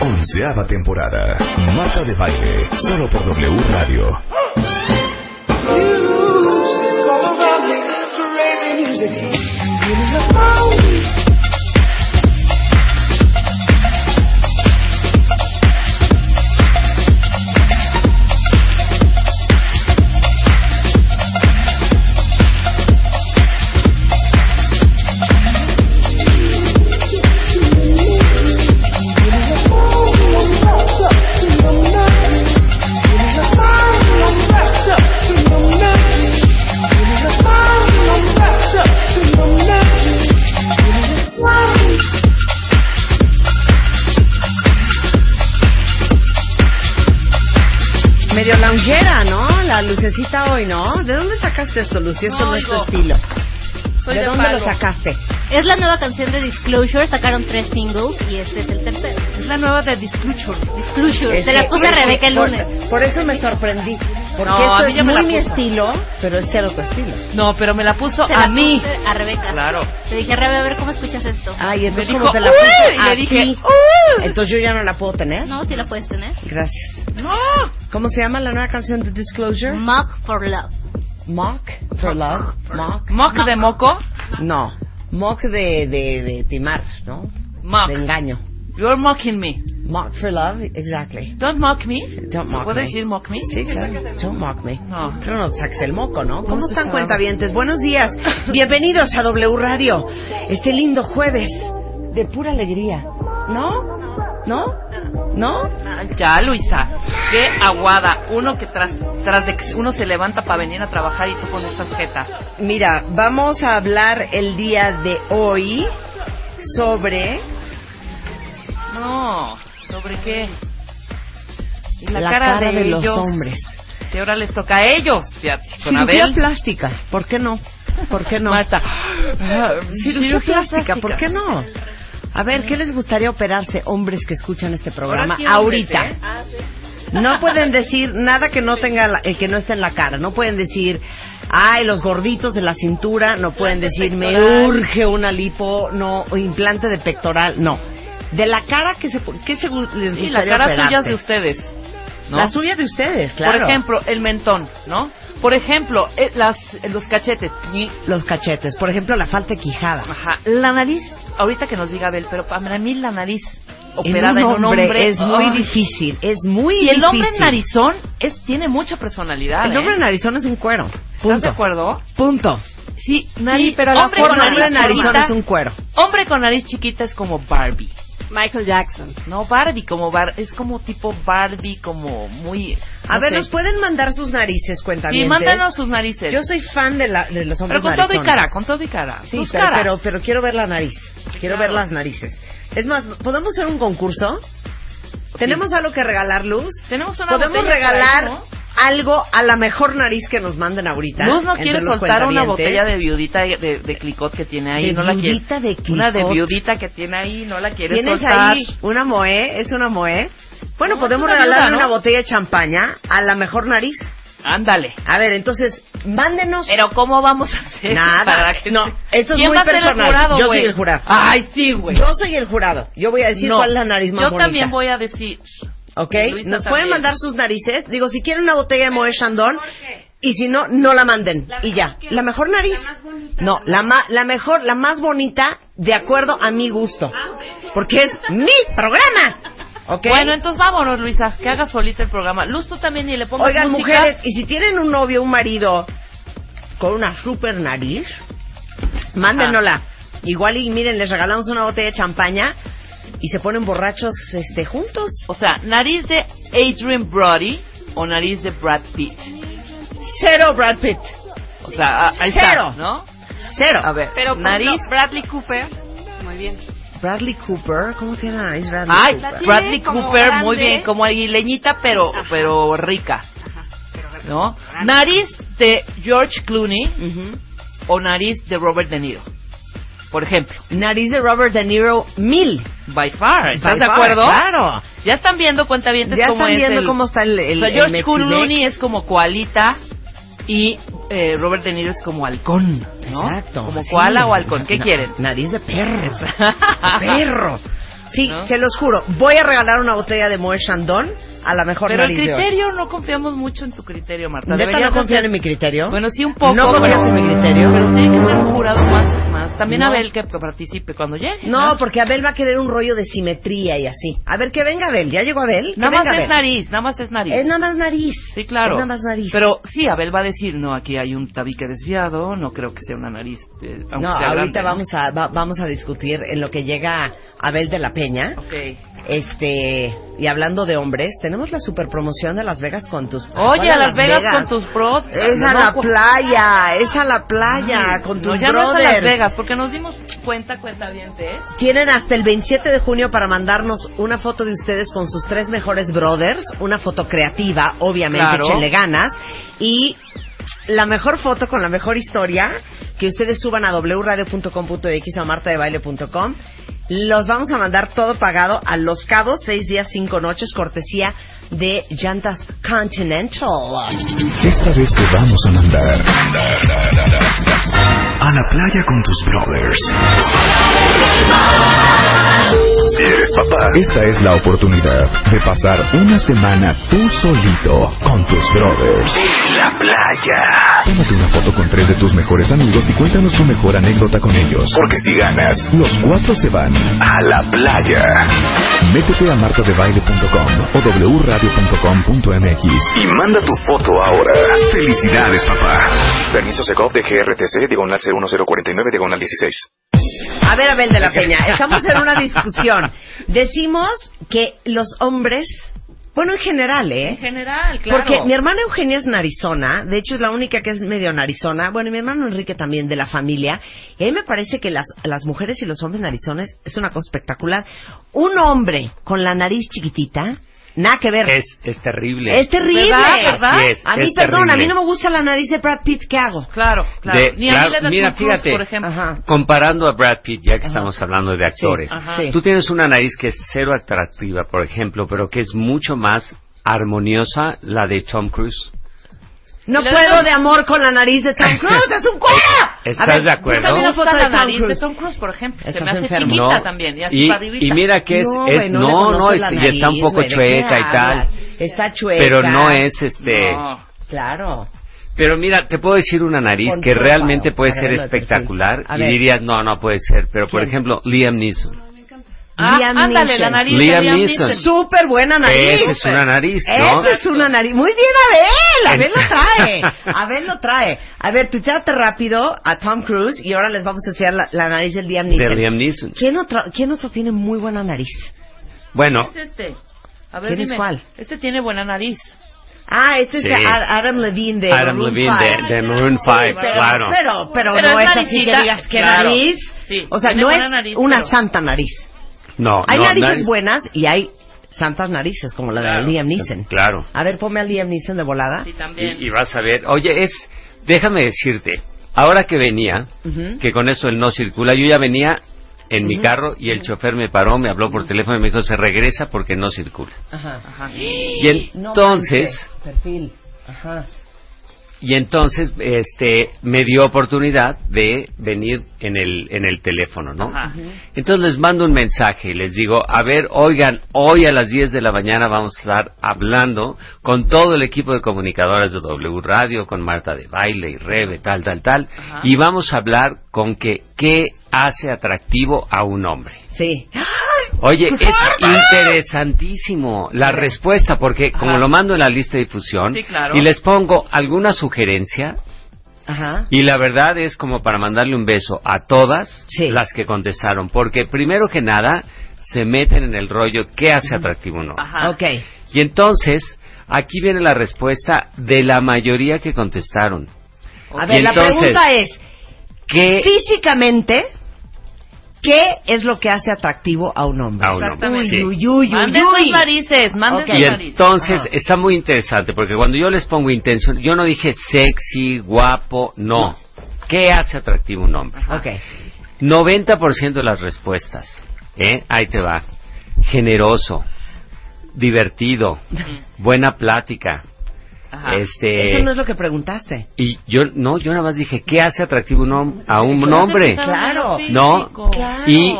Onceava temporada. Marta de Baile. Solo por W Radio. Hoy, ¿no? ¿De dónde sacaste esto, Lucy? Esto no, es tu estilo. Soy ¿De de dónde lo sacaste? Es la nueva canción de Disclosure, sacaron tres singles y este es el tercero. Es la nueva de Disclosure. Disclosure, Es se la puse a Rebeca el por- lunes. Por, eso me sorprendí. Porque No, a mí es ya me muy la mi puso. estilo, pero es cero tu estilo. No, pero me la puso Se la a mí. a Rebeca. Claro. Le dije, Rebe, a ver cómo escuchas esto. Ay, entonces Me como dijo, te la puse y le a dije, ti, "Uy". entonces yo ya no la puedo tener. No, sí la puedes tener. Gracias. No. ¿Cómo se llama la nueva canción de Disclosure? Mock for Love. Mock for Love. Mock. Mock de moco. No. Mock de, de, de timar, ¿no? Mock. De engaño. You're mocking me. Mock for Love, exactly. Don't mock me. Don't mock ¿Puedes me. decir mock me? Sí, claro. Don't mock me. No. Pero no saques el moco, ¿no? ¿Cómo se están cuentavientes? Buenos días. Bienvenidos a W Radio. Este lindo jueves de pura alegría. ¿No? ¿No? ¿No? Ah, Ya, Luisa. Qué aguada. Uno que tras, tras de que uno se levanta para venir a trabajar y tú con estas jetas. Mira, vamos a hablar el día de hoy sobre No. ¿Sobre qué? Y la, la, cara, de, los ellos, hombres. Que ahora les toca a ellos. Fíjate, con Cirugía Abel. plástica, ¿por qué no? ¿Por qué no? Marta. Cirugía plástica, ¿por qué no? A ver, ¿qué les gustaría operarse hombres que escuchan este programa ahorita? ¿eh? No pueden decir nada que no tenga la- eh, que no esté en la cara. No pueden decir, ay, los gorditos de la cintura. No pueden decir, me urge una lipo, no, o implante de pectoral. No. De la cara, ¿qué, se, qué se les Sí, la cara suya operarse? de ustedes. ¿no? La suya de ustedes, claro. Por ejemplo, el mentón, ¿no? Por ejemplo, eh, las, eh, los cachetes. Y- Los cachetes. Por ejemplo, la falta de quijada. Ajá. La nariz, ahorita que nos diga Abel, pero para mí la nariz En operada en un hombre, es muy difícil. Es muy Y difícil. el hombre narizón es, tiene mucha personalidad. El hombre ¿eh? narizón es un cuero. ¿Estás Punto. de acuerdo? Punto. Sí, nariz, pero la hombre forma- con hombre nariz narizón es un cuero. hombre con nariz chiquita es como Barbie. Michael Jackson. No, Barbie, como Bar es como tipo Barbie, como muy... A no ver, sé. ¿nos pueden mandar sus narices, cuenta Sí, mándanos sus narices. Yo soy fan de, la, de los hombres pero con todo y narizones. cara, con todo y cara. Sí, pero, caras. pero, pero quiero ver la nariz. Quiero Claro. ver las narices. Es más, ¿podemos hacer un concurso? ¿Tenemos algo que regalar, Luz? Tenemos una ¿Podemos regalar. Algo a la mejor nariz que nos manden ahorita? Luz no quiere soltar una botella de viudita de, de, de clicot que tiene ahí. De no la quiere. viudita de Una de viudita que tiene ahí, no la quiere ¿Tienes soltar. ahí una moe? ¿Es una moe? Bueno, No, podemos una regalarle una botella de champaña a la mejor nariz. Ándale. A ver, entonces, mándenos. Pero ¿cómo vamos a hacer Nada. para que No, esto es ¿Quién muy va el personal. jurado, Yo soy el jurado. Ay, sí, güey. Yo soy el jurado. Yo voy a decir No. cuál es la nariz más Yo bonita. también voy a decir. ¿Ok? Luisa Nos también. pueden mandar sus narices. Digo, si quieren una botella de Moe Chandon. Y si no, no la manden. y ya. La mejor nariz. No, la, ma- la mejor, la más bonita, de acuerdo a mi gusto. Porque es mi programa. ¿Ok? Bueno, entonces vámonos, Luisa, que haga solita el programa. Luz, tú también y le pongas Oigan, música. mujeres, y si tienen un novio, un marido con una super nariz, mándenosla. Igual y miren, les regalamos una botella de champaña y se ponen borrachos este juntos. O sea, nariz de Adrian Brody o nariz de Brad Pitt. Cero Brad Pitt. O sea, a- ahí Cero. está, ¿no? Cero. A ver, Pero nariz. Bradley Cooper, muy bien. Bradley Cooper, ¿cómo tiene la nariz Bradley Ay, Cooper? Bradley Cooper, muy bien, como aguileñita, pero, Ajá. pero rica. Ajá, pero ¿no? Nariz de George Clooney o nariz de Robert De Niro. Por ejemplo, Nariz de Robert De Niro, mil. by far, ¿estás By de far, acuerdo? Claro. Ya están viendo cuentavientes Ya cómo están es viendo el- cómo está el, el o sea, el George. Clooney es como koalita y eh, Robert De Niro es como halcón, ¿no? Exacto. Como Sí. koala o halcón, ¿qué quieren? Nariz de perro. perro. Sí, ¿No? se los juro. Voy a regalar una botella de Moët Chandon a la mejor Pero el nariz de hoy. criterio, no confiamos mucho en tu criterio, Marta. ¿Neta Deberías no confían hacer- en mi criterio? Bueno, sí un poco. ¿No confías en mi criterio? Pero tiene que ser un jurado más, más. También No. Abel que participe cuando llegue. No, porque Abel va a querer un rollo de simetría y así. A ver, que venga Abel. ¿Ya llegó Abel? Nada más venga es Abel. nariz, nada más es nariz. Es nada más nariz. Sí, claro. Es nada más nariz. Pero sí, Abel va a decir, no, aquí hay un tabique desviado, no creo que sea una nariz. eh, no, sea ahorita grande, ¿no? vamos a va- vamos a discutir en lo que llega Abel de la Peña. Este, y hablando de hombres, tenemos la super promoción de Las Vegas con tus Oye, ¿Cuál a Las Vegas, con tus bros. Es a la playa, es a la playa con No, tus ya no es a Las. Vegas, porque nos dimos cuenta, cuenta bien, ¿eh? Tienen hasta el 27 de junio para mandarnos una foto de ustedes con sus tres mejores brothers, una foto creativa, obviamente, Claro. ganas, y la mejor foto con la mejor historia que ustedes suban a wradio.com.x o a martadebaile.com. Los vamos a mandar todo pagado a Los Cabos, seis días, cinco noches, cortesía de Llantas Continental. Esta vez te vamos a mandar a la playa con tus brothers. Si eres papá, esta es la oportunidad de pasar una semana tú solito con tus brothers. En la playa. Tómate una foto con tres de tus mejores amigos y cuéntanos tu mejor anécdota con ellos. Porque si ganas, los cuatro se van a la playa. Métete a martadebaile.com o wradio.com.mx y manda tu foto ahora. Felicidades, papá. Permiso Segov de GRTC, diagonal 01049, diagonal 16. A ver, Abel de la Peña, estamos en una discusión. Decimos que los hombres, bueno, en general, ¿eh? En general, claro. Porque mi hermana Eugenia es narizona, de hecho es la única que es medio narizona, bueno, y mi hermano Enrique también de la familia, y a mí me parece que las, las mujeres y los hombres narizones es una cosa espectacular. Un hombre con la nariz chiquitita, nada que ver. Es, es terrible. Es terrible. ¿Verdad? ¿Verdad? Así es, a mí, es perdón, a mí terrible. no me gusta la nariz de Brad Pitt, ¿qué hago? Claro, claro. De- Ni a claro, mí mira, Cruz, fíjate. por ejemplo. Ajá. Comparando a Brad Pitt, ya que Ajá. estamos hablando de actores, ajá. Sí. tú tienes una nariz que es cero atractiva, por ejemplo, pero que es mucho más armoniosa la de Tom Cruise. No la puedo de- de amor con la nariz de Tom Cruise, es un cuero. ¿Estás A ver, de acuerdo? búscame gusta foto de la Tom nariz Cruise. de Tom Cruise, por ejemplo. Se me hace enfermo. chiquita No. también. Y, Y, mira que es, no, es- güey, no, le no, conoce es- la y está un nariz, poco güey, ¿de qué chueca y tal. hablas? Está chueca. Pero no es este. No. Claro. Pero mira, te puedo decir una nariz Con que realmente puede para ser verlo de perfil. espectacular A y ver. dirías, no, no puede ser. Pero por ¿Quién? ejemplo, Liam Neeson. Ah, Liam ándale, la nariz Liam de Liam Neeson. Neeson. Súper buena nariz. Esa es una nariz, ¿no? Esa es una nariz. Muy bien, Abel. Abel lo trae. Abel lo trae. A ver, tuiteate rápido a Tom Cruise y ahora les vamos a enseñar la, la nariz del Liam Neeson. De Liam Neeson. ¿Quién otro, ¿Quién otro tiene muy buena nariz? Bueno, Es este. A ver, ¿Quién es dime. cuál? Este tiene buena nariz. Ah, este Sí. es Adam Levine de Adam Maroon Levine five. de, de Maroon 5, pero, claro. Pero, pero, Pero no es es, así que naricita, digas que claro. nariz. Sí, o sea, tiene no es nariz, una pero- santa nariz. No, Hay no, narices nariz- buenas y hay santas narices, como la de Claro. Liam Neeson. Claro. A ver, ponme a Liam Neeson de volada. Sí, también. Y, y vas a ver, oye, es, déjame decirte, ahora que venía, Ujú. que con eso él no circula, yo ya venía en mi carro y el chofer me paró, me habló por teléfono y me dijo, se regresa porque no circula. Ajá. Ajá. Y No entonces, manches, perfil. Ajá. Y entonces, este, me dio oportunidad de venir en el, en el teléfono, ¿no? Ajá. Entonces les mando un mensaje y les digo, a ver, oigan, hoy a las 10 de la mañana vamos a estar hablando con todo el equipo de comunicadoras de W Radio, con Marta de Baile y Rebe, tal, tal, tal, Ajá. y vamos a hablar con que qué hace atractivo a un hombre. Sí. Oye, ¡Qué es interesantísimo la respuesta porque como Ajá. lo mando en la lista de difusión Sí, claro. y les pongo alguna sugerencia Ajá. y la verdad es como para mandarle un beso a todas Sí. las que contestaron, porque primero que nada se meten en el rollo qué hace atractivo uno. Ajá. Ok. Y entonces, aquí viene la respuesta de la mayoría que contestaron. A ver, la pregunta es, ¿Qué? físicamente, ¿Qué es lo que hace atractivo a un hombre? A un hombre, Uy, sí. uy, uy, uy. sus narices, manden Ok. sus Y narices. entonces Ajá. está muy interesante porque cuando yo les pongo intención, yo no dije sexy, guapo, no. ¿Qué hace atractivo un hombre? Ok. 90% de las respuestas, ¿eh? Ahí te va. Generoso, divertido, buena plática. Ajá. Este Eso no es lo que preguntaste. y yo no, yo nada más dije, ¿qué hace atractivo un hom- a un hombre? Claro. No. Claro. Y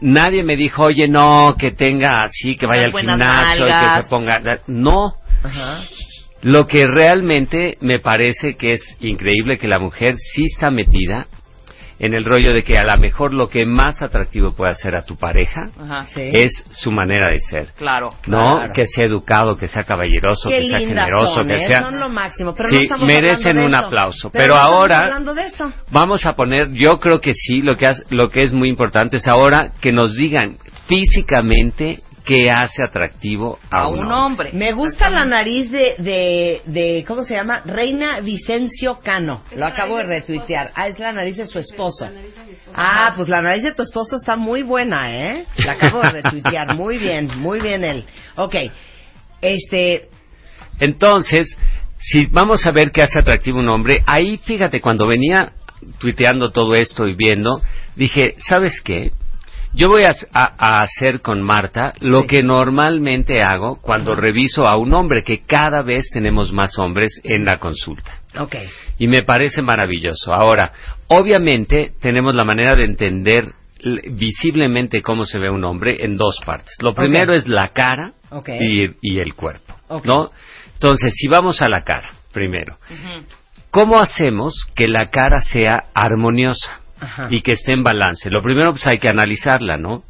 nadie me dijo, "Oye, no, que tenga así, que vaya al gimnasio, y que se ponga." No, Ajá. lo que realmente me parece que es increíble que la mujer sí está metida en el rollo de que a lo mejor lo que más atractivo puede hacer a tu pareja Ajá. Sí. es su manera de ser. Claro. ¿No? Claro. Que sea educado, que sea caballeroso, Qué que sea generoso, son, que ¿eh? sea... Son lo máximo, pero Sí, no estamos merecen hablando de un eso. aplauso. Pero Pero no estamos ahora- hablando de eso. Vamos a poner, yo creo que sí, lo que, hace- lo que es muy importante es ahora que nos digan físicamente qué hace atractivo a, A un hombre. Me gusta la nariz de, de, de, ¿cómo se llama? Reina Vicencio Cano. Lo acabo de retuitear. Ah, es la nariz de su esposo. Ah, pues la nariz de tu esposo está muy buena, ¿eh? La acabo de retuitear. Muy bien, muy bien él. Ok. Este, Entonces, si vamos a ver qué hace atractivo un hombre, ahí fíjate, cuando venía tuiteando todo esto y viendo, dije, ¿sabes qué? Yo voy a, a- a hacer con Marta lo Sí. que normalmente hago cuando reviso a un hombre, que cada vez tenemos más hombres en la consulta. ok. Y me parece maravilloso. Ahora, obviamente tenemos la manera de entender visiblemente cómo se ve un hombre en dos partes. Lo primero es la cara y, y el cuerpo. ¿no? Entonces, si vamos a la cara, primero. ¿cómo hacemos que la cara sea armoniosa Ajá. y que esté en balance? Lo primero, pues hay que analizarla, ¿no?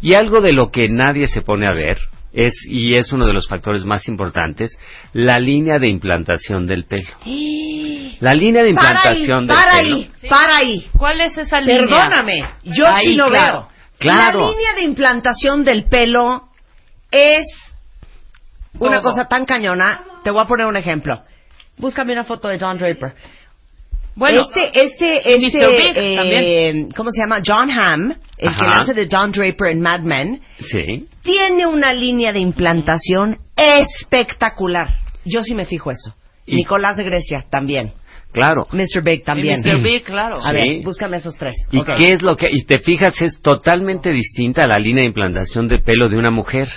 Y algo de lo que nadie se pone a ver es, y es uno de los factores más importantes, la línea de implantación del pelo. La línea de Para ahí, implantación del para pelo. ahí, para ahí. ¿Cuál es esa línea? Perdóname, yo Ahí, sí lo claro. veo. Claro. La línea de implantación del pelo es una Todo. cosa tan cañona. Te voy a poner un ejemplo. Búscame una foto de John Draper. Bueno, este, este, este, Mr. Big eh, también. ¿cómo se llama? John Hamm, el que Ajá. hace de John Draper en Mad Men, Sí. tiene una línea de implantación espectacular. Yo sí me fijo eso. Y- Nicolás de Grecia también. Claro. Mr. Big también. Y Mr. Big, claro. A Sí. ver, búscame esos tres. ¿Y Ok. qué es lo que.? Y te fijas, es totalmente distinta a la línea de implantación de pelo de una mujer.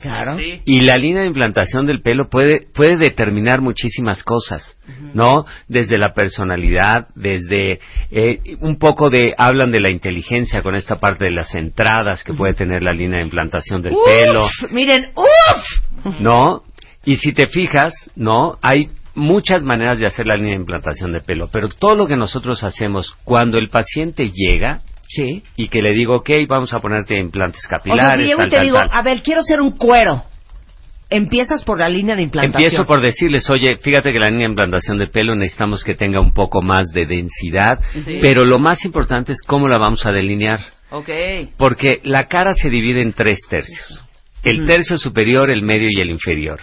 Claro. Sí. Y la línea de implantación del pelo puede, puede determinar muchísimas cosas, ¿no? Desde la personalidad, desde eh, un poco de, hablan de la inteligencia con esta parte de las entradas que puede tener la línea de implantación del Uf, pelo, Miren, ¡uf! ¿no? Y si te fijas, ¿no? Hay muchas maneras de hacer la línea de implantación de pelo, pero todo lo que nosotros hacemos cuando el paciente llega Sí. y que le digo, ok, vamos a ponerte implantes O sea, capilares, si llego y te tal, digo, tal. a ver, quiero ser un cuero. Empiezas por la línea de implantación. Empiezo por decirles, oye, fíjate que la línea de implantación de pelo necesitamos que tenga un poco más de densidad, Sí. pero lo más importante es cómo la vamos a delinear, Ok. porque la cara se divide en tres tercios. El tercio superior, el medio y el inferior.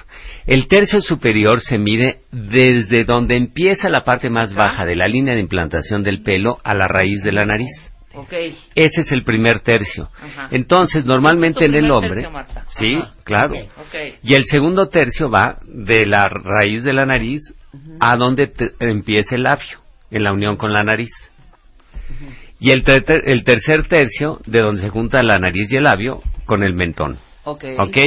El tercio superior se mide desde donde empieza la parte más baja de la línea de implantación del pelo a la raíz de la nariz. Ok. Ese es el primer tercio. Ajá. Entonces, normalmente en el hombre, tercio, sí, Ajá. claro. Ok. Ok. Y el segundo tercio va de la raíz de la nariz a donde te- empieza el labio, en la unión con la nariz. Y el, ter- el tercer tercio de donde se junta la nariz y el labio con el mentón. ¿Ok?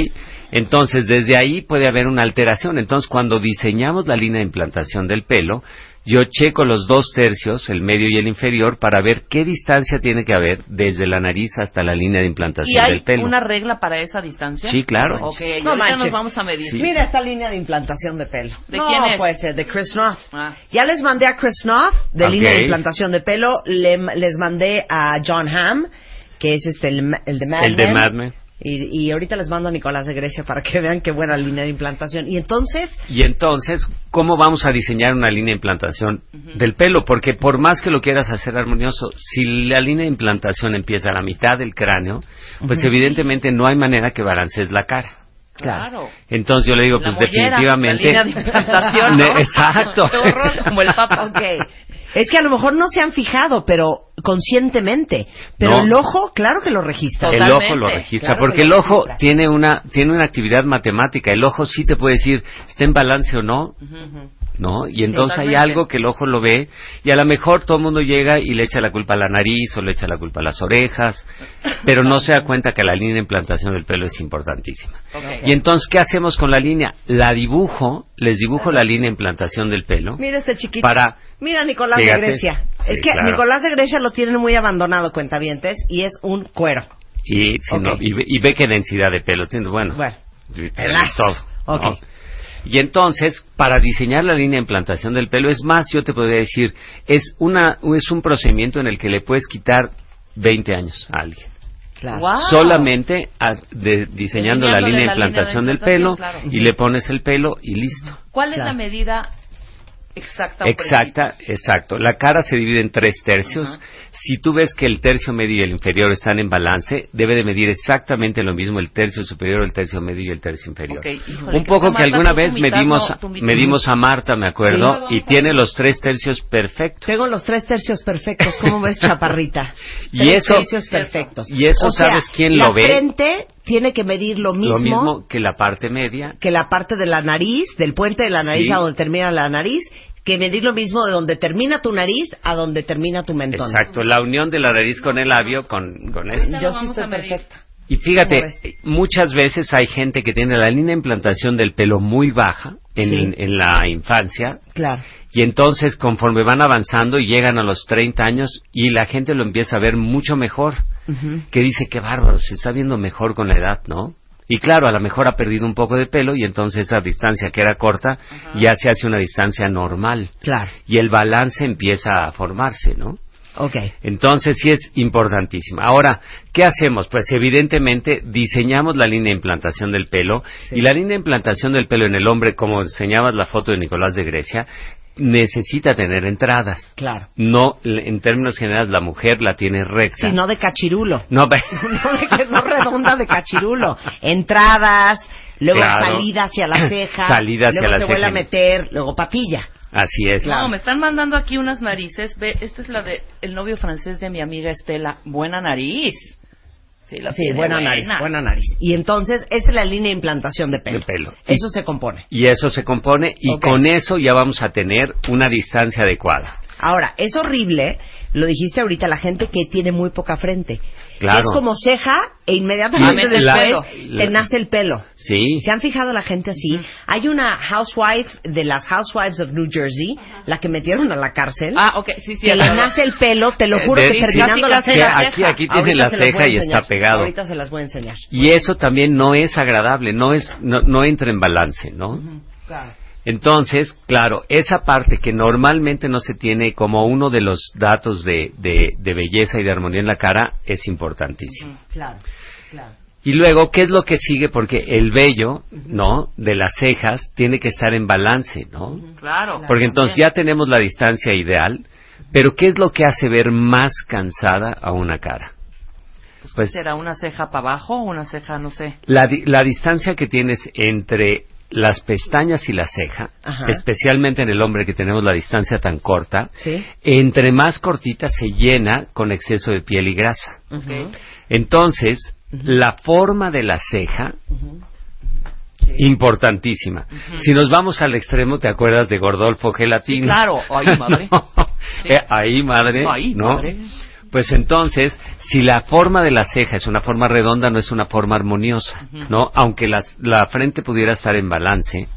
Entonces, desde ahí puede haber una alteración. Entonces, cuando diseñamos la línea de implantación del pelo, yo checo los dos tercios, el medio y el inferior, para ver qué distancia tiene que haber desde la nariz hasta la línea de ¿Y implantación hay del pelo. una regla para esa distancia? Sí, claro. Ok, y No ahorita manches. nos vamos a medir. Sí. Mira esta línea de implantación de pelo. ¿De no, quién es? puede ser de Chris North. Ah. Ya les mandé a Chris North de línea de implantación de pelo. Le- les mandé a John Hamm, que es este el, el de Mad El de Men. Mad Men. Y, y ahorita les mando a Nicolás de Grecia para que vean qué buena línea de implantación. Y entonces, Y entonces, ¿cómo vamos a diseñar una línea de implantación del pelo? Porque por más que lo quieras hacer armonioso, si la línea de implantación empieza a la mitad del cráneo, pues evidentemente no hay manera que balancees la cara. Claro. Entonces yo le digo, La pues mollera, definitivamente... La línea de implantación, ¿no? Exacto. Horror, como el papa. ok. Es que a lo mejor no se han fijado, pero conscientemente. Pero No. el ojo, claro que lo registra. El Totalmente. ojo lo registra, Claro porque que el ojo registra. tiene una tiene una actividad matemática. El ojo sí te puede decir está en balance o no, ¿no? Y entonces hay algo que el ojo lo ve y a lo mejor todo el mundo llega y le echa la culpa a la nariz o le echa la culpa a las orejas, pero no se da cuenta que la línea de implantación del pelo es importantísima. Y entonces, ¿qué hacemos con la línea? La dibujo, les dibujo la línea de implantación del pelo. Mira este chiquito. Para- Mira Nicolás Fíjate. de Grecia. Sí, es que claro. Nicolás de Grecia lo tienen muy abandonado, cuentavientes, y es un cuero. Y, si Ok. no- y, ve- y ve qué densidad de pelo tiene. Bueno, Bueno. Y entonces, para diseñar la línea de implantación del pelo, es más, yo te podría decir, es, una, es un procedimiento en el que le puedes quitar 20 años a alguien. Claro. Wow. Solamente a- de- diseñando la línea de la línea de implantación del pelo claro. y le pones el pelo y listo. ¿Cuál es la medida exacta? Exacta, exacto. La cara se divide en tres tercios. Si tú ves que el tercio medio y el inferior están en balance, debe de medir exactamente lo mismo el tercio superior, el tercio medio y el tercio inferior. Híjole, Un poco que Marta, alguna vez mitad, medimos, no, medimos a Marta, me acuerdo, Sí. y tiene los tres tercios perfectos. Tengo los tres tercios perfectos. ¿Cómo ves, chaparrita? Y tres eso- tercios perfectos. y eso, O sea, ¿sabes quién lo ve? frente tiene que medir lo mismo, Lo mismo que la parte media. que la parte de la nariz, del puente de la nariz Sí. a donde termina la nariz, que medir lo mismo de donde termina tu nariz a donde termina tu mentón. Exacto, la unión de la nariz con el labio, con, con. Ahorita Yo sí estoy perfecta. Y ¿Cómo fíjate, muchas veces hay gente que tiene la línea de implantación del pelo muy baja en, Sí. en la infancia Claro. y entonces conforme van avanzando y llegan a los 30 años y la gente lo empieza a ver mucho mejor, que dice que bárbaro, se está viendo mejor con la edad, ¿no? Y claro, a lo mejor ha perdido un poco de pelo y entonces esa distancia que era corta ya se hace una distancia normal Claro. y el balance empieza a formarse, ¿no? Ok. Entonces sí es importantísima. Ahora, ¿qué hacemos? Pues evidentemente diseñamos la línea de implantación del pelo Sí. y la línea de implantación del pelo en el hombre, como enseñabas la foto de Nicolás de Grecia, necesita tener entradas. Claro. No, en términos generales, la mujer la tiene recta. Sí, no de cachirulo. No, ve- no, de que no redonda de cachirulo. Entradas, luego Claro. salida hacia la ceja, Salida hacia luego la se vuelve a meter, luego papilla. Así es. No, me están mandando aquí unas narices. Ve, esta es la de el novio francés de mi amiga Estela. Buena nariz. Sí, la Sí, tiene buena nariz, buena nariz. Y entonces, esa es la línea de implantación de pelo. De pelo. Eso se compone. Y eso se compone y con eso ya vamos a tener una distancia adecuada. Ahora, es horrible, lo dijiste ahorita, la gente que tiene muy poca frente. Claro. Es como ceja e inmediatamente después la- te la- nace el pelo. Sí. ¿Se han fijado la gente así? Hay una housewife de las Housewives of New Jersey, la que metieron a la cárcel, Ah, ok, sí, sí. que le nace el pelo, te lo Eh, juro de- que sí, terminando la ceja. Aquí, aquí tiene Ahorita la ceja y enseñar. está pegado. Ahorita se las voy a enseñar. Y eso también no es agradable, no es, no, no entra en balance, ¿no? Entonces, claro, esa parte que normalmente no se tiene como uno de los datos de, de, de belleza y de armonía en la cara es importantísimo. Claro, claro. Y luego, ¿qué es lo que sigue? Porque el vello, ¿no? De las cejas tiene que estar en balance, ¿no? Claro. Porque entonces ya tenemos la distancia ideal, pero ¿qué es lo que hace ver más cansada a una cara? Pues ¿Será una ceja para abajo o una ceja, no sé? la, di- la distancia que tienes entre las pestañas y la ceja, Ajá. especialmente en el hombre que tenemos la distancia tan corta, Sí. entre más cortita se llena con exceso de piel y grasa. Entonces, la forma de la ceja, importantísima. Si nos vamos al extremo, ¿te acuerdas de Gordolfo Gelatino? Sí, claro. Ay, madre. No. Eh, ahí, madre. Ahí, ¿no? madre. Pues entonces, si la forma de la ceja es una forma redonda, no es una forma armoniosa, ¿no? Aunque las- la frente pudiera estar en balance.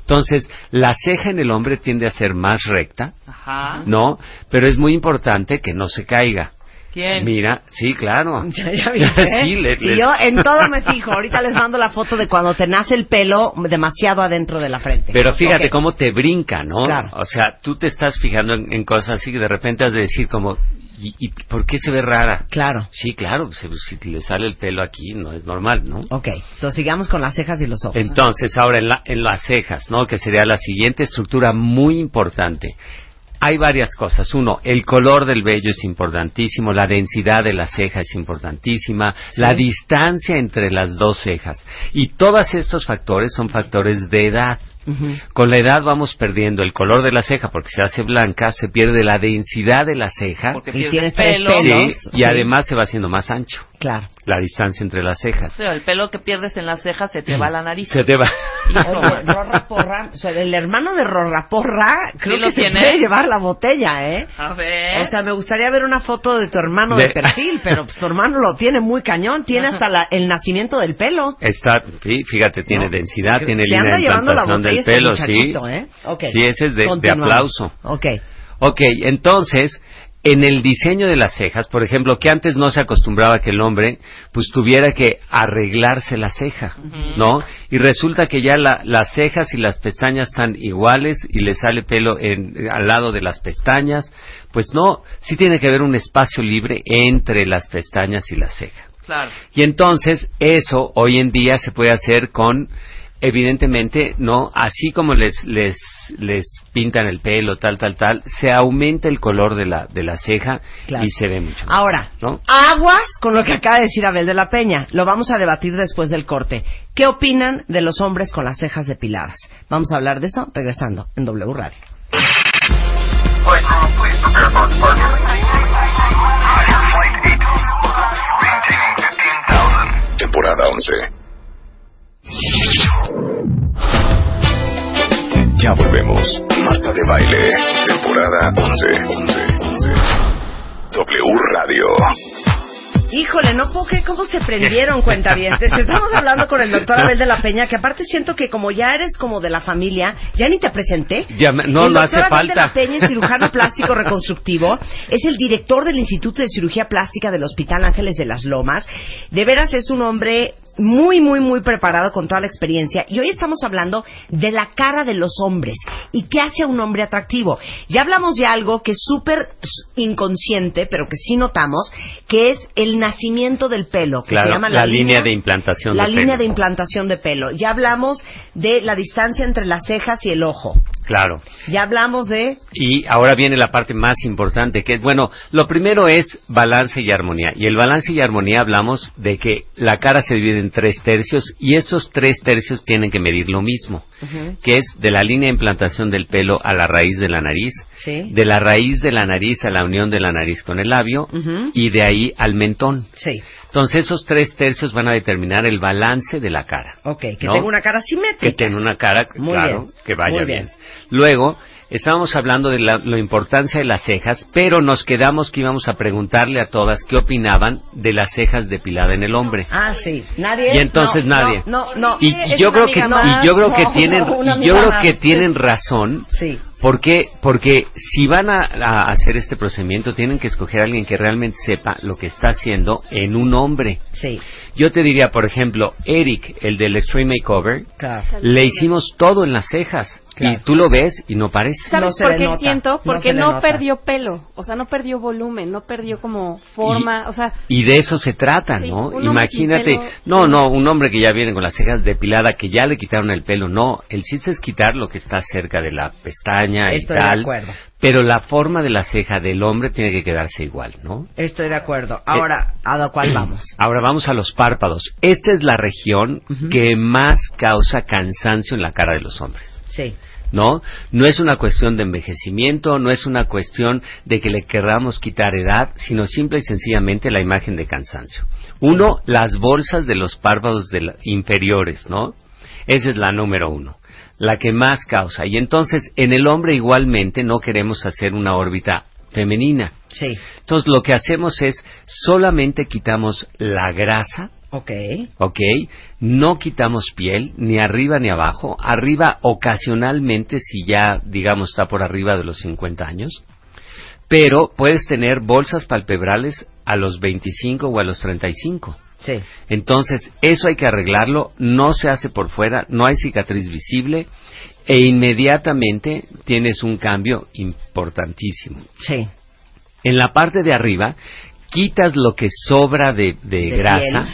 Entonces, la ceja en el hombre tiende a ser más recta, Ajá. ¿no? Pero es muy importante que no se caiga. ¿Quién? Mira, sí, claro. Ya, ya viste, ¿eh? sí, les- yo en todo me fijo. Ahorita les mando la foto de cuando te nace el pelo demasiado adentro de la frente. Pero fíjate cómo te brinca, ¿no? Claro. O sea, tú te estás fijando en, en cosas así que de repente has de decir como, ¿y, y por qué se ve rara? Claro. Sí, claro, se- si le sale el pelo aquí no es normal, ¿no? Ok, entonces sigamos con las cejas y los ojos. Entonces, ahora en, la- en las cejas, ¿no? Que sería la siguiente estructura muy importante. Hay varias cosas. Uno, el color del vello es importantísimo, la densidad de la ceja es importantísima, la distancia entre las dos cejas. Y todos estos factores son factores de edad. Con la edad vamos perdiendo el color de la ceja porque se hace blanca, se pierde la densidad de la ceja Porque Y pierde tiene el tres pelo. pelos. sí, y además se va haciendo más ancho Claro. la distancia entre las cejas. O sea, el pelo que pierdes en las cejas se te va a la nariz. Se te va. Oye, Rorra Porra, o sea, el hermano de Rorra Porra, creo Sí lo que se tiene. puede llevar la botella, ¿eh? A ver. O sea, me gustaría ver una foto de tu hermano de, De- perfil, pero pues, tu hermano lo tiene muy cañón, tiene hasta la- el nacimiento del pelo. Está, sí, fíjate, tiene No. densidad, Se tiene línea de implantación del este pelo, sí. muchachito, ¿eh? Ok. Sí, ese es de, de aplauso. Ok. Ok, entonces, en el diseño de las cejas, por ejemplo, que antes no se acostumbraba que el hombre pues tuviera que arreglarse la ceja, ¿no? Y resulta que ya la- las cejas y las pestañas están iguales y le sale pelo en- al lado de las pestañas, pues no, sí tiene que haber un espacio libre entre las pestañas y la ceja. Claro. Y entonces eso hoy en día se puede hacer con evidentemente, ¿no? Así como les, les, les pintan el pelo, tal, tal, tal, se aumenta el color de la, de la ceja y se ve mucho. Más, Ahora, ¿no? aguas con lo que acaba de decir Abel de la Peña. Lo vamos a debatir después del corte. ¿Qué opinan de los hombres con las cejas depiladas? Vamos a hablar de eso regresando en W Radio. Temporada 11. Ya volvemos. Marta de Baile. Temporada 11. 11. 11. W Radio. Híjole, no puedo creer cómo se prendieron cuentavientes. Estamos hablando con el doctor Abel de la Peña, que aparte siento que como ya eres como de la familia, ya ni te presenté. Ya me- no, el no doctor hace Abel de la Peña es cirujano plástico reconstructivo, es el director del Instituto de Cirugía Plástica del Hospital Ángeles de las Lomas. De veras es un hombre muy, muy, muy preparado con toda la experiencia. Y hoy estamos hablando de la cara de los hombres y qué hace a un hombre atractivo. Ya hablamos de algo que es súper inconsciente, pero que sí notamos, que es el nacimiento del pelo, que Claro, se llama la línea de implantación La de línea pelo. de implantación de pelo. Ya hablamos de la distancia entre las cejas y el ojo. Claro. Ya hablamos de Y ahora viene la parte más importante, que es, bueno, lo primero es balance y armonía. Y el balance y armonía hablamos de que la cara se divide en tres tercios y esos tres tercios tienen que medir lo mismo, que es de la línea de implantación del pelo a la raíz de la nariz, Sí. de la raíz de la nariz a la unión de la nariz con el labio y de ahí al mentón. Sí. Entonces esos tres tercios van a determinar el balance de la cara. Ok, que ¿no? tenga una cara simétrica. que tenga una cara, Muy claro, bien, que vaya muy bien. bien. Luego, estábamos hablando de la, la importancia de las cejas, pero nos quedamos que íbamos a preguntarle a todas qué opinaban de las cejas depiladas en el hombre. Ah, sí. Nadie. Y entonces No, nadie. No, no. no. y, y yo creo que y yo creo que No, tienen no, una y yo creo que tienen razón Sí. ¿Por qué? Porque si van a, a hacer este procedimiento tienen que escoger a alguien que realmente sepa lo que está haciendo en un hombre. Sí. Yo te diría, por ejemplo, Eric, el del Extreme Makeover, Claro. le hicimos todo en las cejas. Claro. Y tú lo ves y no parece. No ¿Sabes se por qué nota, siento? no Porque no, perdió pelo, o sea, no perdió volumen, no perdió como forma, o sea, Y de eso se trata, Sí, ¿no? Imagínate, pelo, no, no, un hombre que ya viene con las cejas depiladas, que ya le quitaron el pelo, no. El chiste es quitar lo que está cerca de la pestaña Estoy y de acuerdo. Pero la forma de la ceja del hombre tiene que quedarse igual, ¿no? Estoy de acuerdo. Ahora, ¿a lo cual vamos? Ahora vamos a los párpados. Esta es la región que más causa cansancio en la cara de los hombres. Sí. ¿no? No es una cuestión de envejecimiento, no es una cuestión de que le querramos quitar edad, sino simple y sencillamente la imagen de cansancio. Uno, las bolsas de los párpados de la- inferiores, ¿no? Esa es la número uno, la que más causa. Y entonces, en el hombre igualmente no queremos hacer una órbita femenina. Sí. Entonces, lo que hacemos es solamente quitamos la grasa, Ok. ¿ok? No quitamos piel, ni arriba ni abajo. Arriba ocasionalmente, si ya, digamos, está por arriba de los 50 años. Pero puedes tener bolsas palpebrales a los 25 o a los 35. Sí. Entonces, eso hay que arreglarlo, no se hace por fuera, no hay cicatriz visible e inmediatamente tienes un cambio importantísimo. Sí. En la parte de arriba, quitas lo que sobra de, de De grasa,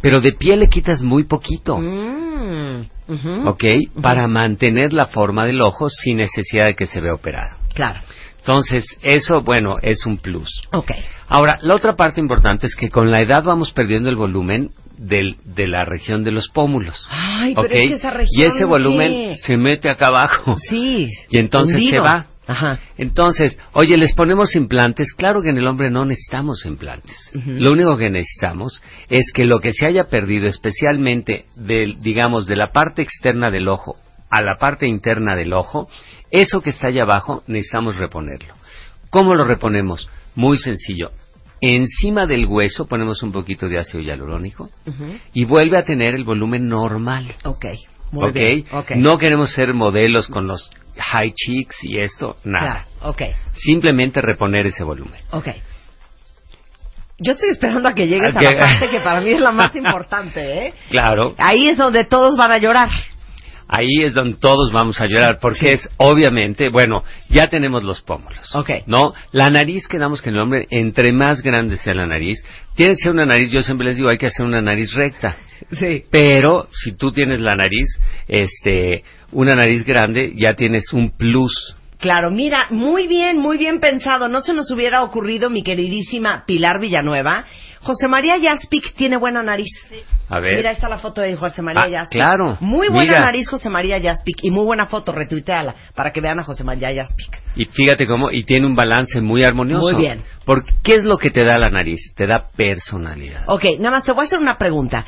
pero de piel le quitas muy poquito, Mm. Para mantener la forma del ojo sin necesidad de que se vea operado. Claro. Entonces, eso, bueno, es un plus. Ok. Ahora, la otra parte importante es que con la edad vamos perdiendo el volumen del, de la región de los pómulos. Ay, pero es que esa región, y ese volumen ¿qué? se mete acá abajo. Sí. Y entonces hundido. se va. Ajá. Entonces, oye, ¿les ponemos implantes? Claro que en el hombre no necesitamos implantes. Lo único que necesitamos es que lo que se haya perdido, especialmente del, digamos, de la parte externa del ojo a la parte interna del ojo, eso que está allá abajo necesitamos reponerlo. ¿Cómo lo reponemos? Muy sencillo. Encima del hueso ponemos un poquito de ácido hialurónico y vuelve a tener el volumen normal. Ok. Muy ¿ok? bien. Ok. No queremos ser modelos con los high cheeks y esto, nada. Claro. Ok. Simplemente reponer ese volumen. Ok. Yo estoy esperando a que llegues Ok. a la parte que para mí es la más importante, ¿eh? Claro, Ahí es donde todos van a llorar. Ahí es donde todos vamos a llorar, porque es obviamente, bueno, ya tenemos los pómulos. Ok. ¿No? La nariz, quedamos que el hombre, entre más grande sea la nariz, tiene que ser una nariz, yo siempre les digo, hay que hacer una nariz recta. Sí. Pero si tú tienes la nariz, este, una nariz grande, ya tienes un plus. Claro, mira, muy bien, muy bien pensado. No se nos hubiera ocurrido, mi queridísima Pilar Villanueva. José María Jaspic tiene buena nariz. A ver. Mira, está la foto de José María Ah, Jaspic. claro. Muy buena Mira. nariz, José María Jaspic. Y muy buena foto, retuiteala, para que vean a José María Jaspic. Y fíjate cómo, y tiene un balance muy armonioso. Muy bien. Porque, ¿qué es lo que te da la nariz? Te da personalidad. Ok, nada más te voy a hacer una pregunta.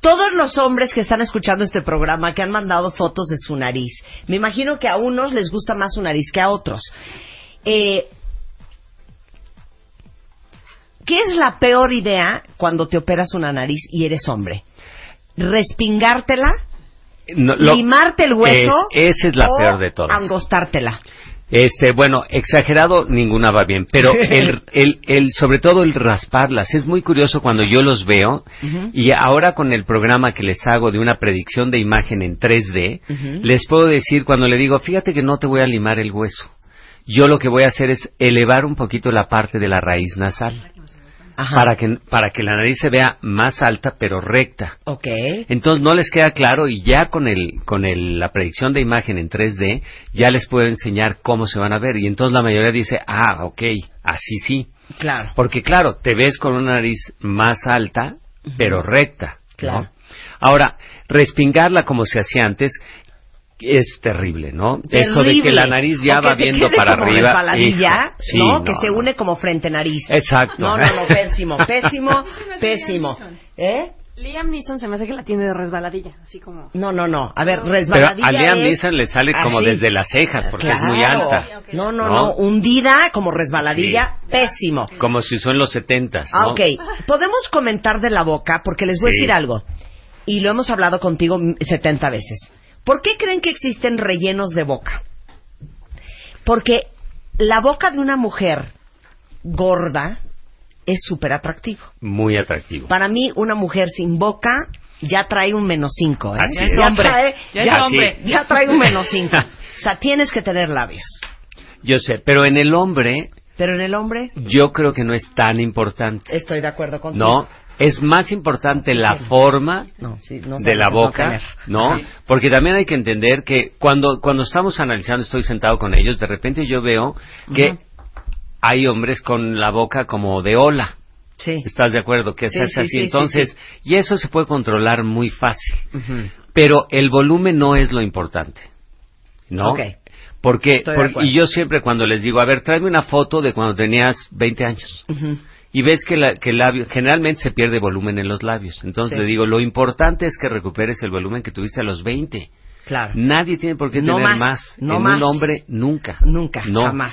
Todos los hombres que están escuchando este programa, que han mandado fotos de su nariz, me imagino que a unos les gusta más su nariz que a otros. Eh, ¿Qué es la peor idea cuando te operas una nariz y eres hombre? ¿Respingártela? No, lo- ¿Limarte el hueso? Es- esa es la o peor de todas. angostártela. Este, bueno, exagerado ninguna va bien, pero el, el, el, sobre todo el rasparlas es muy curioso cuando yo los veo y ahora con el programa que les hago de una predicción de imagen en 3D, Ujú. les puedo decir cuando le digo, fíjate que no te voy a limar el hueso. Yo lo que voy a hacer es elevar un poquito la parte de la raíz nasal Ajá. para que para que la nariz se vea más alta pero recta. Ok. Entonces no les queda claro y ya con el con el, la predicción de imagen en 3D ya les puedo enseñar cómo se van a ver y entonces la mayoría dice, ah, ok, así sí. Claro. Porque claro, te ves con una nariz más alta pero recta. ¿no? Claro. Ahora, respingarla como se hacía antes es terrible, ¿no? Eso de que la nariz ya va viendo para como arriba. hijo, sí, ¿no? Que se no. une como frente nariz. Exacto. No, no, no, pésimo, pésimo, pésimo. ¿Eh? Liam Neeson se me hace que la tiene de resbaladilla, así como... No, no, no. A ver, Pero resbaladilla a Liam es Neeson le sale como así. desde las cejas porque es muy alta. No, no, ¿no? no, hundida como resbaladilla, pésimo. Como si son los setentas, Ah, ¿no? ok. Podemos comentar de la boca porque les voy a decir algo. Y lo hemos hablado contigo mm, 70 veces. ¿Por qué creen que existen rellenos de boca? Porque la boca de una mujer gorda es súper atractivo. Muy atractivo. Para mí, una mujer sin boca ya trae un menos 5. ¿eh? Así ya, es. Hombre, trae, ya ya- hombre. ya trae un menos 5. o sea, tienes que tener labios. Yo sé, pero en el hombre Pero en el hombre, yo creo que no es tan importante, estoy de acuerdo contigo. ¿no? Es más importante la forma No, sí, no de la boca. ¿no? Porque también hay que entender que cuando cuando estamos analizando, estoy sentado con ellos, de repente yo veo que hay hombres con la boca como de ola. Sí. ¿Estás de acuerdo? Que se hace sí, así. sí, sí, Entonces, y eso se puede controlar muy fácil. Pero el volumen no es lo importante. ¿No? Ok. Porque, por- y yo siempre cuando les digo, a ver, tráeme una foto de cuando tenías 20 años. Ujú. Y ves que, la- que el labio, generalmente se pierde volumen en los labios. Entonces Sí. le digo, lo importante es que recuperes el volumen que tuviste a los 20. Claro. Nadie tiene por qué No tener más, más. no en más. un hombre, nunca. Nunca, No. jamás.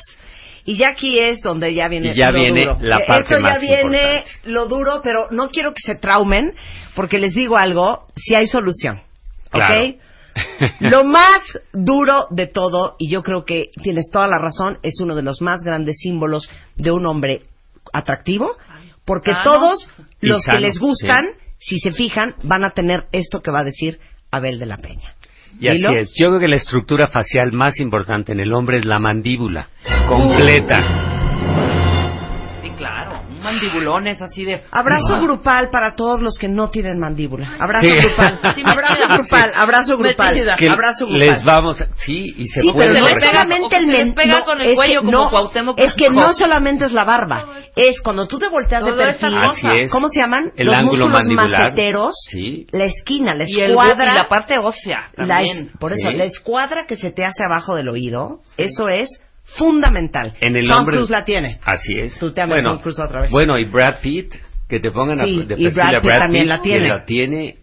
Y ya aquí es donde ya viene Y ya lo viene duro. la Eh, parte Esto ya más viene importante. lo duro, pero no quiero que se traumen, porque les digo algo, si hay solución. ¿Ok? Claro. Lo más duro de todo, y yo creo que tienes toda la razón, es uno de los más grandes símbolos de un hombre atractivo, porque Sano. todos los sano, que les gustan, sí. si se fijan, van a tener esto que va a decir Abel de la Peña. Y así es. Yo creo que la estructura facial más importante en el hombre es la mandíbula. Completa. Mandibulones así de... Abrazo grupal para todos los que no tienen mandíbula. Abrazo Sí. grupal. Sí, abrazo grupal. Abrazo grupal. Que Abrazo grupal. les vamos, a- sí, y se Sí, puede pero no solamente el men- pega no, con el es que cuello como no, Cuauhtémoc Es que no solamente es la barba, es cuando tú te volteas de perfil. Así es. ¿Cómo se llaman? El Los ángulo músculos mandibular. maceteros. Sí. La esquina, la Y, el, escuadra. y la parte ósea la también. es- por eso, Sí. la escuadra que se te hace abajo del oído, eso es fundamental. En el Tom hombre- Cruise la tiene. Así es. Tú te amas bueno, Tom Cruise otra vez. Bueno, y Brad Pitt, que te pongan a- Sí, de y Brad a Pitt también la que tiene. la tiene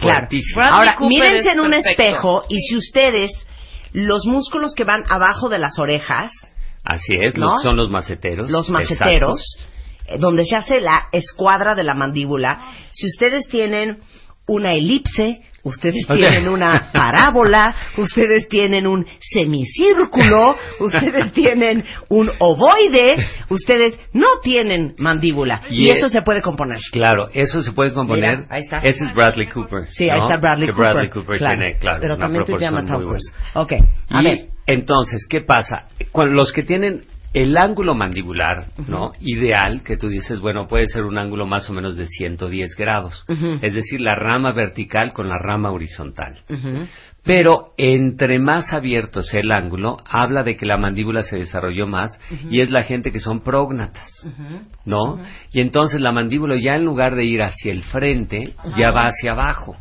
Claro. Ahora, Cooper mírense en un perfecto. espejo y si ustedes, los músculos que van abajo de las orejas, Así es, ¿No? los, son los maceteros. los maceteros, eh, donde se hace la escuadra de la mandíbula, si ustedes tienen una elipse, ustedes tienen una parábola, ustedes tienen un semicírculo, ustedes tienen un ovoide, ustedes no tienen mandíbula. Y, Y, eh, eso se puede componer. Claro, eso se puede componer. Mira, ahí está. Ese es Bradley Cooper. Sí, ahí ¿no? está Bradley que Cooper. Bradley Cooper claro. tiene, claro, Pero una también tú te llamas. Ok, a y ver. entonces, ¿qué pasa? Con los que tienen el ángulo mandibular, ¿no? Ideal, que tú dices, bueno, puede ser un ángulo más o menos de 110 grados. Es decir, la rama vertical con la rama horizontal. Pero entre más abierto sea el ángulo, habla de que la mandíbula se desarrolló más y es la gente que son prógnatas, ¿no? Y entonces la mandíbula ya en lugar de ir hacia el frente, ya va hacia abajo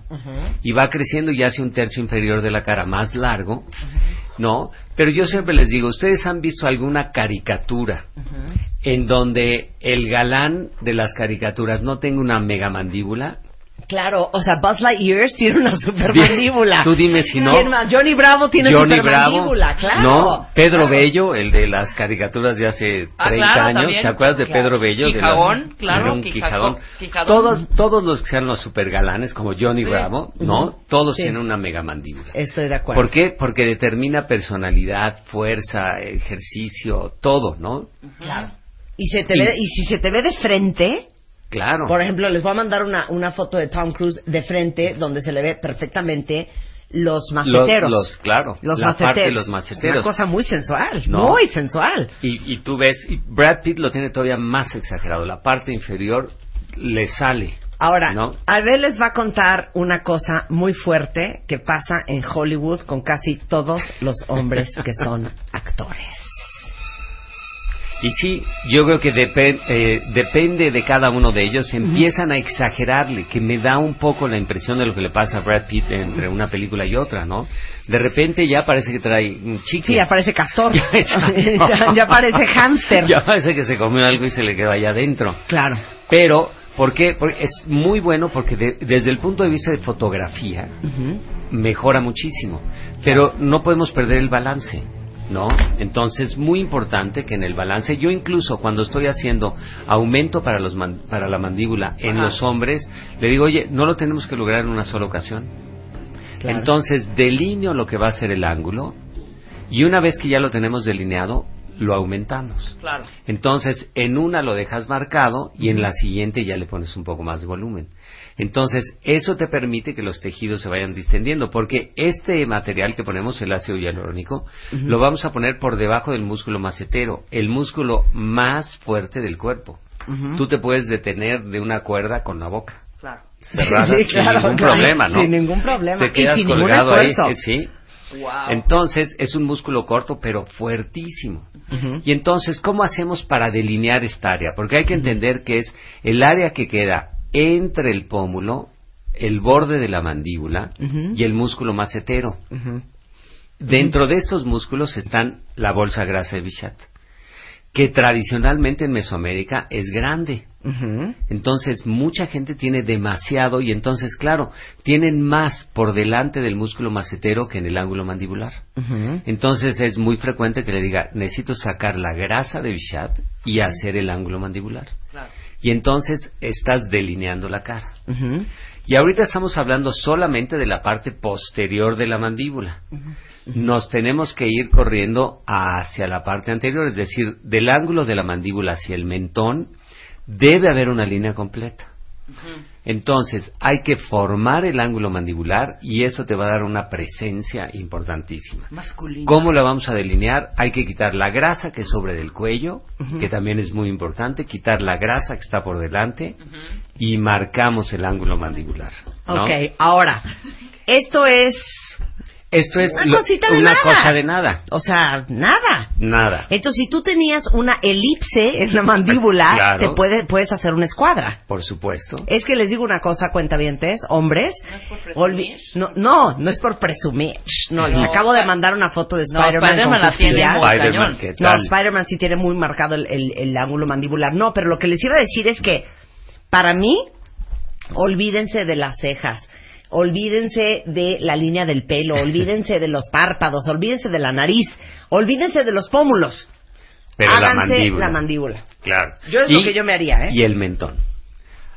y va creciendo y hace un tercio inferior de la cara más largo, ¿no? Pero yo siempre les digo, ¿ustedes han visto alguna caricatura en donde el galán de las caricaturas no tenga una mega mandíbula? Claro, o sea, Buzz Lightyear tiene una super mandíbula. tú dime si no. Johnny Bravo tiene Johnny super Bravo, mandíbula, claro. no, Pedro Claro. Bello, el de las caricaturas de hace 30 Ah, claro, años, también. ¿te acuerdas de Claro. Pedro Bello? De Quijagón, las- claro, Quijago- quijadón. Quijadón. Todos, todos los que sean los supergalanes, como Johnny Sí. Bravo, ¿no? Todos Sí. tienen una mega mandíbula. Estoy de acuerdo. ¿Por qué? Porque determina personalidad, fuerza, ejercicio, todo, ¿no? Claro. Y, se te Y- ve, y si se te ve de frente, Claro. por ejemplo, les voy a mandar una, una foto de Tom Cruise de frente donde se le ve perfectamente los maceteros. Los- los- claro, Los la parte maceteros. de los maceteros. Una cosa muy sensual, No. muy sensual. Y, y tú ves, y Brad Pitt lo tiene todavía más exagerado. La parte inferior le sale. Ahora, ¿no? Abel les va a contar una cosa muy fuerte que pasa en Hollywood con casi todos los hombres que son actores. Y sí, yo creo que eh, depende de cada uno de ellos. Empiezan a exagerarle, que me da un poco la impresión de lo que le pasa a Brad Pitt entre una película y otra, ¿no? De repente ya parece que trae un chicle. Sí, ya parece castor. Ya, ya parece hámster. Ya parece que se comió algo y se le quedó allá adentro. Claro. Pero, ¿por qué? Porque es muy bueno porque de- desde el punto de vista de fotografía mejora muchísimo. Pero no podemos perder el balance. ¿No? Entonces, muy importante que en el balance, yo incluso cuando estoy haciendo aumento para, los man- para la mandíbula en los hombres, le digo, oye, no lo tenemos que lograr en una sola ocasión. Claro. Entonces, delineo lo que va a ser el ángulo y una vez que ya lo tenemos delineado, lo aumentamos. Claro. Entonces, en una lo dejas marcado y en la siguiente ya le pones un poco más de volumen. Entonces, eso te permite que los tejidos se vayan distendiendo, porque este material que ponemos, el ácido hialurónico, lo vamos a poner por debajo del músculo macetero, el músculo más fuerte del cuerpo. Ujú. Tú te puedes detener de una cuerda con la boca Claro. cerrada Sí, sin ningún claro. problema, ¿no? Sin ningún problema. Te Y quedas sin ningún colgado ahí, sí. Wow. Entonces, es un músculo corto, pero fuertísimo. Y entonces, ¿cómo hacemos para delinear esta área? Porque hay que entender que es el área que queda entre el pómulo, el borde de la mandíbula y el músculo macetero. Dentro de estos músculos están la bolsa grasa de Bichat, que tradicionalmente en Mesoamérica es grande. Entonces, mucha gente tiene demasiado y entonces, claro, tienen más por delante del músculo macetero que en el ángulo mandibular. Entonces, es muy frecuente que le diga, necesito sacar la grasa de Bichat y hacer el ángulo mandibular. Claro. Y entonces estás delineando la cara. Ujú. Y ahorita estamos hablando solamente de la parte posterior de la mandíbula. Nos tenemos que ir corriendo hacia la parte anterior, es decir, del ángulo de la mandíbula hacia el mentón, debe haber una línea completa. Entonces, hay que formar el ángulo mandibular y eso te va a dar una presencia importantísima. ¿Cómo la vamos a delinear? Hay que quitar la grasa que es sobre del cuello, que también es muy importante, quitar la grasa que está por delante y marcamos el ángulo mandibular. ¿no? Ok, ahora, esto es, Esto es Una lo- cosita de una nada. cosa de nada. o sea, nada. Nada. Entonces, si tú tenías una elipse en la mandíbula, Claro. te puede, puedes hacer una escuadra. Por supuesto. Es que les digo una cosa, cuentavientes, hombres. ¿No es por presumir? no, no, no es por presumir. No, les No, acabo de mandar una foto de No, Spider-Man. Muy Spider-Man, cañón. ¿qué No? Spider-Man sí tiene muy marcado el, el- el ángulo mandibular. No, pero lo que les iba a decir es que, para mí, olvídense de las cejas. Olvídense de la línea del pelo, olvídense de los párpados, olvídense de la nariz, olvídense de los pómulos. Pero la mandíbula. la mandíbula. Claro. Yo es lo que yo me haría, ¿eh? Y el mentón.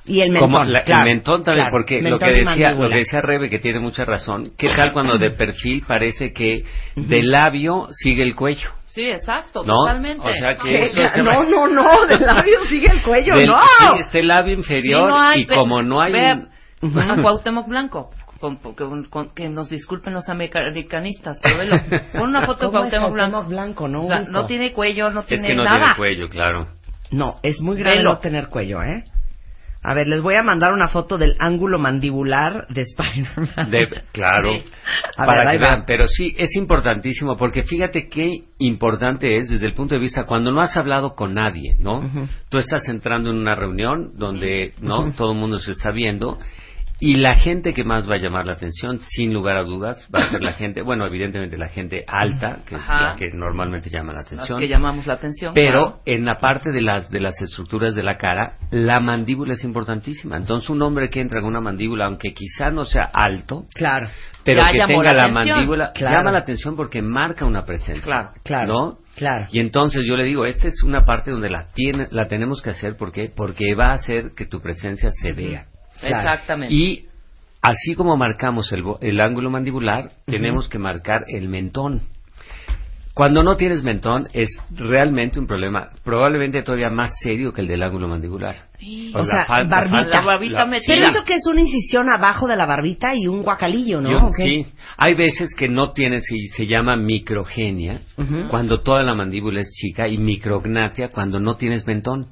Y el mentón. Como la- claro, el mentón también, claro. porque lo que y decía, lo que decía Rebe, que tiene mucha razón, ¿qué tal cuando de perfil parece que del labio sigue el cuello? Sí, exacto, ¿No? totalmente. O sea que ¿Qué? eso es- No, no, no, del labio sigue el cuello, Del- no. el labio Sí, inferior no hay, y como no hay... ve un- a Cuauhtémoc Blanco. con- con- con- que nos disculpen los americanistas, pero velo. Pon una foto de ¿Cómo es Cuauhtémoc Cuauhtémoc Blanco. Blanco? No o sea, ubico. no tiene cuello, no es tiene que no nada. tiene cuello, claro. No, es muy grave Velo. no tener cuello, ¿eh? A ver, les voy a mandar una foto del ángulo mandibular de Spider-Man. De- claro. Sí. Para ver, que vean, pero sí, es importantísimo, porque fíjate qué importante es desde el punto de vista cuando no has hablado con nadie, ¿no? Ujú. Tú estás entrando en una reunión donde, ¿no? Todo el mundo se está viendo y la gente que más va a llamar la atención, sin lugar a dudas, va a ser la gente, bueno, evidentemente la gente alta, que es la que normalmente llama la Las atención. que llamamos la atención. Pero claro. en la parte de las de las estructuras de la cara, la mandíbula es importantísima. Entonces, un hombre que entra con una mandíbula, aunque quizá no sea alto, Claro, pero Ya que tenga la mandíbula, Claro. llama la atención porque marca una presencia. Claro, claro, ¿No? claro. Y entonces yo le digo, esta es una parte donde la tiene, la tenemos que hacer porque porque va a hacer que tu presencia se vea. Claro. Exactamente. Y así como marcamos el, el ángulo mandibular, tenemos que marcar el mentón. Cuando no tienes mentón es realmente un problema, probablemente todavía más serio que el del ángulo mandibular. O sea, barbita. La barbita. Pero eso que es una incisión abajo de la barbita y un guacalillo, ¿no? Yo- ¿O qué? Sí, hay veces que no tienes y se llama microgenia, cuando toda la mandíbula es chica, y micrognatia cuando no tienes mentón.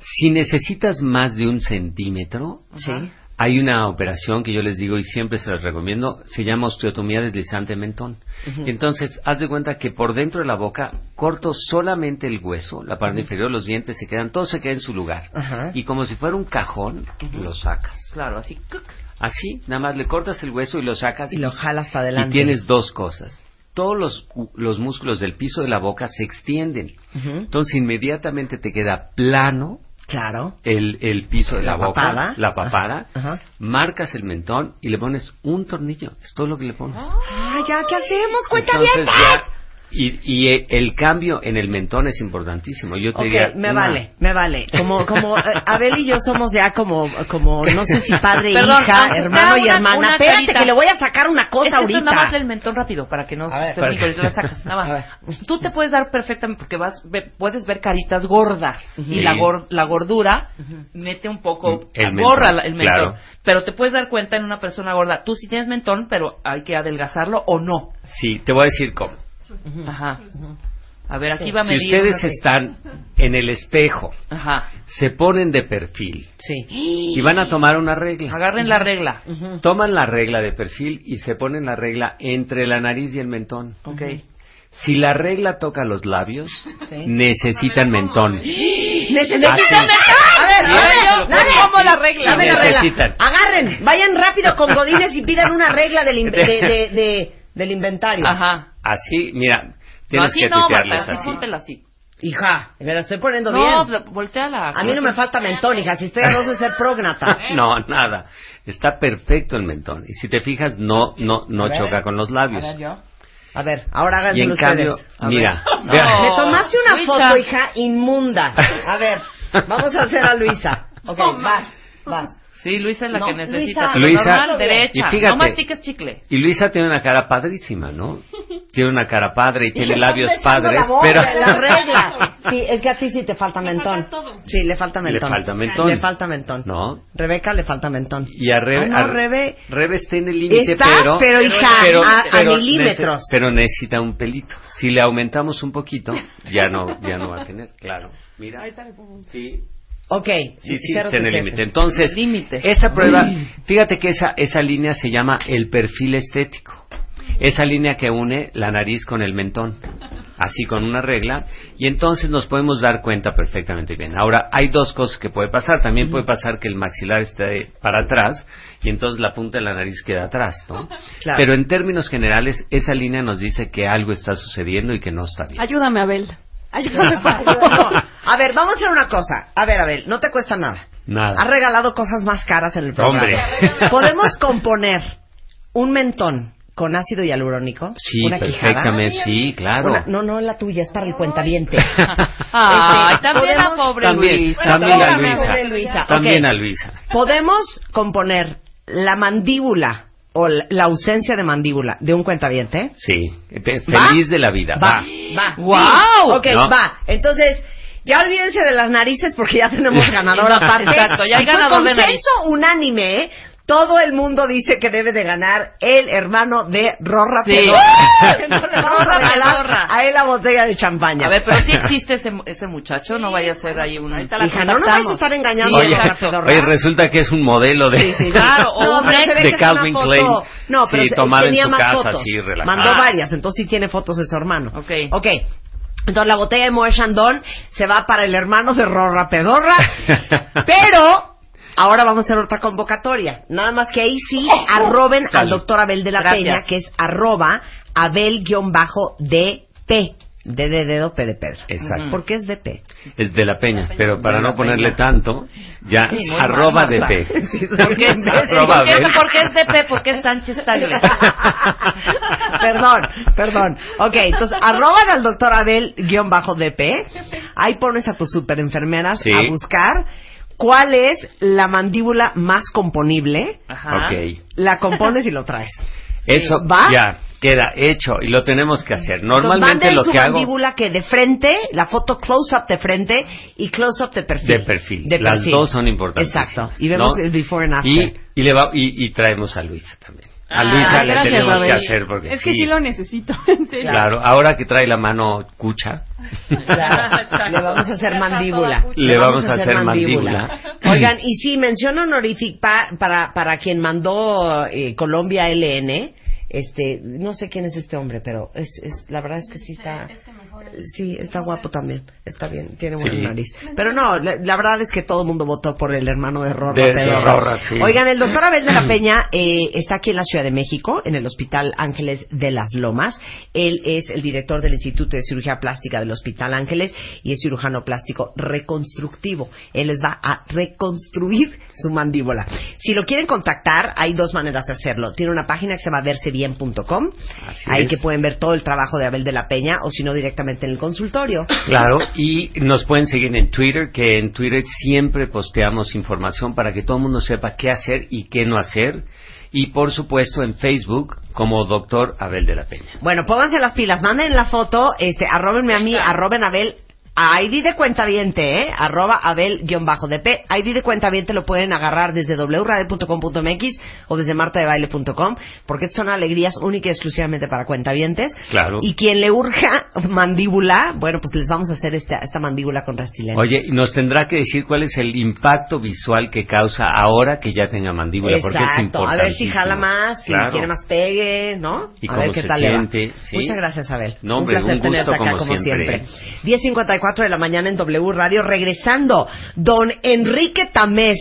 Si necesitas más de un centímetro, Sí. Hay una operación que yo les digo y siempre se las recomiendo, se llama osteotomía deslizante mentón. Y entonces, haz de cuenta que por dentro de la boca corto solamente el hueso, la parte inferior, los dientes se quedan, todo se queda en su lugar. Y como si fuera un cajón, lo sacas. Claro, así. Así, nada más le cortas el hueso y lo sacas Y lo jalas para y adelante. tienes dos cosas. Todos los, los músculos del piso de la boca se extienden. Entonces inmediatamente te queda plano Claro. el, el piso de la, La boca, papada. la papada, Ajá. marcas el mentón y le pones un tornillo. Es todo lo que le pones. Ah, ya, ¿qué hacemos? Cuenta bien. Y, y eh, el cambio en el mentón es importantísimo. Yo te Ok, diría, me una- vale, me vale. Como, como, eh, Abel y yo somos ya como, como, no sé si padre, e Perdón, hija, aunque hermano y hermana. una Espérate carita. que le voy a sacar una cosa es que esto ahorita. es nada más del mentón rápido para que no ver, te para ahorita lo sacas. Nada más. Tú te puedes dar perfectamente porque vas ve- puedes ver caritas gordas y Sí. la gor- la gordura mete un poco El mentón, borra la- el mentón. claro. Pero te puedes dar cuenta en una persona gorda, tú sí tienes mentón, pero hay que adelgazarlo o no. Sí, te voy a decir cómo. Ajá. A ver, aquí va a Si medir. ustedes una- están en el espejo, Ajá. se ponen de perfil Sí. y van a tomar una regla. Agarren la regla. Toman la regla de perfil y se ponen la regla entre la nariz y el mentón. Ok. Si la regla toca los labios, Sí. necesitan mentón. Necesitan. A ver, a ver, yo, dame así. la regla. Dame la regla. Necesitan. Agarren, vayan rápido con Godines y pidan una regla del, in- de, de- de- del inventario. Ajá. Así, mira, No, tienes así que no, Marta, así así. póntela así. Hija, me la estoy poniendo No, bien. pues, volteala. A mí no me falta mentón, hija. Si estoy a dos de ser prógnata. No, nada. Está perfecto el mentón. Y si te fijas, no, no, no A ver. choca con los labios. A ver, ahora háganse Y en ustedes. cambio, A ver. mira, No. Me tomaste una Luisa. foto, hija, inmunda. A ver, vamos a hacer a Luisa. Ok, vas, vas. Sí, Luisa es la No, que necesita. Luisa. pero Luisa. normal, derecha. Y fíjate. no mastiques chicle. Y Luisa tiene una cara padrísima, ¿no? Tiene una cara padre y tiene labios padres, la boca pero la regla. Sí, es que a ti sí te falta mentón. Sí, le falta mentón. falta mentón. Le falta mentón. No. Rebeca le falta mentón. Y a Rebe, Ah, no, a- Rebe- Rebe está en el límite, Está, pero... pero, hija, a- a pero milímetros. nece- pero necesita un pelito. Si le aumentamos un poquito, ya no, ya no va a tener, claro. Mira. Sí, Ok. sí, sí, está en el te límite. Entonces, esa prueba, fíjate que esa, esa línea se llama el perfil estético. Esa línea que une la nariz con el mentón. Así con una regla. Y entonces nos podemos dar cuenta perfectamente bien. Ahora, hay dos cosas que puede pasar. También puede pasar que el maxilar esté para atrás y entonces la punta de la nariz queda atrás, ¿no? Claro. Pero en términos generales, esa línea nos dice que algo está sucediendo y que no está bien. Ayúdame, Abel. Ayúdame, No, a ver, vamos a hacer una cosa. A ver, Abel, no te cuesta nada. Nada. Has regalado cosas más caras en el programa. Hombre. ¿Podemos componer un mentón con ácido hialurónico? Sí, una quijada? perfectamente. Sí, claro. Una- no, no, la tuya, es para el cuentaviente. Ay, Este, también la podemos- pobre También, Luisa. también a Luisa. Luisa. También a Luisa. Podemos componer la mandíbula o la la ausencia de mandíbula de un cuentaviente. Sí. Feliz de la vida. Va, Va. va. ¡Guau! Ok, No. va. Entonces, ya olvídense de las narices porque ya tenemos ganador aparte. Exacto, ya hay ganador de consenso nariz. unánime, ¿eh? Todo el mundo dice que debe de ganar el hermano de Rorra Sí. Vamos a él la botella de champaña. A ver, pero sí existe ese, ese muchacho, no vaya a ser ahí un... Hija, no nos vais a estar engañando Sí, a Rorra exacto. Pedorra. Oye, resulta que es un modelo de... Sí, sí, sí. Claro, o No, de Calvin Klein. No, pero Sí, se- tomada en tenía su más casa, fotos. relajada. Mandó varias, entonces sí tiene fotos de su hermano. Ok. Ok. Entonces la botella de Moe Chandon se va para el hermano de Rorra Pedorra. pero ahora vamos a hacer otra convocatoria. Nada más que ahí sí arroben al doctor Abel de la Gracias. Peña, que es arroba Abel-DP. D de dedo, P de Pedro. Exacto. ¿Por qué es DP? Es de la peña, pero para De no ponerle Peña. tanto, ya Sí, arroba mal, de. P. Sí, soy ¿Por qué, un ¿por imbécil. Arroba qué- Abel. por qué es DP? ¿Por qué es Sánchez Tagle? perdón, perdón. Ok, entonces arroban al doctor Abel guion bajo DP. Ahí pones a tus super enfermeras Sí. a buscar cuál es la mandíbula más componible. Ajá. Ok. La compones y lo traes. Eso ¿Va? ya queda hecho y lo tenemos que hacer. Entonces, Normalmente manden lo su que hago mandíbula que de frente, la foto close-up de frente y close-up de perfil. de perfil. De Las perfil. dos son importantes. Exacto. Y vemos el before and after. Y, y, le va- y, y traemos a Luisa también. A Ah, Luisa le gracias, tenemos Abel. que hacer porque Es que sí. sí lo necesito, en serio. Claro, ahora que trae la mano cucha, Claro, le vamos a hacer mandíbula. Le vamos a hacer mandíbula. Oigan, y sí, mención honorífica para, para quien mandó eh, Colombia LN. Este, no sé quién es este hombre, pero es, es, la verdad es que sí está, sí, está guapo también, está bien, tiene buena Sí. nariz. Pero no, la, la verdad es que todo el mundo votó por el hermano de Rorra. De- de. Rorra, sí. Oigan, el doctor Abel de la Peña eh, está aquí en la Ciudad de México, en el Hospital Ángeles de las Lomas. Él es el director del Instituto de Cirugía Plástica del Hospital Ángeles y es cirujano plástico reconstructivo. Él les va a reconstruir su mandíbula. Si lo quieren contactar, hay dos maneras de hacerlo. Tiene una página que se llama versebien.com, ahí es. que pueden ver todo el trabajo de Abel de la Peña o si no directamente en el consultorio. Claro, y nos pueden seguir en Twitter, que en Twitter siempre posteamos información para que todo el mundo sepa qué hacer y qué no hacer. Y por supuesto en Facebook como Doctor Abel de la Peña. Bueno, pónganse las pilas, manden la foto, este, arrobenme a mí, arroben a Abel, a ID de cuenta ¿eh? Arroba Abel-DP. ID de cuenta lo pueden agarrar desde wradio.com.mx o desde martadebaile.com, porque son alegrías únicas y exclusivamente para cuentavientes. Claro. Y quien le urja mandíbula, bueno, pues les vamos a hacer esta, esta mandíbula con Rastilena. Oye, nos tendrá que decir cuál es el impacto visual que causa ahora que ya tenga mandíbula, porque es Exacto, a importante. ver si jala más, si Claro. tiene más pegue, ¿no? Y a cómo ver qué se tal le va. siente, ¿sí? Muchas gracias, Abel. No, hombre, un placer un gusto tenerte acá como como siempre. siempre. 10.54 4 de la mañana en W Radio. Regresando, don Enrique Tamés,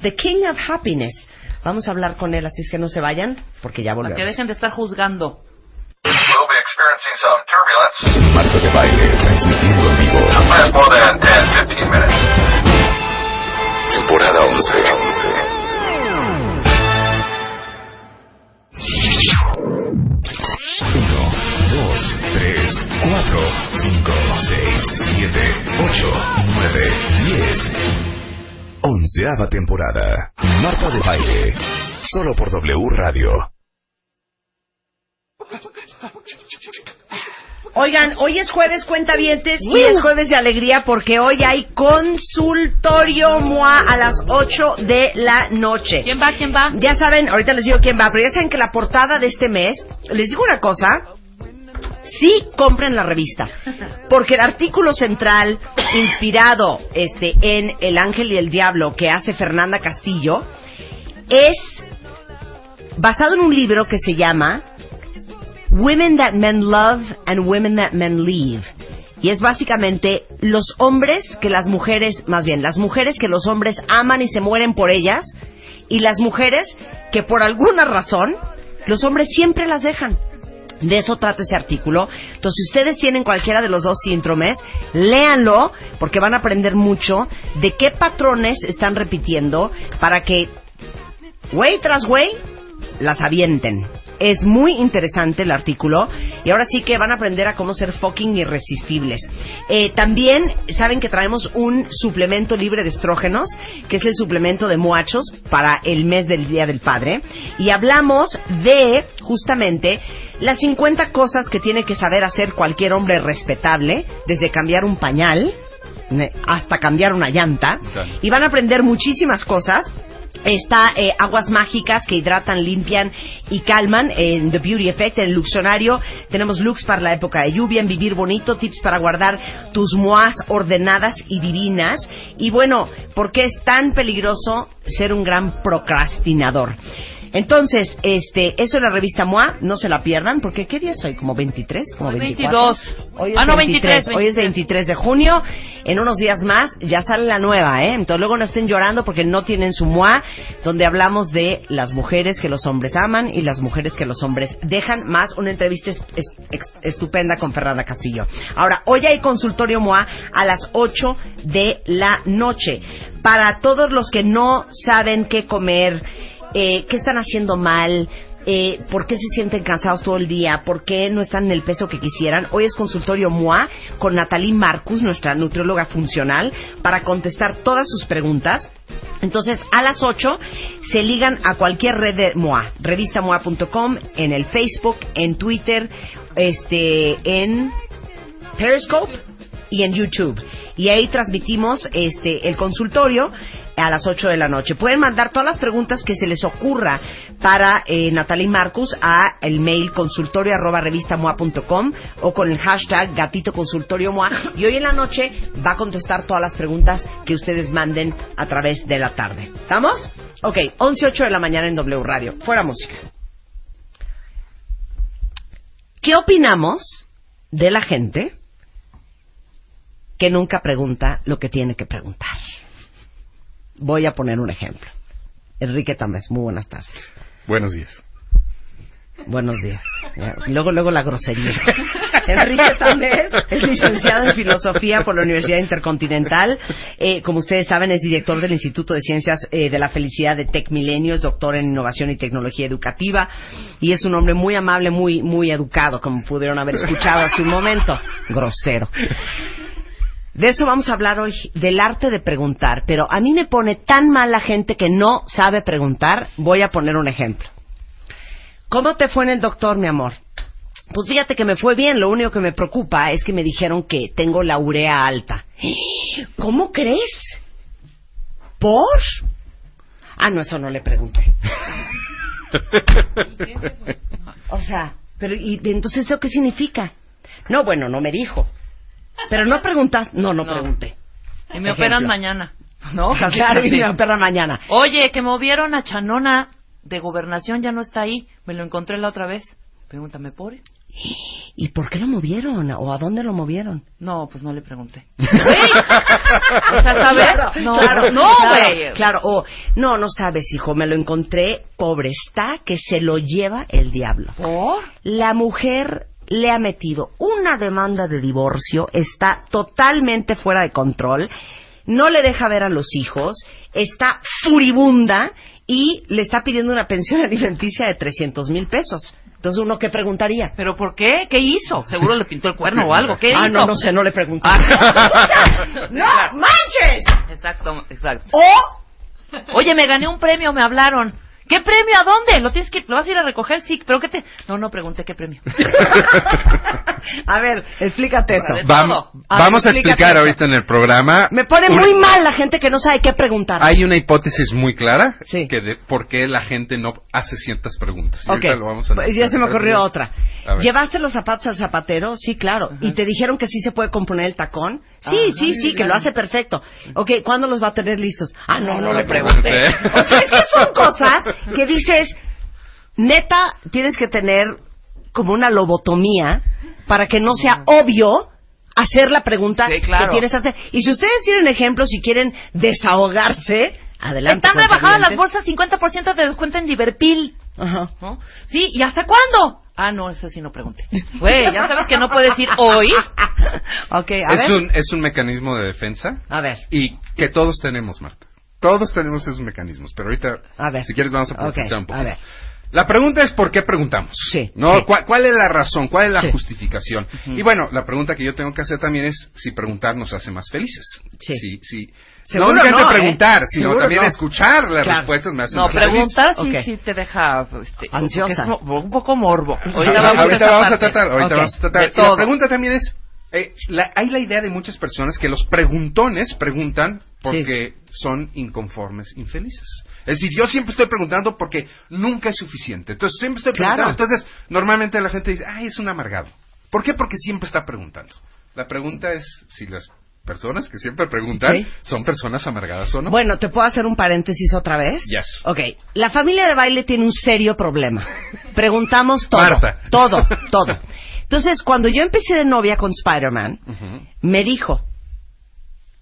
The King of Happiness. Vamos a hablar con él, así es que no se vayan, porque ya volvemos. Que dejen de estar juzgando. We'll be experiencing some turbulence. 4, 5, 6, 7, 8, 9, 10. Onceava temporada. Marta de Baile. Solo por W Radio. Oigan, hoy es jueves cuenta cuentavientes y es jueves de alegría porque hoy hay consultorio MOA a las 8 de la noche. ¿Quién va? ¿Quién va? Ya saben, ahorita les digo quién va, pero ya saben que la portada de este mes, les digo una cosa, sí compren la revista, porque el artículo central inspirado este en El Ángel y el Diablo que hace Fernanda Castillo es basado en un libro que se llama Women That Men Love and Women That Men Leave. Y es básicamente los hombres que las mujeres, más bien, las mujeres que los hombres aman y se mueren por ellas, y las mujeres que por alguna razón los hombres siempre las dejan. De eso trata ese artículo. Entonces, si ustedes tienen cualquiera de los dos síndromes, léanlo porque van a aprender mucho de qué patrones están repitiendo para que, güey tras güey, las avienten. Es muy interesante el artículo y ahora sí que van a aprender a cómo ser fucking irresistibles. Eh, también saben que traemos un suplemento libre de estrógenos, que es el suplemento de muachos para el mes del Día del Padre. Y hablamos de justamente las 50 cosas que tiene que saber hacer cualquier hombre respetable, desde cambiar un pañal hasta cambiar una llanta. Y van a aprender muchísimas cosas. Está eh, aguas mágicas que hidratan, limpian y calman en The Beauty Effect. En el Luxonario tenemos looks para la época de lluvia, en Vivir Bonito, tips para guardar tus moas ordenadas y divinas. Y bueno, ¿por qué es tan peligroso ser un gran procrastinador? Entonces, este, eso es la revista MOA, no se la pierdan, porque ¿qué día es hoy? ¿Como 23? ¿Como Hoy 24? 22. Hoy es Ah, no, 23, 23, Hoy es 23 de junio. En unos días más ya sale la nueva, ¿eh? Entonces luego no estén llorando porque no tienen su MOA, donde hablamos de las mujeres que los hombres aman y las mujeres que los hombres dejan, más una entrevista es- estupenda con Fernanda Castillo. Ahora, hoy hay consultorio MOA a las 8 de la noche. Para todos los que no saben qué comer, eh, qué están haciendo mal, eh, por qué se sienten cansados todo el día, por qué no están en el peso que quisieran. Hoy es consultorio MOA con Natalie Marcus, nuestra nutrióloga funcional, para contestar todas sus preguntas. Entonces, a las 8 se ligan a cualquier red de MOA, revistamoa.com, en el Facebook, en Twitter, este, en Periscope y en YouTube. Y ahí transmitimos este el consultorio a las 8 de la noche. Pueden mandar todas las preguntas que se les ocurra para eh, Natalie Marcus a el mail consultorio arroba revistamoa.com o con el hashtag gatito consultorio moa. Y hoy en la noche va a contestar todas las preguntas que ustedes manden a través de la tarde. ¿Estamos? Ok, 11, 8 de la mañana en W Radio. Fuera música. ¿Qué opinamos de la gente que nunca pregunta lo que tiene que preguntar? Voy a poner un ejemplo. Enrique Tamés, muy buenas tardes. Buenos días. Buenos días. Luego, luego la grosería. Enrique Tamés es licenciado en Filosofía por la Universidad Intercontinental. Eh, como ustedes saben, es director del Instituto de Ciencias eh, de la Felicidad de Tec Milenio, es doctor en Innovación y Tecnología Educativa y es un hombre muy amable, muy, muy educado, como pudieron haber escuchado hace un momento. Grosero. De eso vamos a hablar hoy, del arte de preguntar. Pero a mí me pone tan mal la gente que no sabe preguntar. Voy a poner un ejemplo. ¿Cómo te fue en el doctor, mi amor? Pues fíjate que me fue bien. Lo único que me preocupa es que me dijeron que tengo la urea alta. ¿Cómo crees? ¿Por? Ah, no, eso no le pregunté. O sea, pero ¿y entonces eso qué significa? No, bueno, no me dijo. Pero no preguntas. No, no, No. pregunté. Y me Ejemplo. operan mañana. ¿No? Claro, y me operan mañana. Oye, que movieron a Chanona de gobernación, ya no está ahí. Me lo encontré la otra vez. Pregúntame por. ¿Y por qué lo movieron? ¿O a dónde lo movieron? No, pues no le pregunté. Güey. O sea, no, claro, no, claro, güey. Claro, o no, no sabes, hijo, me lo encontré, pobre está, que se lo lleva el diablo. ¿Por? La mujer le ha metido una demanda de divorcio, está totalmente fuera de control, no le deja ver a los hijos, está furibunda y le está pidiendo una pensión alimenticia de 300 mil pesos. Entonces, ¿uno qué preguntaría? ¿Pero por qué? ¿Qué hizo? Seguro le pintó el cuerno o algo. ¿Qué ah, hizo? no, no sé, no le pregunté. Ah. ¡No manches! Exacto, exacto. O Oye, me gané un premio, me hablaron. ¿Qué premio? ¿A dónde? ¿Lo tienes que, lo vas a ir a recoger? Sí, pero ¿qué te...? No, no pregunté qué premio. A ver, explícate eso. Vam- todo. A ver, vamos a explícate explicar eso. ahorita en el programa. Me pone un- muy mal la gente que no sabe qué preguntar. Hay una hipótesis muy clara Sí. que de por qué la gente no hace ciertas preguntas. Y Ok, ahorita lo vamos a pues ya se me ocurrió otra. A ver. ¿Llevaste los zapatos al zapatero? Sí, claro. ¿Y te dijeron que sí se puede componer el tacón? Sí, sí, sí, que lo hace perfecto. Ok, ¿cuándo los va a tener listos? Ah, no, no, le pregunté. pregunté. O sea, es que son cosas que dices, neta, tienes que tener como una lobotomía para que no sea obvio hacer la pregunta Sí, claro. que hacer. Y si ustedes tienen ejemplos y quieren desahogarse, adelante. Están rebajadas las bolsas 50% de descuento en Liverpool. Ajá. ¿No? Sí, ¿y hasta cuándo? Ah, no, eso sí no pregunté. Güey, ya sabes que no puedes ir hoy. Ok, a Es ver. un, es un mecanismo de defensa A ver. y que todos tenemos, Marta. Todos tenemos esos mecanismos, pero ahorita, A ver. si quieres, vamos a profundizar un poco. a ver. La pregunta es ¿por qué preguntamos? Sí, ¿No? sí. ¿Cuál, cuál es la razón? ¿Cuál es la Sí. justificación? Y bueno, la pregunta que yo tengo que hacer también es si preguntar nos hace más felices. Sí. Sí, no únicamente no, ¿eh? preguntar, sino Seguro también no. escuchar las Claro. respuestas me hace No, más feliz. preguntar sí, sí te deja este, Ansiosa. un poco morbo. Ahorita, Ahorita vamos, a, tratar, ahorita vamos a tratar. De Y La pregunta también es, eh, la- hay la idea de muchas personas que los preguntones preguntan porque son inconformes, infelices. Es decir, yo siempre estoy preguntando porque nunca es suficiente. Entonces siempre estoy Claro. preguntando. Entonces, normalmente la gente dice, ay, es un amargado. ¿Por qué? Porque siempre está preguntando. La pregunta es si las personas que siempre preguntan Sí. son personas amargadas o no. Bueno, ¿te puedo hacer un paréntesis otra vez? Yes. Ok. La familia de baile tiene un serio problema. Preguntamos todo. Marta. Todo, todo. Entonces, cuando yo empecé de novia con Spider-Man, me dijo,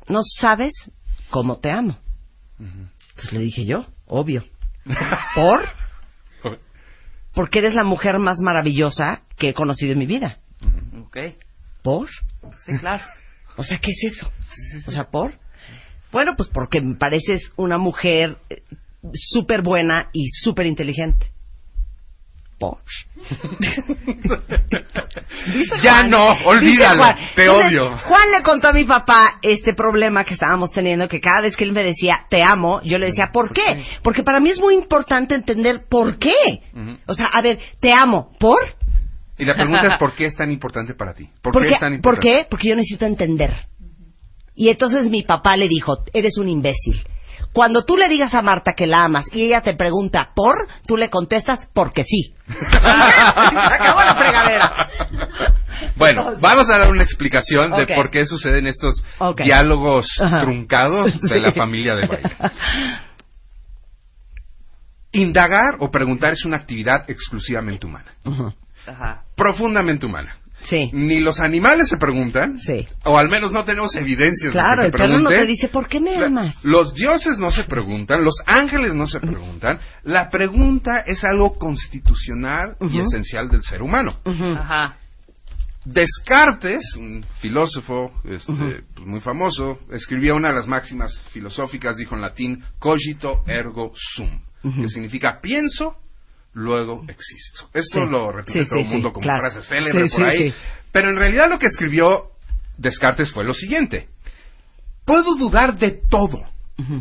no sabes cómo te amo. Entonces le dije yo, obvio. ¿Por? Porque eres la mujer más maravillosa que he conocido en mi vida. Ok, ¿Por? sí, claro. O sea, ¿qué es eso? O sea, ¿por? Bueno, pues porque me pareces una mujer eh, súper buena y súper inteligente. ¿Por? Dice Ya Juan. no, olvídalo, Juan. te Entonces, odio. Juan le contó a mi papá este problema que estábamos teniendo, que cada vez que él me decía, te amo, yo le decía, ¿por qué? Porque para mí es muy importante entender por qué. O sea, a ver, te amo, ¿por? Y la pregunta es, ¿por qué es tan importante para ti? ¿Por ¿Por qué qué? es tan ¿Por importante? qué? Porque yo necesito entender. Y entonces mi papá le dijo, eres un imbécil. Cuando tú le digas a Marta que la amas y ella te pregunta por, tú le contestas porque sí. Se acabó la fregadera. Bueno, vamos a dar una explicación de por qué suceden estos diálogos Ajá. truncados de Sí. la familia de baile. Indagar o preguntar es una actividad exclusivamente humana. Ajá. profundamente humana. Sí. Ni los animales se preguntan, Sí. o al menos no tenemos evidencias Claro, de que se perro no pregunte. te dice, ¿por qué me amas? Los dioses no se preguntan, los ángeles no se preguntan. La pregunta es algo constitucional y esencial del ser humano. Ajá. Descartes, un filósofo este, pues, muy famoso, escribía una de las máximas filosóficas, dijo en latín, cogito ergo sum, que significa pienso, luego existo. Esto Sí. lo repite Sí, todo sí, el mundo como claro. frase célebre por ahí. Pero en realidad lo que escribió Descartes fue lo siguiente. Puedo dudar de todo.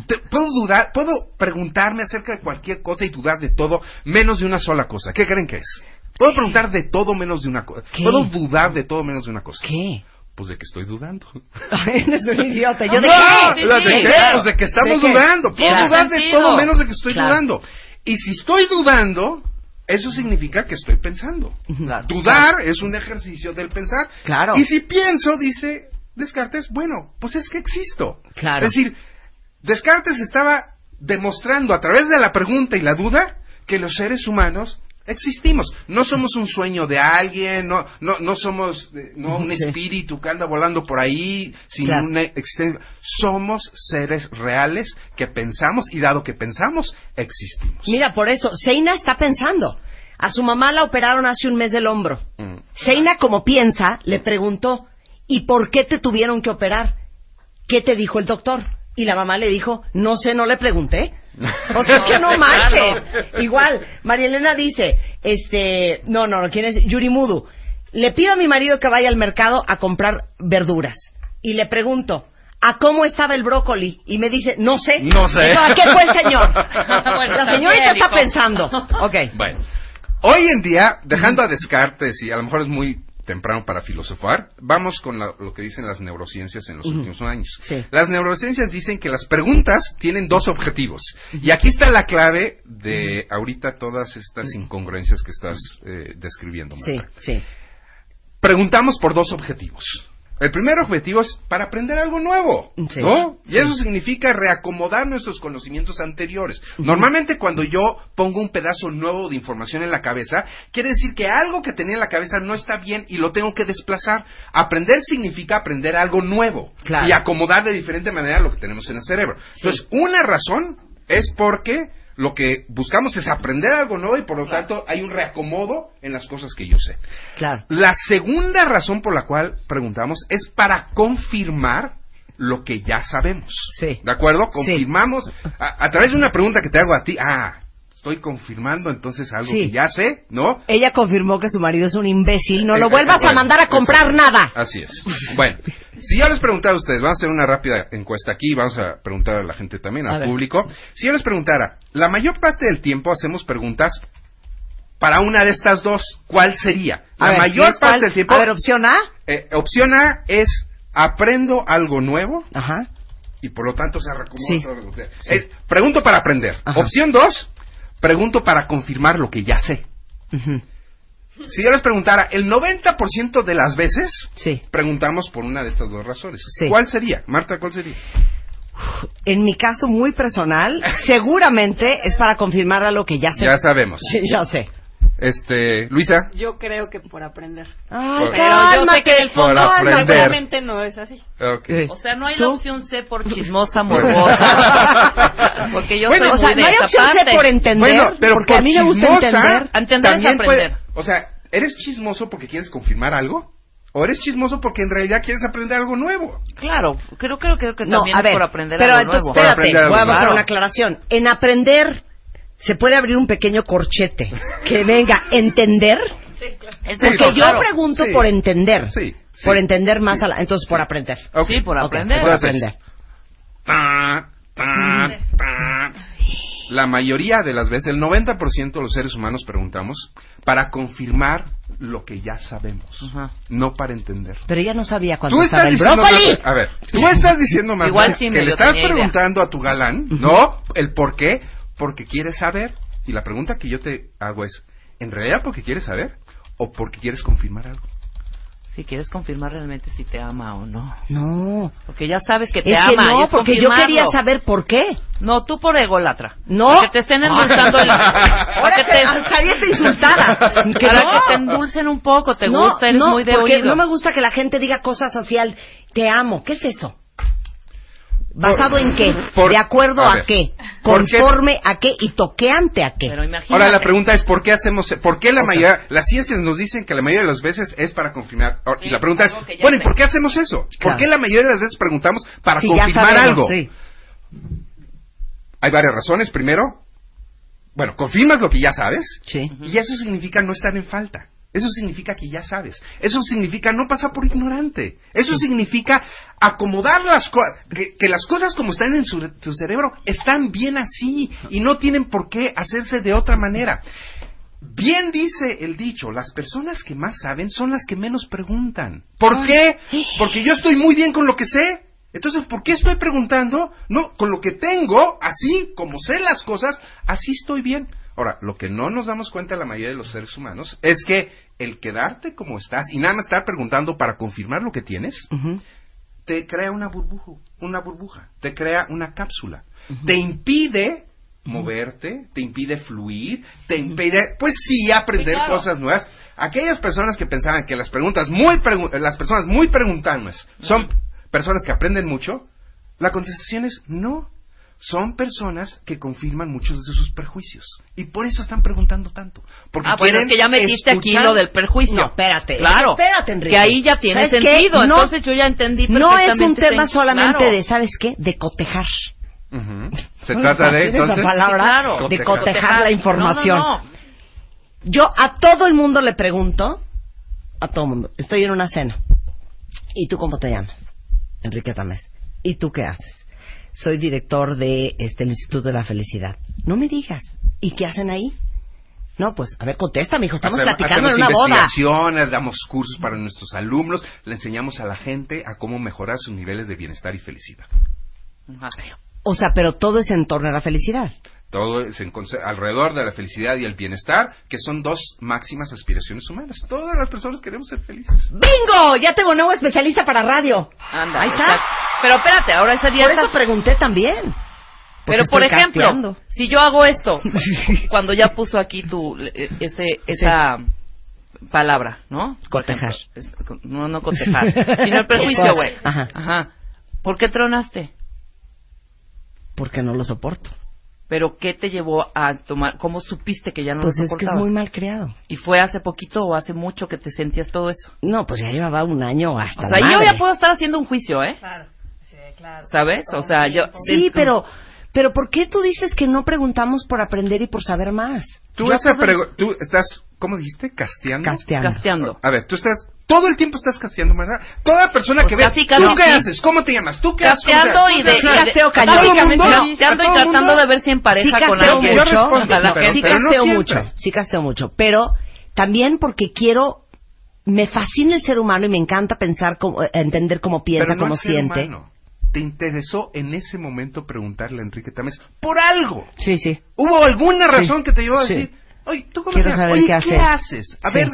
Te- puedo dudar, puedo preguntarme acerca de cualquier cosa y dudar de todo menos de una sola cosa. ¿Qué creen que es? Puedo preguntar de todo menos de una cosa. ¿Qué? Puedo dudar de todo menos de una cosa. ¿Qué? Pues de que estoy dudando. Eres un idiota. ¿Yo de No, qué? ¿de qué? Pues de que estamos dudando. Puedo dudar de todo menos de que estoy Claro. dudando. Y si estoy dudando, eso significa que estoy pensando. Claro. Dudar es un ejercicio del pensar. Claro. Y si pienso, dice Descartes, bueno, pues es que existo. Claro. Es decir, Descartes estaba demostrando a través de la pregunta y la duda que los seres humanos existimos. No somos un sueño de alguien, no, no, no somos eh, no un espíritu que anda volando por ahí sin Claro. una existencia. Somos seres reales que pensamos y dado que pensamos, existimos. Mira, por eso, Seina está pensando. A su mamá la operaron hace un mes del hombro. Mm. Seina, como piensa, le preguntó, ¿y por qué te tuvieron que operar? ¿Qué te dijo el doctor? Y la mamá le dijo, no sé, no le pregunté. O sea que no manches. Igual, María Elena dice, este, no, no, ¿quién es? Yurimudu. Le pido a mi marido que vaya al mercado a comprar verduras. Y le pregunto, ¿A cómo estaba el brócoli? Y me dice, no sé. No sé. Entonces, ¿A qué fue el señor? Bueno, la también, señorita está pensando. Ok. Bueno, hoy en día, dejando a Descartes, y a lo mejor es muy temprano para filosofar, vamos con la- lo que dicen las neurociencias en los últimos años. Sí. Las neurociencias dicen que las preguntas tienen dos objetivos. Y aquí está la clave de ahorita todas estas incongruencias que estás eh, describiendo. Sí, Marta. sí. Preguntamos por dos objetivos. El primer objetivo es para aprender algo nuevo, Sí. ¿no? Y eso significa reacomodar nuestros conocimientos anteriores. Normalmente cuando yo pongo un pedazo nuevo de información en la cabeza, quiere decir que algo que tenía en la cabeza no está bien y lo tengo que desplazar. Aprender significa aprender algo nuevo Claro. y acomodar de diferente manera lo que tenemos en el cerebro. Entonces, una razón es porque lo que buscamos es aprender algo nuevo y por lo tanto hay un reacomodo en las cosas que yo sé. Claro. La segunda razón por la cual preguntamos es para confirmar lo que ya sabemos. Sí. ¿De acuerdo? Confirmamos a, a través de una pregunta que te hago a ti. Ah, estoy confirmando entonces algo Sí. que ya sé, ¿no? Ella confirmó que su marido es un imbécil. No Eh, lo eh, vuelvas a bueno, mandar a comprar exacto. nada. Así es. Bueno, si yo les preguntara a ustedes, vamos a hacer una rápida encuesta aquí, vamos a preguntar a la gente también, A al ver. público. Si yo les preguntara, la mayor parte del tiempo hacemos preguntas para una de estas dos, ¿cuál sería? A La ver, mayor parte del tiempo. A ver, opción A. Eh, opción A es aprendo algo nuevo Ajá. y por lo tanto se recomoda Sí. todo lo que- Eh, pregunto para aprender. Ajá. Opción 2, pregunto para confirmar lo que ya sé. Si yo les preguntara, el 90% de las veces Sí. preguntamos por una de estas dos razones. Sí. ¿Cuál sería? Marta, ¿cuál sería? En mi caso muy personal, seguramente es para confirmar a lo que ya sé. Ya sabemos. Sí, ya sé. Este, Luisa, Yo creo que por aprender. Ay, Por- Pero yo sé cálmate. que en el fondo aprender. seguramente no es así. ok. Eh, O sea, no hay ¿Tú? la opción C por chismosa, morbosa. Porque yo Bueno, soy O sea, de no hay esa opción C parte. por entender, Bueno, pero porque por a mí me gusta entender. Entender es también puede- aprender. o sea, ¿eres chismoso porque quieres confirmar algo? ¿O eres chismoso porque en realidad quieres aprender algo nuevo? Claro, creo, creo, creo que No, también a es ver, por aprender pero algo entonces, nuevo. Espérate, aprender voy a hacer una aclaración. En aprender se puede abrir un pequeño corchete que venga entender, porque yo claro. pregunto Sí. por entender, Sí, sí. por entender más Sí. a la, entonces por aprender. Sí, por aprender. por aprender. Ta, ta, ta. La mayoría de las veces, el 90% de los seres humanos preguntamos para confirmar lo que ya sabemos, Ajá. no para entender. Pero ella no sabía cuándo estaba estás el brócoli. A ver, tú estás diciendo más Igual sí que le estás idea. preguntando a tu galán, ¿no? El por qué, porque quieres saber. Y la pregunta que yo te hago es, ¿en realidad porque quieres saber o porque quieres confirmar algo? Si quieres confirmar realmente si te ama o no. No, Porque ya sabes que te es que ama. y no, es porque yo quería saber por qué. No, tú por ególatra. No. Para que te estén endulzando el... para Ahora que que te... estaría esta insultada. Que para no. que te endulcen un poco. Te no, gusta, eres no, muy de porque oído. no me gusta que la gente diga cosas así al te amo. ¿Qué es eso? ¿Basado en qué? por- ¿De acuerdo a a, qué? ¿Conforme a qué? ¿Y toqueante a qué? Pero. Ahora la pregunta es ¿por qué hacemos, por qué la mayoría, las ciencias nos dicen que la mayoría de las veces es para confirmar, Sí, y la pregunta es, bueno, ¿y por qué hacemos eso? ¿Por Claro. qué la mayoría de las veces preguntamos para Sí, confirmar sabemos, algo? sí. Hay varias razones. Primero, bueno, confirmas lo que ya sabes Sí. y eso significa no estar en falta. Eso significa que ya sabes. Eso significa no pasar por ignorante. Eso significa acomodar las cosas, que, que las cosas como están en su, tu cerebro están bien así y no tienen por qué hacerse de otra manera. Bien dice el dicho, las personas que más saben son las que menos preguntan. ¿Por qué? Porque yo estoy muy bien con lo que sé. Entonces, ¿por qué estoy preguntando? No, con lo que tengo, así como sé las cosas, así estoy bien. Ahora, lo que no nos damos cuenta la mayoría de los seres humanos es que el quedarte como estás y nada más estar preguntando para confirmar lo que tienes, te crea una burbuja, una burbuja, te crea una cápsula, te impide moverte, te impide fluir, te impide, pues sí, aprender Sí, claro. cosas nuevas. Aquellas personas que pensaban que las preguntas muy pregu- las personas muy preguntantes son personas que aprenden mucho, la contestación es no. Son personas que confirman muchos de sus prejuicios y por eso están preguntando tanto. Porque Ah, bueno, quieren es que ya metiste aquí escuchar- lo del perjuicio. No, espérate. Claro. Espérate, Enrique. Que ahí ya tiene sentido. No. Entonces yo ya entendí No es perfectamente. un tema solamente claro. de, ¿sabes qué? De cotejar. Se trata de entonces palabra Sí, claro. de Cotejar. cotejar la información. No, no, no. Yo a todo el mundo le pregunto, a todo el mundo, estoy en una cena. ¿Y tú cómo te llamas? Enrique Tamés. ¿y tú qué haces? Soy director de este el Instituto de la Felicidad. No me digas. ¿Y qué hacen ahí? No, pues, a ver, contesta, mijo. Estamos platicando en una boda. investigaciones, damos cursos para nuestros alumnos, le enseñamos a la gente a cómo mejorar sus niveles de bienestar y felicidad. Ajá. O sea, pero todo es en torno a la felicidad. Todo es en alrededor de la felicidad y el bienestar, que son dos máximas aspiraciones humanas. Todas las personas queremos ser felices. ¡Bingo! Ya tengo nuevo especialista para radio. Anda, Ahí está. exacto. Pero espérate, ahora esa Por dieta... eso pregunté también. Porque Pero por ejemplo, casteando. si yo hago esto, cuando ya puso aquí tu eh, ese esa palabra, ¿no? Por Cotejar. No, no cotejar, sino el prejuicio, güey. Ajá. Ajá. ¿Por qué tronaste? Porque no lo soporto. Pero ¿qué te llevó a tomar? ¿Cómo supiste que ya no Pues lo es que es muy mal creado. ¿Y fue hace poquito o hace mucho que te sentías todo eso? No, pues ya llevaba un año hasta O sea, la yo madre. ya puedo estar haciendo un juicio, ¿eh? Claro, sí, claro. ¿Sabes? O sea, yo... Sí, es- pero, pero ¿por qué tú dices que no preguntamos por aprender y por saber más? Tú, esa tú estás, ¿cómo dijiste? Casteando. Casteando. Casteando. A ver, tú estás, todo el tiempo estás casteando, ¿verdad? Toda persona Pues que ve, ¿tú qué sí. haces? ¿Cómo te llamas? ¿Tú qué haces? ¿Cómo te Casteando y de... Casteo cañón. Casteando y tratando de ver si en pareja Sí con alguien. Yo mucho, pero- sí pero casteo mucho, sí casteo mucho, pero también porque quiero, me fascina el ser humano y me encanta pensar, cómo, eh, entender cómo piensa, Pero no cómo el ser siente. humano. Te interesó en ese momento preguntarle a Enrique Tamés por algo. Sí, sí. ¿Hubo alguna Sí. razón que te llevó a Sí. decir, oye, ¿tú cómo Quiero te llamas? saber Oye, qué ¿qué, hacer". haces? A Sí. ver,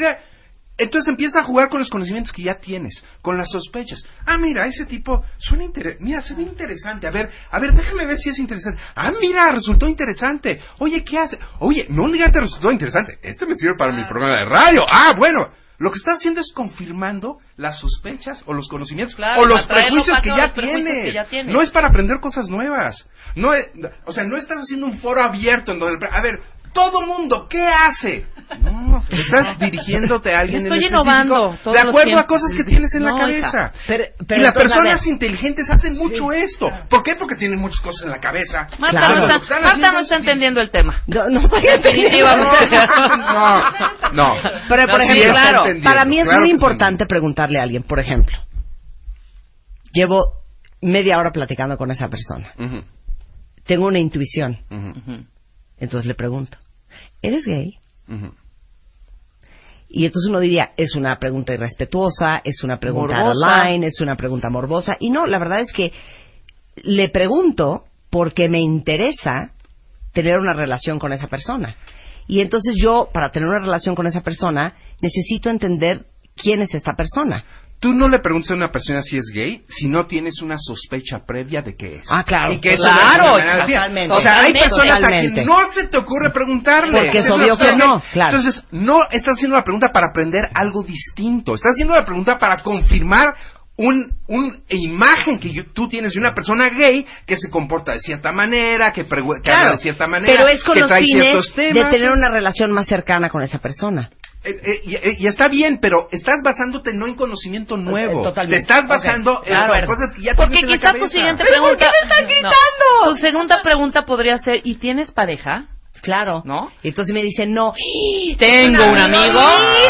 entonces empieza a jugar con los conocimientos que ya tienes, con las sospechas. Ah, mira, ese tipo suena interesante. Mira, se ve interesante. A ver, a ver, déjame ver si es interesante. Ah, mira, resultó interesante. Oye, ¿qué hace? Oye, no día te resultó interesante. Este me sirve para mi programa de radio. Ah, bueno. Lo que está haciendo es confirmando las sospechas o los conocimientos Claro, o los prejuicios que los prejuicios tienes. que ya tienes. No es para aprender cosas nuevas. No es- o sea, no estás haciendo un foro abierto en donde... A ver, todo mundo, ¿qué hace? No, estás dirigiéndote a alguien Estoy en específico innovando todos de los acuerdo a cosas que tienes en la cabeza. hija. Pero, pero y las personas inteligentes hacen mucho esto. ¿Por qué? Porque tienen muchas cosas en la cabeza. Marta, Claro. no, está, están Marta haciendo no es está di- entendiendo el tema. no, no estoy Definitivamente. No, no. Pero, por No, sí, ejemplo, claro. para mí es Claro muy importante preguntarle a alguien, por ejemplo, llevo media hora platicando con esa persona. Tengo una intuición, entonces le pregunto, ¿eres gay? Y entonces uno diría, es una pregunta irrespetuosa, es una pregunta Morbosa. out of line, es una pregunta morbosa. Y no, la verdad es que le pregunto porque me interesa tener una relación con esa persona. Y entonces yo, para tener una relación con esa persona, necesito entender quién es esta persona. Tú no le preguntas a una persona si es gay si no tienes una sospecha previa de que es. Ah, claro. Y que Claro, de- totalmente. O sea, hay Totalmente. personas a quien no se te ocurre preguntarle. Porque es obvio que no, claro. Entonces, no estás haciendo la pregunta para aprender algo distinto. Estás haciendo la pregunta para confirmar un, un imagen que yo- tú tienes de una persona gay que se comporta de cierta manera, que, Claro, habla de cierta manera, pero es con que los trae fines ciertos de temas. tener una relación más cercana con esa persona. Eh, eh, y, eh, y está bien, pero estás basándote no en conocimiento nuevo. Eh, totalmente. Te estás basando en claro. las cosas que ya Porque quizás tu siguiente ¿Pero por pregunta... qué me están No. gritando? Tu segunda pregunta podría ser, ¿y tienes pareja? Claro. ¿No? Y entonces me dicen, no. Tengo un amigo.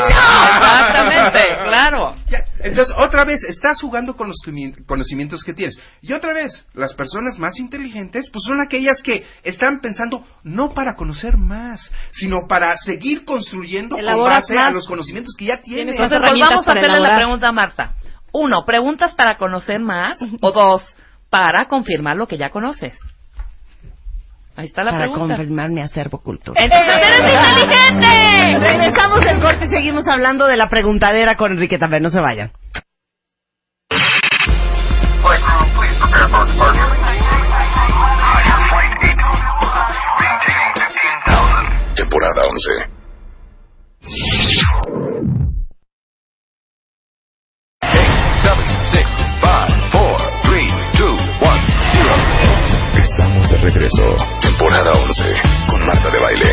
Exactamente, claro. Ya, Entonces, otra vez, estás jugando con los conocimi- conocimientos que tienes. Y otra vez, las personas más inteligentes, pues son aquellas que están pensando no para conocer más, sino para seguir construyendo con base a los conocimientos que ya tienes. Entonces herramientas volvamos a hacerle la pregunta a Marta. Uno, preguntas para conocer más. O dos, para confirmar lo que ya conoces. Ahí está la para pregunta. confirmar mi acervo cultural. Entonces eres inteligente. Regresamos del corte y seguimos hablando de la preguntadera con Enrique también. No se vayan. For departure. De regreso. Temporada 11 con Marta de Baile.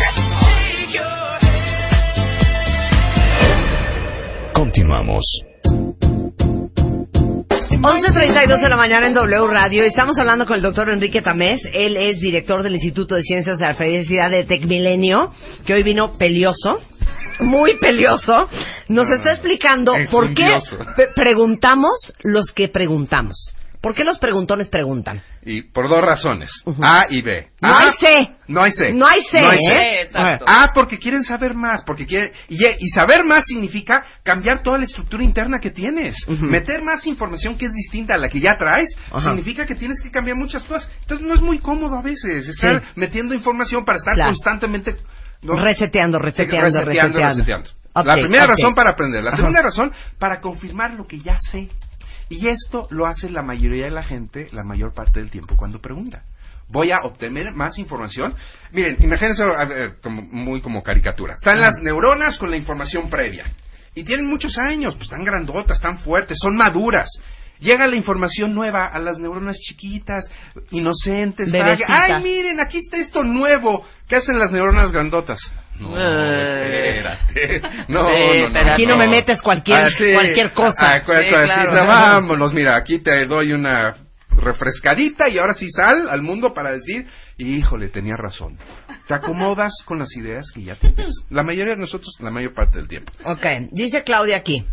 Continuamos. 11.32 de la mañana en W Radio. Estamos hablando con el doctor Enrique Tamés. Él es director del Instituto de Ciencias de la Felicidad de Tecmilenio, que hoy vino pelioso, muy pelioso. Nos está explicando por qué preguntamos los que preguntamos. ¿Por qué los preguntones preguntan? Y por dos razones. A y B. No A, hay C. No hay C. No hay C, No hay ¿eh? C. Exacto. A, porque quieren saber más, porque quieren... Y, y saber más significa cambiar toda la estructura interna que tienes. Meter más información que es distinta a la que ya traes, significa que tienes que cambiar muchas cosas. Entonces no es muy cómodo a veces estar Sí. metiendo información para estar Claro. constantemente... ¿no? Reseteando, reseteando, reseteando, reseteando. reseteando. La primera razón para aprender. La segunda razón para confirmar lo que ya sé. Y esto lo hace la mayoría de la gente la mayor parte del tiempo cuando pregunta. Voy a obtener más información. Miren, imagínense a ver, como, muy como caricatura. Están las neuronas con la información previa. Y tienen muchos años, pues están grandotas, están fuertes, son maduras. Llega la información nueva a las neuronas chiquitas, inocentes. Ay, miren, aquí está esto nuevo. ¿Qué hacen las neuronas grandotas? No, Eh. espérate. No, Sí, no, no. espérate. Aquí no me metes cualquier- Ah, sí. cualquier cosa. Ah, Sí, cosita. claro. Vámonos, mira, aquí te doy una refrescadita y ahora sí sal al mundo para decir, híjole, tenía razón. Te acomodas con las ideas que ya tienes. La mayoría de nosotros, la mayor parte del tiempo. Ok, dice Claudia aquí.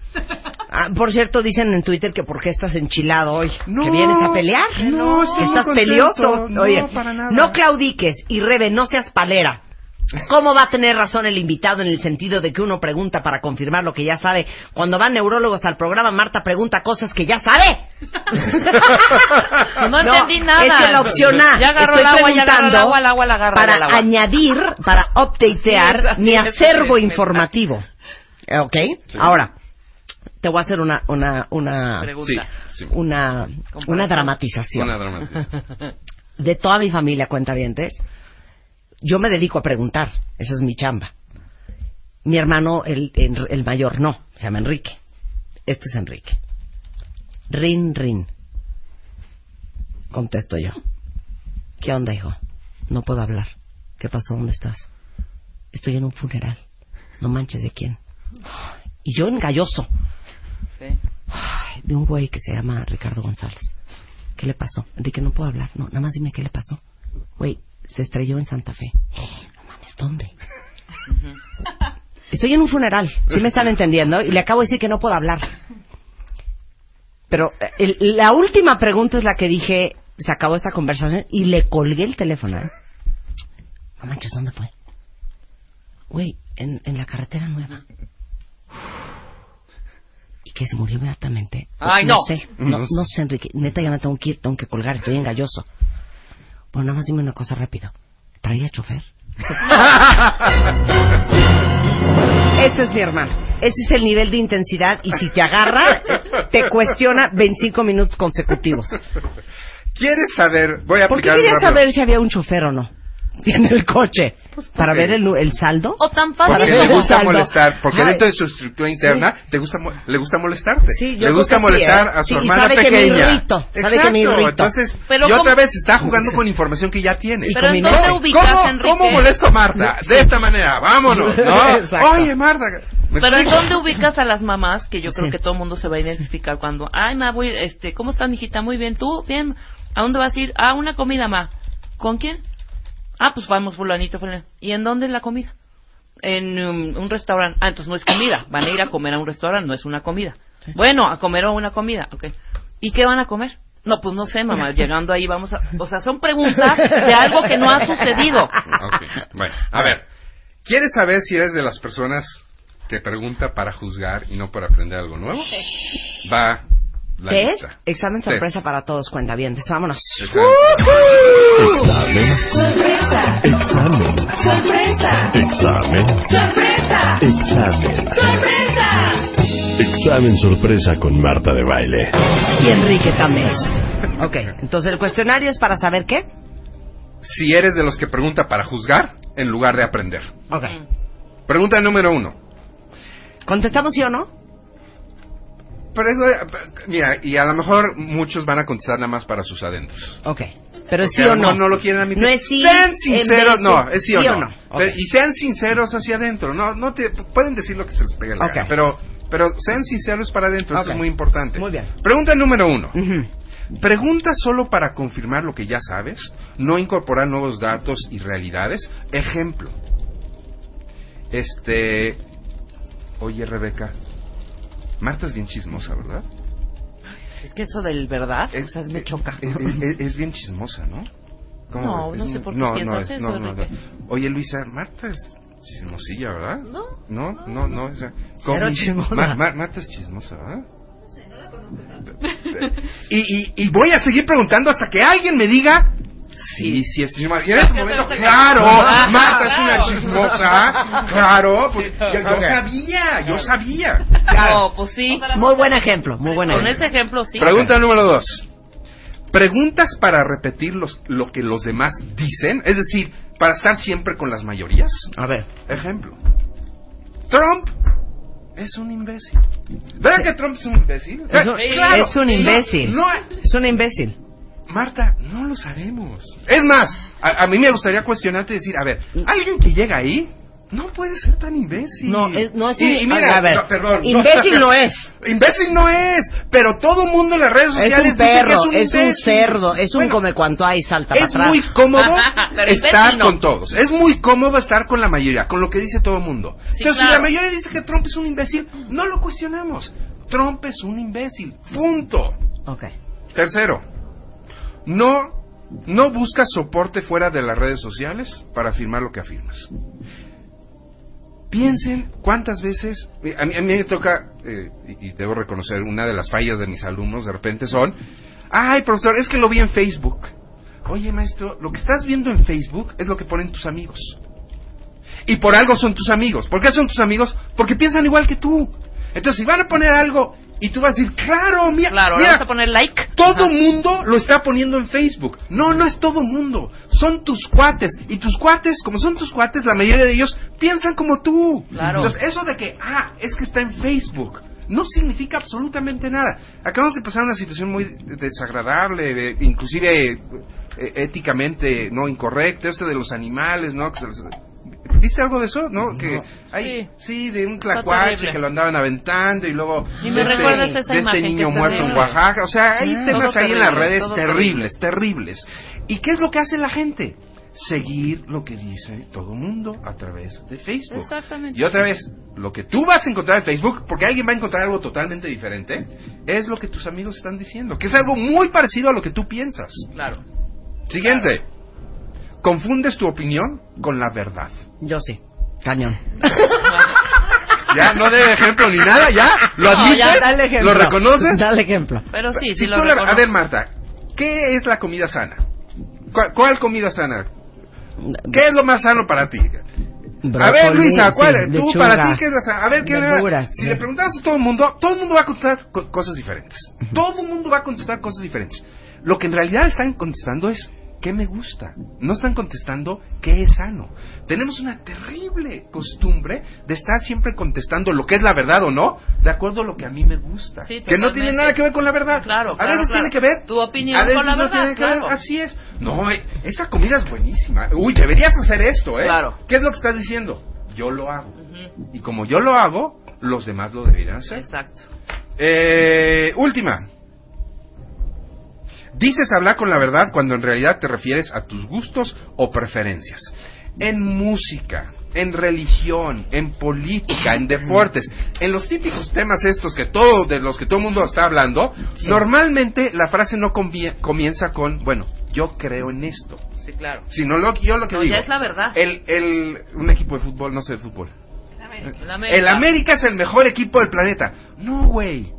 Ah, por cierto, dicen en Twitter que por qué estás enchilado hoy. No, que vienes a pelear. no, que estoy estás contento. pelioso. No, Oye, para nada. no claudiques y Rebe, no seas palera. ¿Cómo va a tener razón el invitado en el sentido de que uno pregunta para confirmar lo que ya sabe? Cuando van neurólogos al programa, Marta pregunta cosas que ya sabe. No entendí nada. Es que la opción A. Ya agarró estoy el agua, ya agarró el preguntando agua, el agua la agarra Para el agua. añadir, para updatear Sí, mi acervo informativo. ¿Ok? Ahora, te voy a hacer una, una, una, Pregunta. Sí, sí. una, una dramatización. Una dramatización. De toda mi familia, cuentavientes, yo me dedico a preguntar. Esa es mi chamba. Mi hermano, el, el, el mayor, no. Se llama Enrique. Este es Enrique. Rin, rin. Contesto yo. ¿Qué onda, hijo? No puedo hablar. ¿Qué pasó? ¿Dónde estás? Estoy en un funeral. No manches de quién. Y yo engalloso. Sí. Ay, de un güey que se llama Ricardo González. ¿Qué le pasó? Enrique, no puedo hablar. No, nada más dime qué le pasó. Güey, se estrelló en Santa Fe. No mames, ¿dónde? Estoy en un funeral, ¿sí me están entendiendo? Y le acabo de decir que no puedo hablar. Pero eh, el- la última pregunta es la que dije, se acabó esta conversación y le colgué el teléfono. ¿eh? No manches, ¿dónde fue? Güey, en, en la carretera nueva. Y que se murió inmediatamente. Ay, no. sé, no, no sé, Enrique. Neta, ya me tengo que ir, tengo que colgar, estoy engalloso. Bueno, nada más dime una cosa rápido. ¿Traía chofer? Ese es mi hermano. Ese es el nivel de intensidad y si te agarra, te cuestiona 25 minutos consecutivos. ¿Quieres saber? Voy a ¿Por qué aplicar querías rápido. saber si había un chofer o no? En el coche. ¿Para porque- ver el, el saldo? O tan Para Porque fácil ver le gusta saldo. molestar, porque Ay. dentro de su estructura interna te gusta le gusta molestarte. Sí, yo le creo gusta que sí, molestar ¿eh? a su Sí, hermana sabe que me pequeña. irrito, sabe Exacto. que me irrito. Entonces, Pero y otra ¿cómo- vez está jugando con información que ya tiene. Pero con ¿en mi dónde novio. ubicas, ¿Cómo, Enrique? ¿Cómo molesto a Marta? De esta manera, vámonos, ¿no? Oye, Marta. ¿me Pero ¿en dónde ubicas a las mamás? Que yo creo Sí. que todo el mundo se va a identificar cuando, ay, ma, voy, este, ¿cómo estás, mijita? Muy bien, ¿tú? Bien. ¿A dónde vas a ir? A una comida, ma. ¿Con quién? Ah, pues vamos, fulanito, fulanito. ¿Y en dónde es la comida? En um, un restaurante. Ah, entonces no es comida. Van a ir a comer a un restaurante, no es una comida. Bueno, a comer a una comida, ok. ¿Y qué van a comer? No, pues no sé, mamá. Llegando ahí vamos a... O sea, son preguntas de algo que no ha sucedido. Bueno, a ver. ¿Quieres saber si eres de las personas que pregunta para juzgar y no para aprender algo nuevo? Va ¿Qué es? Examen sorpresa para todos, cuenta bien. Vámonos. Examen. Examen. Examen. Examen. Examen. Examen sorpresa con Marta de baile. Y Enrique Tamés. Ok, entonces el cuestionario es para saber qué. Si eres de los que pregunta para juzgar en lugar de aprender. Ok. Pregunta número uno. ¿Contestamos sí o no? Pero, mira, y a lo mejor muchos van a contestar nada más para sus adentros. Ok. Pero Porque sí o no. no lo quieren admitir. No es sí. Sean sinceros, no, es sí, o no. Pero- y sean sinceros hacia adentro. No, no te pueden decir lo que se les pegue la Ok. gana, pero pero sean sinceros para adentro, eso es muy importante. Muy bien. Pregunta número uno. Pregunta solo para confirmar lo que ya sabes, no incorporar nuevos datos y realidades. Ejemplo. Este. Oye, Rebeca. Marta es bien chismosa, ¿verdad? Es que eso del verdad, Es- o sea, me choca. Es, es- es bien chismosa, ¿no? ¿Cómo No, no sé por qué no, piensas no, es- eso, no, no, no. Oye, Luisa, Marta es chismosilla, ¿verdad? No. No, no, no. o sea, chismosa. Ma- Ma- Marta es chismosa, ¿verdad? Y, y, y voy a seguir preguntando hasta que alguien me diga Sí, sí, es chismosa. Y en este momento, claro, Marta es una chismosa. Claro, pues yo, sabía, yo sabía. No, pues sí. Muy buen ejemplo, muy buen Con ese ejemplo sí. Pregunta número dos. ¿Preguntas para repetir los, lo que los demás dicen? Es decir, para estar siempre con las mayorías. A ver. Ejemplo. Trump es un imbécil. ¿Verdad que Trump es un imbécil? Es un, claro. es un imbécil. No, Es un imbécil. Marta, no lo sabemos. Es más, a, a mí me gustaría cuestionarte y decir, a ver, alguien que llega ahí no puede ser tan imbécil. No, es- no es Y- un- y mira, a ver, no, perdón, imbécil no es. Imbécil no es, pero todo mundo en las redes Es sociales un dice que perro, es un, es un cerdo, es un Bueno, come cuanto hay, salta para es atrás. muy cómodo estar no. con todos. Es muy cómodo estar con la mayoría, con lo que dice todo el mundo. Sí, Entonces, si la mayoría dice que Trump es un imbécil, no lo cuestionamos. Trump es un imbécil. Punto. Ok. Tercero, no, no buscas soporte fuera de las redes sociales para afirmar lo que afirmas. Piensen cuántas veces, eh, a mí, me toca, eh, y, y debo reconocer, una de las fallas de mis alumnos de repente son, ay profesor, es que lo vi en Facebook. Oye maestro, lo que estás viendo en Facebook es lo que ponen tus amigos. Y por algo son tus amigos. ¿Por qué son tus amigos? Porque piensan igual que tú. Entonces, si van a poner algo y tú vas a decir, claro, mira, Claro, mira, vas a poner like. todo Ajá. mundo lo está poniendo en Facebook. No, no es todo mundo. Son tus cuates. Y tus cuates, como son tus cuates, la mayoría de ellos piensan como tú. Claro. Entonces, eso de que, ah, es que está en Facebook, no significa absolutamente nada. Acabamos de pasar una situación muy desagradable, eh, inclusive eh, éticamente no incorrecta, este de los animales, ¿no? Que se los- ¿Viste algo de eso? ¿No? Que hay, sí. de un tlacuache que lo andaban aventando y luego Y me de este, recuerdas esa de este imagen niño muerto en. Oaxaca. O sea, hay Ah, temas ahí en las redes terribles, terribles. ¿Y qué es lo que hace la gente? Seguir lo que dice todo el mundo a través de Facebook. Exactamente. Y otra vez, lo que tú vas a encontrar en Facebook, porque alguien va a encontrar algo totalmente diferente, es lo que tus amigos están diciendo, que es algo muy parecido a lo que tú piensas. Claro. Siguiente. Confundes tu opinión con la verdad. Yo sí. Cañón. Ya, no de ejemplo ni nada, ya. ¿Lo No, admites? ya, Dale ejemplo. ¿Lo reconoces? Dale ejemplo. Pero sí, Si lo a ver, Marta, ¿qué es la comida sana? ¿Cuál, cuál comida sana? ¿Qué es lo más sano para ti? a ver, Luisa, ¿cuál? sí, tú, lechuga, para ti, ¿qué es la sana? A ver, ¿qué verduras, Si sí. le preguntas a todo el mundo, todo el mundo va a contestar co- cosas diferentes. Todo el mundo va a contestar cosas diferentes. Lo que en realidad están contestando es ¿qué me gusta? No están contestando ¿qué es sano? Tenemos una terrible costumbre de estar siempre contestando lo que es la verdad o no, de acuerdo a lo que a mí me gusta. Sí, que no tiene nada que ver con la verdad. Claro, a claro, veces claro. tiene que ver. Tu opinión a veces con la no verdad, tiene que ver. claro. Así es. No, eh, esa comida es buenísima. Uy, deberías hacer esto, ¿eh? Claro. ¿Qué es lo que estás diciendo? Yo lo hago. Y como yo lo hago, los demás lo deberían hacer. Exacto. Eh, última. Dices hablar con la verdad cuando en realidad te refieres a tus gustos o preferencias. En música, en religión, en política, en deportes, en los típicos temas estos que todo, de los que todo el mundo está hablando, normalmente la frase no comienza con, bueno, yo creo en esto. Sí, claro. Sino lo, yo lo que No, digo. ya es la verdad. El, el, un equipo de fútbol, no sé de fútbol. El América. El América es el mejor equipo del planeta. No, güey.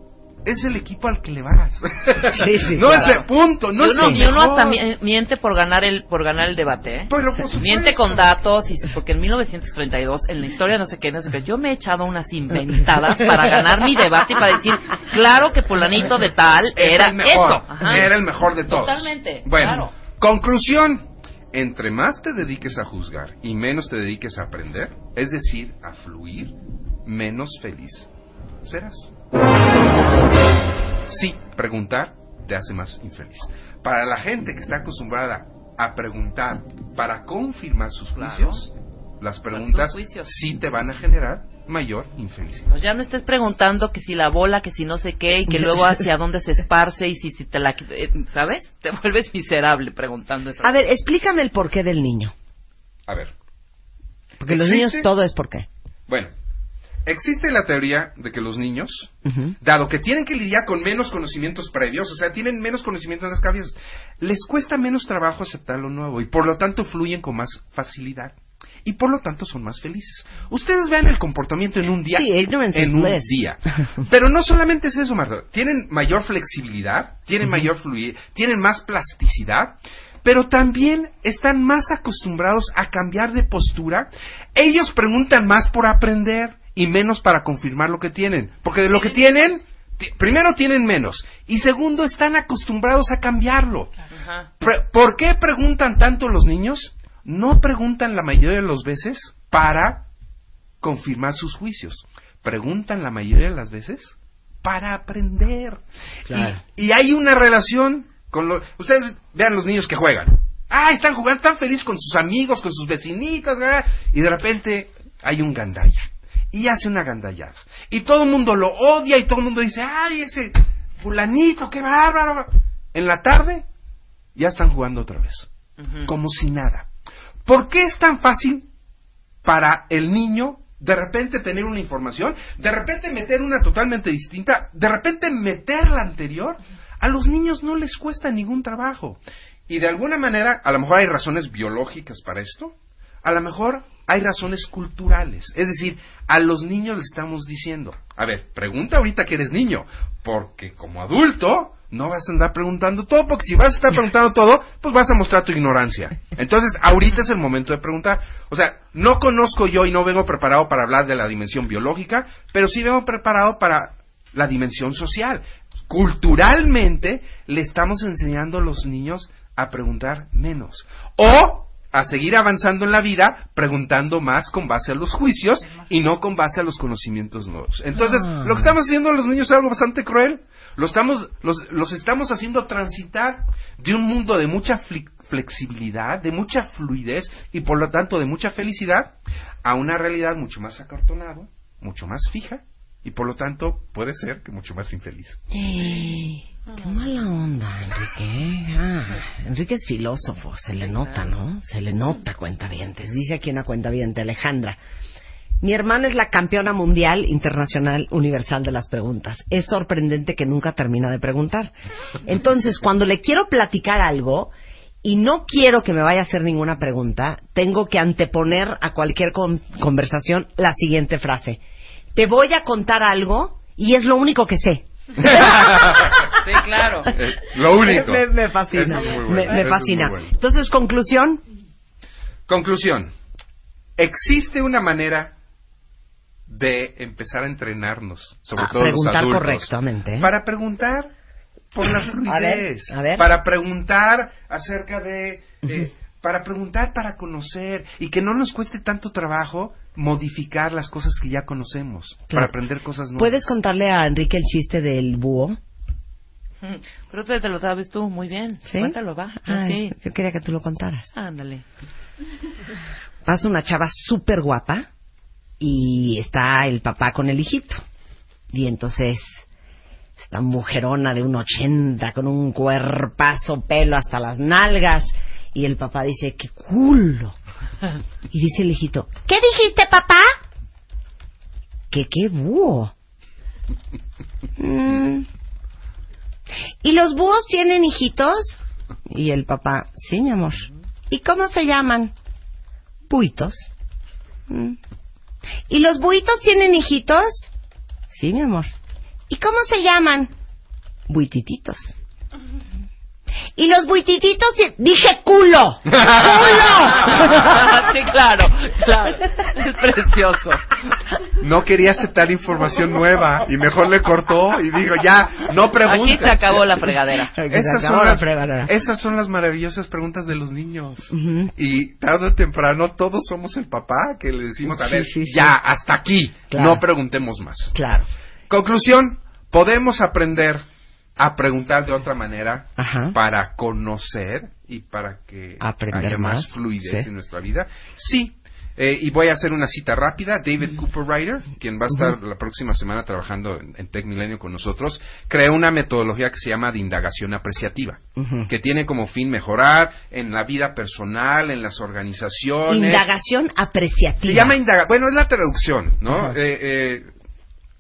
Es el equipo al que le vas. Sí, sí, no claro. es el punto, no y es uno, el y uno hasta mi- miente por ganar el por ganar el debate, ¿eh? Pero, por supuesto. Miente con datos, y, porque en 1932, en la historia no sé qué, no sé qué, yo me he echado unas inventadas para ganar mi debate y para decir, claro que fulanito de tal Es era el mejor. esto. Ajá. Era el mejor de todos. Totalmente, Bueno, claro. conclusión. Entre más te dediques a juzgar y menos te dediques a aprender, es decir, a fluir, menos feliz serás. Sí, preguntar te hace más infeliz. Para la gente que está acostumbrada a preguntar para confirmar sus Claro. juicios, las preguntas juicios. sí te van a generar mayor infelicidad. Pues ya no estés preguntando que si la bola, que si no sé qué, y que luego hacia dónde se esparce y si, si te la... eh, ¿Sabes? Te vuelves miserable preguntando eso. A ver, explícame el porqué del niño. A ver, Porque los ¿Existe? niños todo es por qué. Bueno, existe la teoría de que los niños, dado que tienen que lidiar con menos conocimientos previos, o sea, tienen menos conocimientos en las cabezas, les cuesta menos trabajo aceptar lo nuevo y por lo tanto fluyen con más facilidad. Y por lo tanto son más felices. Ustedes vean el comportamiento en un día. Sí, en un día. Pero no solamente es eso, Marta. Tienen mayor flexibilidad, tienen mayor fluidez, tienen más plasticidad, pero también están más acostumbrados a cambiar de postura. Ellos preguntan más por aprender y menos para confirmar lo que tienen. Porque de lo que tienen, ti- primero tienen menos. Y segundo, están acostumbrados a cambiarlo. ¿Por qué preguntan tanto los niños? No preguntan la mayoría de las veces para confirmar sus juicios. Preguntan la mayoría de las veces para aprender. Claro. Y, y hay una relación con los... Ustedes vean los niños que juegan. Ah, están jugando, están felices con sus amigos, con sus vecinitos, ¿verdad? y de repente hay un gandalla. Y hace una gandallada. Y todo el mundo lo odia y todo el mundo dice, ay, ese fulanito, qué bárbaro. En la tarde ya están jugando otra vez como si nada. ¿Por qué es tan fácil para el niño de repente tener una información, de repente meter una totalmente distinta, de repente meter la anterior? A los niños no les cuesta ningún trabajo. Y de alguna manera, a lo mejor hay razones biológicas para esto, a lo mejor hay razones culturales. Es decir, a los niños les estamos diciendo, a ver, pregunta ahorita que eres niño, porque como adulto no vas a andar preguntando todo, porque si vas a estar preguntando todo, pues vas a mostrar tu ignorancia. Entonces, ahorita es el momento de preguntar. O sea, no conozco yo y no vengo preparado para hablar de la dimensión biológica, pero sí vengo preparado para la dimensión social. Culturalmente le estamos enseñando a los niños a preguntar menos. O a seguir avanzando en la vida preguntando más con base a los juicios y no con base a los conocimientos nuevos. Entonces, Ah. lo que estamos haciendo a los niños es algo bastante cruel. Lo estamos, los, los estamos haciendo transitar de un mundo de mucha flexibilidad, de mucha fluidez y por lo tanto de mucha felicidad a una realidad mucho más acartonado, mucho más fija y por lo tanto puede ser que mucho más infeliz. Ey, qué mala onda, Enrique. Ah, Enrique es filósofo, se le nota, ¿no? Se le nota cuentavientes. Dice aquí una cuentaviente, Alejandra. Mi hermana es la campeona mundial, internacional, universal de las preguntas. Es sorprendente que nunca termina de preguntar. Entonces, cuando le quiero platicar algo y no quiero que me vaya a hacer ninguna pregunta, tengo que anteponer a cualquier con- conversación la siguiente frase. Te voy a contar algo y es lo único que sé. Sí, claro. Eh, lo único. Me, me fascina. Es bueno, me, me eso es fascina. bueno. Entonces, conclusión. Conclusión. Existe una manera de empezar a entrenarnos, sobre A todo los preguntar adultos, correctamente. para preguntar por la A ver, fluidez, a ver. para preguntar acerca de, eh, para preguntar para conocer y que no nos cueste tanto trabajo modificar las cosas que ya conocemos, Claro. para aprender cosas nuevas. ¿Puedes contarle a Enrique el chiste del búho? Mm, Pero te, te lo sabes tú muy bien. ¿Sí? Cuéntalo, va. Ay, Sí. Yo quería que tú lo contaras. Ándale. Pasa una chava súper guapa y está el papá con el hijito. Y entonces, esta mujerona de un 80 con un cuerpazo, pelo hasta las nalgas. Y el papá dice, ¡qué culo! Y dice el hijito, ¿qué dijiste, papá? Que qué búho. "Mm. ¿Y los búhos tienen hijitos? Y el papá, sí, mi amor. ¿Y cómo se llaman? Buitos. Mm. ¿Y los buitos tienen hijitos? Sí, mi amor. ¿Y cómo se llaman? Buitititos. ¿Y los buitititos? ti- Dije culo. ¡Culo! sí, claro, claro. Es precioso. No quería aceptar información nueva y mejor le cortó y dijo, ya, no preguntes. Aquí se acabó la fregadera. Esas acabó son, la las, fregadera. esas son las maravillosas preguntas de los niños. Y tarde o temprano todos somos el papá que le decimos, a Sí, ver, sí, sí. ya, hasta aquí, Claro. no preguntemos más. Claro. Conclusión, podemos aprender a preguntar de otra manera Ajá. para conocer y para que Aprender haya más, más, fluidez sí. en nuestra vida. Sí, Eh, y voy a hacer una cita rápida. David Cooper Ryder, quien va a estar la próxima semana trabajando en, en Tech Milenio con nosotros, creó una metodología que se llama de indagación apreciativa, que tiene como fin mejorar en la vida personal, en las organizaciones. Indagación apreciativa. Se llama indaga Bueno, es la traducción, ¿no? Eh, eh,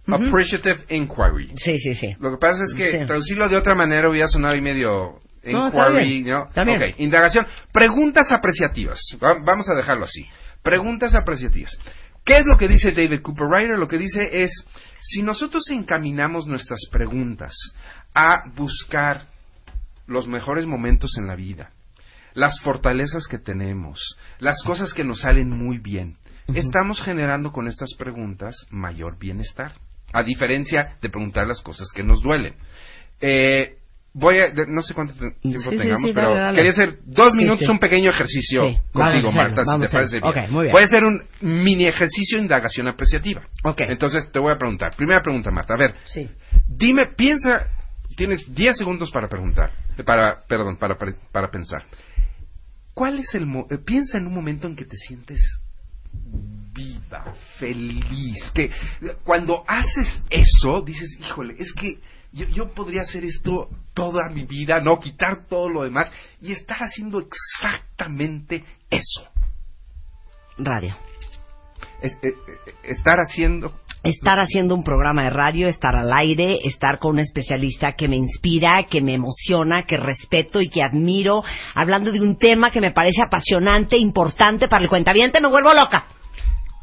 Appreciative Inquiry. Sí, sí, sí. Lo que pasa es que Sí. traducirlo de otra manera hubiera sonado ahí medio No, está inquiry, bien. ¿no? Está bien. Ok, indagación. Preguntas apreciativas. Va- Vamos a dejarlo así. Preguntas apreciativas. ¿Qué es lo que dice David Cooper Ryder? Lo que dice es, si nosotros encaminamos nuestras preguntas a buscar los mejores momentos en la vida, las fortalezas que tenemos, las cosas que nos salen muy bien, estamos generando con estas preguntas mayor bienestar, a diferencia de preguntar las cosas que nos duelen. Eh, voy a, no sé cuánto tiempo Sí, tengamos, sí, pero dale, dale. quería hacer dos minutos, un pequeño ejercicio contigo, vamos Marta, si te parece bien. Ok, muy bien. Voy a hacer un mini ejercicio de indagación apreciativa. Ok. Entonces te voy a preguntar. Primera pregunta, Marta. A ver, Sí. dime, piensa, tienes 10 segundos para preguntar, para, perdón, para, para, para pensar. ¿Cuál es el, mo- eh, piensa en un momento en que te sientes viva, feliz, que cuando haces eso dices, híjole, es que yo, yo podría hacer esto toda mi vida, no quitar todo lo demás y estar haciendo exactamente eso. Radio. Es- eh, eh, estar haciendo Estar haciendo un programa de radio, estar al aire, estar con un especialista que me inspira, que me emociona, que respeto y que admiro, hablando de un tema que me parece apasionante, importante para el cuentaviente, me vuelvo loca.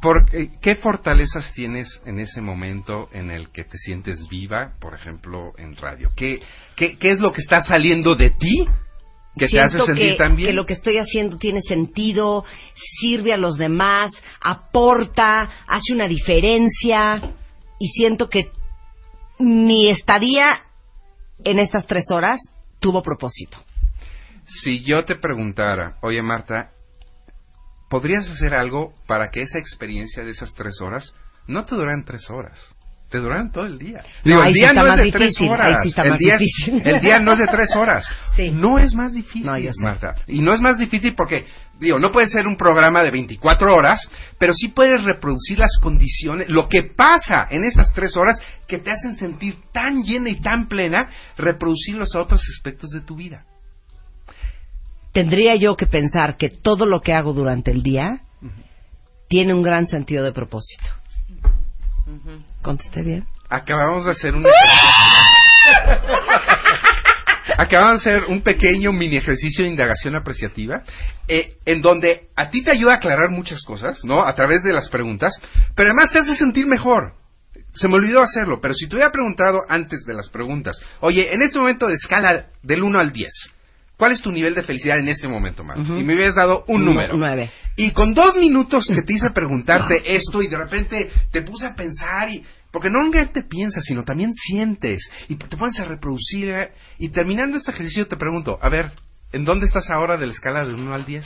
Por- eh, ¿Qué fortalezas tienes en ese momento en el que te sientes viva, por ejemplo, en radio? ¿Qué, qué, qué es lo que está saliendo de ti que te hace sentir que, tan bien? que lo que estoy haciendo tiene sentido, sirve a los demás, aporta, hace una diferencia y siento que mi estadía en estas tres horas tuvo propósito. Si yo te preguntara, oye Marta, ¿podrías hacer algo para que esa experiencia de esas tres horas no te duraran tres horas? Te duran todo el día. No, Digo, el día no es de difícil, tres horas. el, día, difícil. el día no es de tres horas. Sí. No es más difícil, No. Marta. Y no es más difícil porque, digo, no puede ser un programa de 24 horas, pero sí puedes reproducir las condiciones, lo que pasa en esas tres horas que te hacen sentir tan llena y tan plena, reproducirlos a otros aspectos de tu vida. Tendría yo que pensar que todo lo que hago durante el día tiene un gran sentido de propósito. ¿Contesté bien? Acabamos de hacer un Acabamos de hacer un pequeño mini ejercicio de indagación apreciativa, eh, en donde a ti te ayuda a aclarar muchas cosas, ¿no? A través de las preguntas, pero además te hace sentir mejor. Se me olvidó hacerlo, pero si te hubiera preguntado antes de las preguntas, oye, en este momento de escala del 1 al 10, ¿cuál es tu nivel de felicidad en este momento, Marta? Y me hubieras dado un número. Nueve. Y con dos minutos que te hice preguntarte esto y de repente te puse a pensar y... Porque no únicamente piensas, sino también sientes y te pones a reproducir. eh, Y terminando este ejercicio te pregunto, a ver, ¿en dónde estás ahora de la escala del 1 al 10?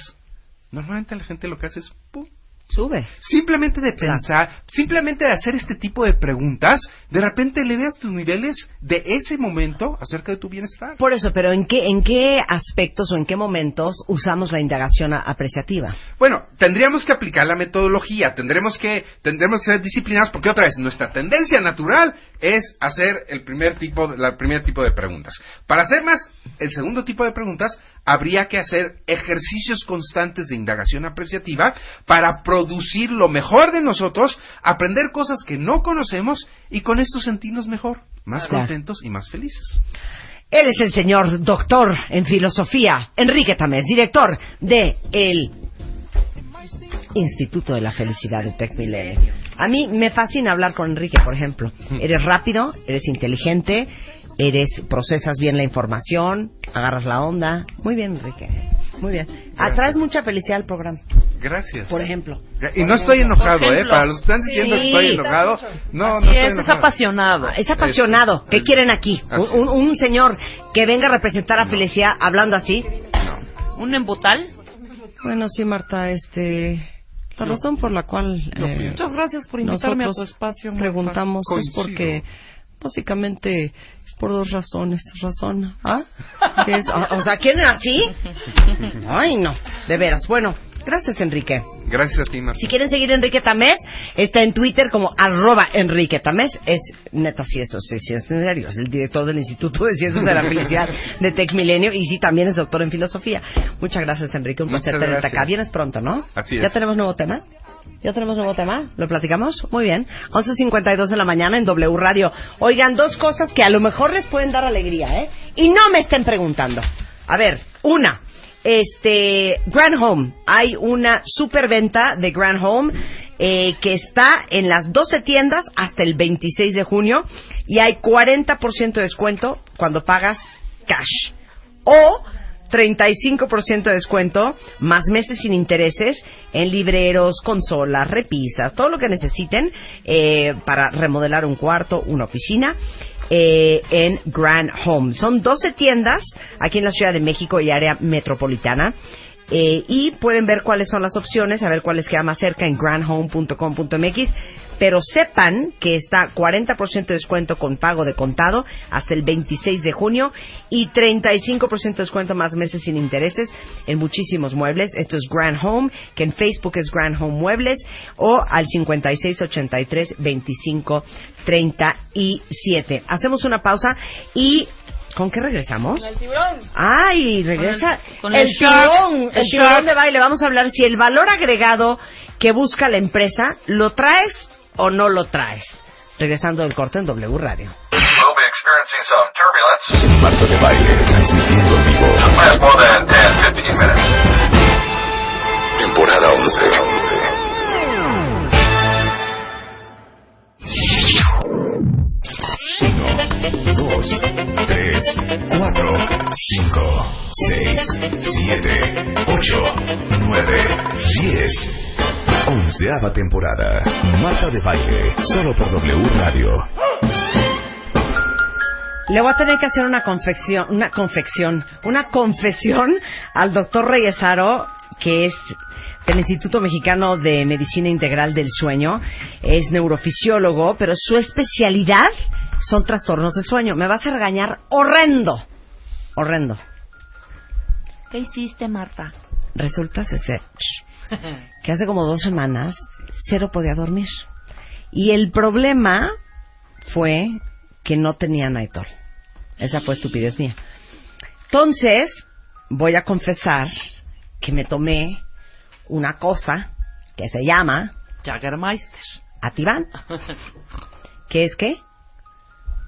Normalmente la gente lo que hace es... ¡pum! Sube. Simplemente de pensar, simplemente de hacer este tipo de preguntas, de repente le veas tus niveles de ese momento acerca de tu bienestar. Por eso, pero ¿en qué, ¿en qué aspectos o en qué momentos usamos la indagación apreciativa? Bueno, tendríamos que aplicar la metodología, tendremos que, tendremos que ser disciplinados porque otra vez nuestra tendencia natural es hacer el primer tipo, la primer tipo de preguntas. Para hacer más el segundo tipo de preguntas, habría que hacer ejercicios constantes de indagación apreciativa para producir lo mejor de nosotros, aprender cosas que no conocemos y con esto sentirnos mejor, más Claro. contentos y más felices. Él es el señor doctor en filosofía, Enrique Tamés, director de el Instituto de la Felicidad de Tech Milenio. A mí me fascina hablar con Enrique, por ejemplo. Eres rápido, eres inteligente, eres procesas bien la información, agarras la onda. Muy bien, Enrique. Muy bien. Atraes mucha felicidad al programa, Gracias. por ejemplo. Y no estoy enojado, ¿eh? Para los que están diciendo que Sí. estoy enojado, no, no Y estoy es, es enojado. apasionado. Es apasionado. ¿Qué Es- quieren aquí? Un, un- señor que venga a representar a felicidad hablando así. ¿Un embutal? Bueno, sí, Marta, este, la razón por la cual eh, Muchas gracias por invitarme a tu nosotros espacio. Marta. preguntamos es Coincido. porque básicamente es por dos razones. Razón, ¿ah? Que es- O, o sea, ¿quieren así? Ay, no. De veras. Bueno, gracias, Enrique. Gracias a ti, Marta. Si quieren seguir a Enrique Tamés, está en Twitter como arroba Enrique Tamés. Es neta, sí, eso sí, sí, es en serio. Es el director del Instituto de Ciencias de la Felicidad de Tech Milenio y sí, también es doctor en filosofía. Muchas gracias, Enrique. Un placer tenerte acá. Vienes pronto, ¿no? Así ¿Ya es. tenemos nuevo tema? ¿Ya tenemos nuevo tema? ¿Lo platicamos? Muy bien. 11.52 de la mañana en W Radio. Oigan, dos cosas que a lo mejor les pueden dar alegría, ¿eh? Y no me estén preguntando. A ver, una. Este, Grand Home. Hay una superventa de Grand Home eh, que está en las 12 tiendas hasta el 26 de junio y hay 40% de descuento cuando pagas cash. O 35% de descuento, más meses sin intereses en libreros, consolas, repisas, todo lo que necesiten eh, para remodelar un cuarto, una oficina. Eh, en Grand Home. Son 12 tiendas aquí en la Ciudad de México y área metropolitana. eh, y pueden ver cuáles son las opciones, a ver cuál les queda más cerca en grandhome.com.mx. Pero sepan que está 40% de descuento con pago de contado hasta el 26 de junio y 35% de descuento más meses sin intereses en muchísimos muebles. Esto es Grand Home, que en Facebook es Grand Home Muebles o al 5683 25 37. Hacemos una pausa y ¿con qué regresamos? El tiburón. Ay, regresa Con el- con el el shark, tiburón, el el tiburón de baile. Vamos a hablar si el valor agregado que busca la empresa lo traes o no lo traes. Regresando del corte en W Radio. We'll be experiencing some turbulence. Marta de Baile, transmitiendo en vivo. Last more than 10, 15 minutes. Temporada 11. Uno, dos, tres, cuatro, cinco, seis, siete, ocho, nueve, diez. Onceava temporada. Marta de Baile, solo por W Radio. Le voy a tener que hacer una confección, una confección, una confesión al doctor Reyesaro, que es del Instituto Mexicano de Medicina Integral del Sueño, es neurofisiólogo, pero su especialidad son trastornos de sueño. Me vas a regañar horrendo, horrendo. ¿Qué hiciste, Marta? Resulta ser que hace como dos semanas cero podía dormir. Y el problema fue que no tenía Naitol. Esa fue estupidez mía. Entonces, voy a confesar que me tomé una cosa que se llama Jaggermeister. Ativan. ¿Qué es qué?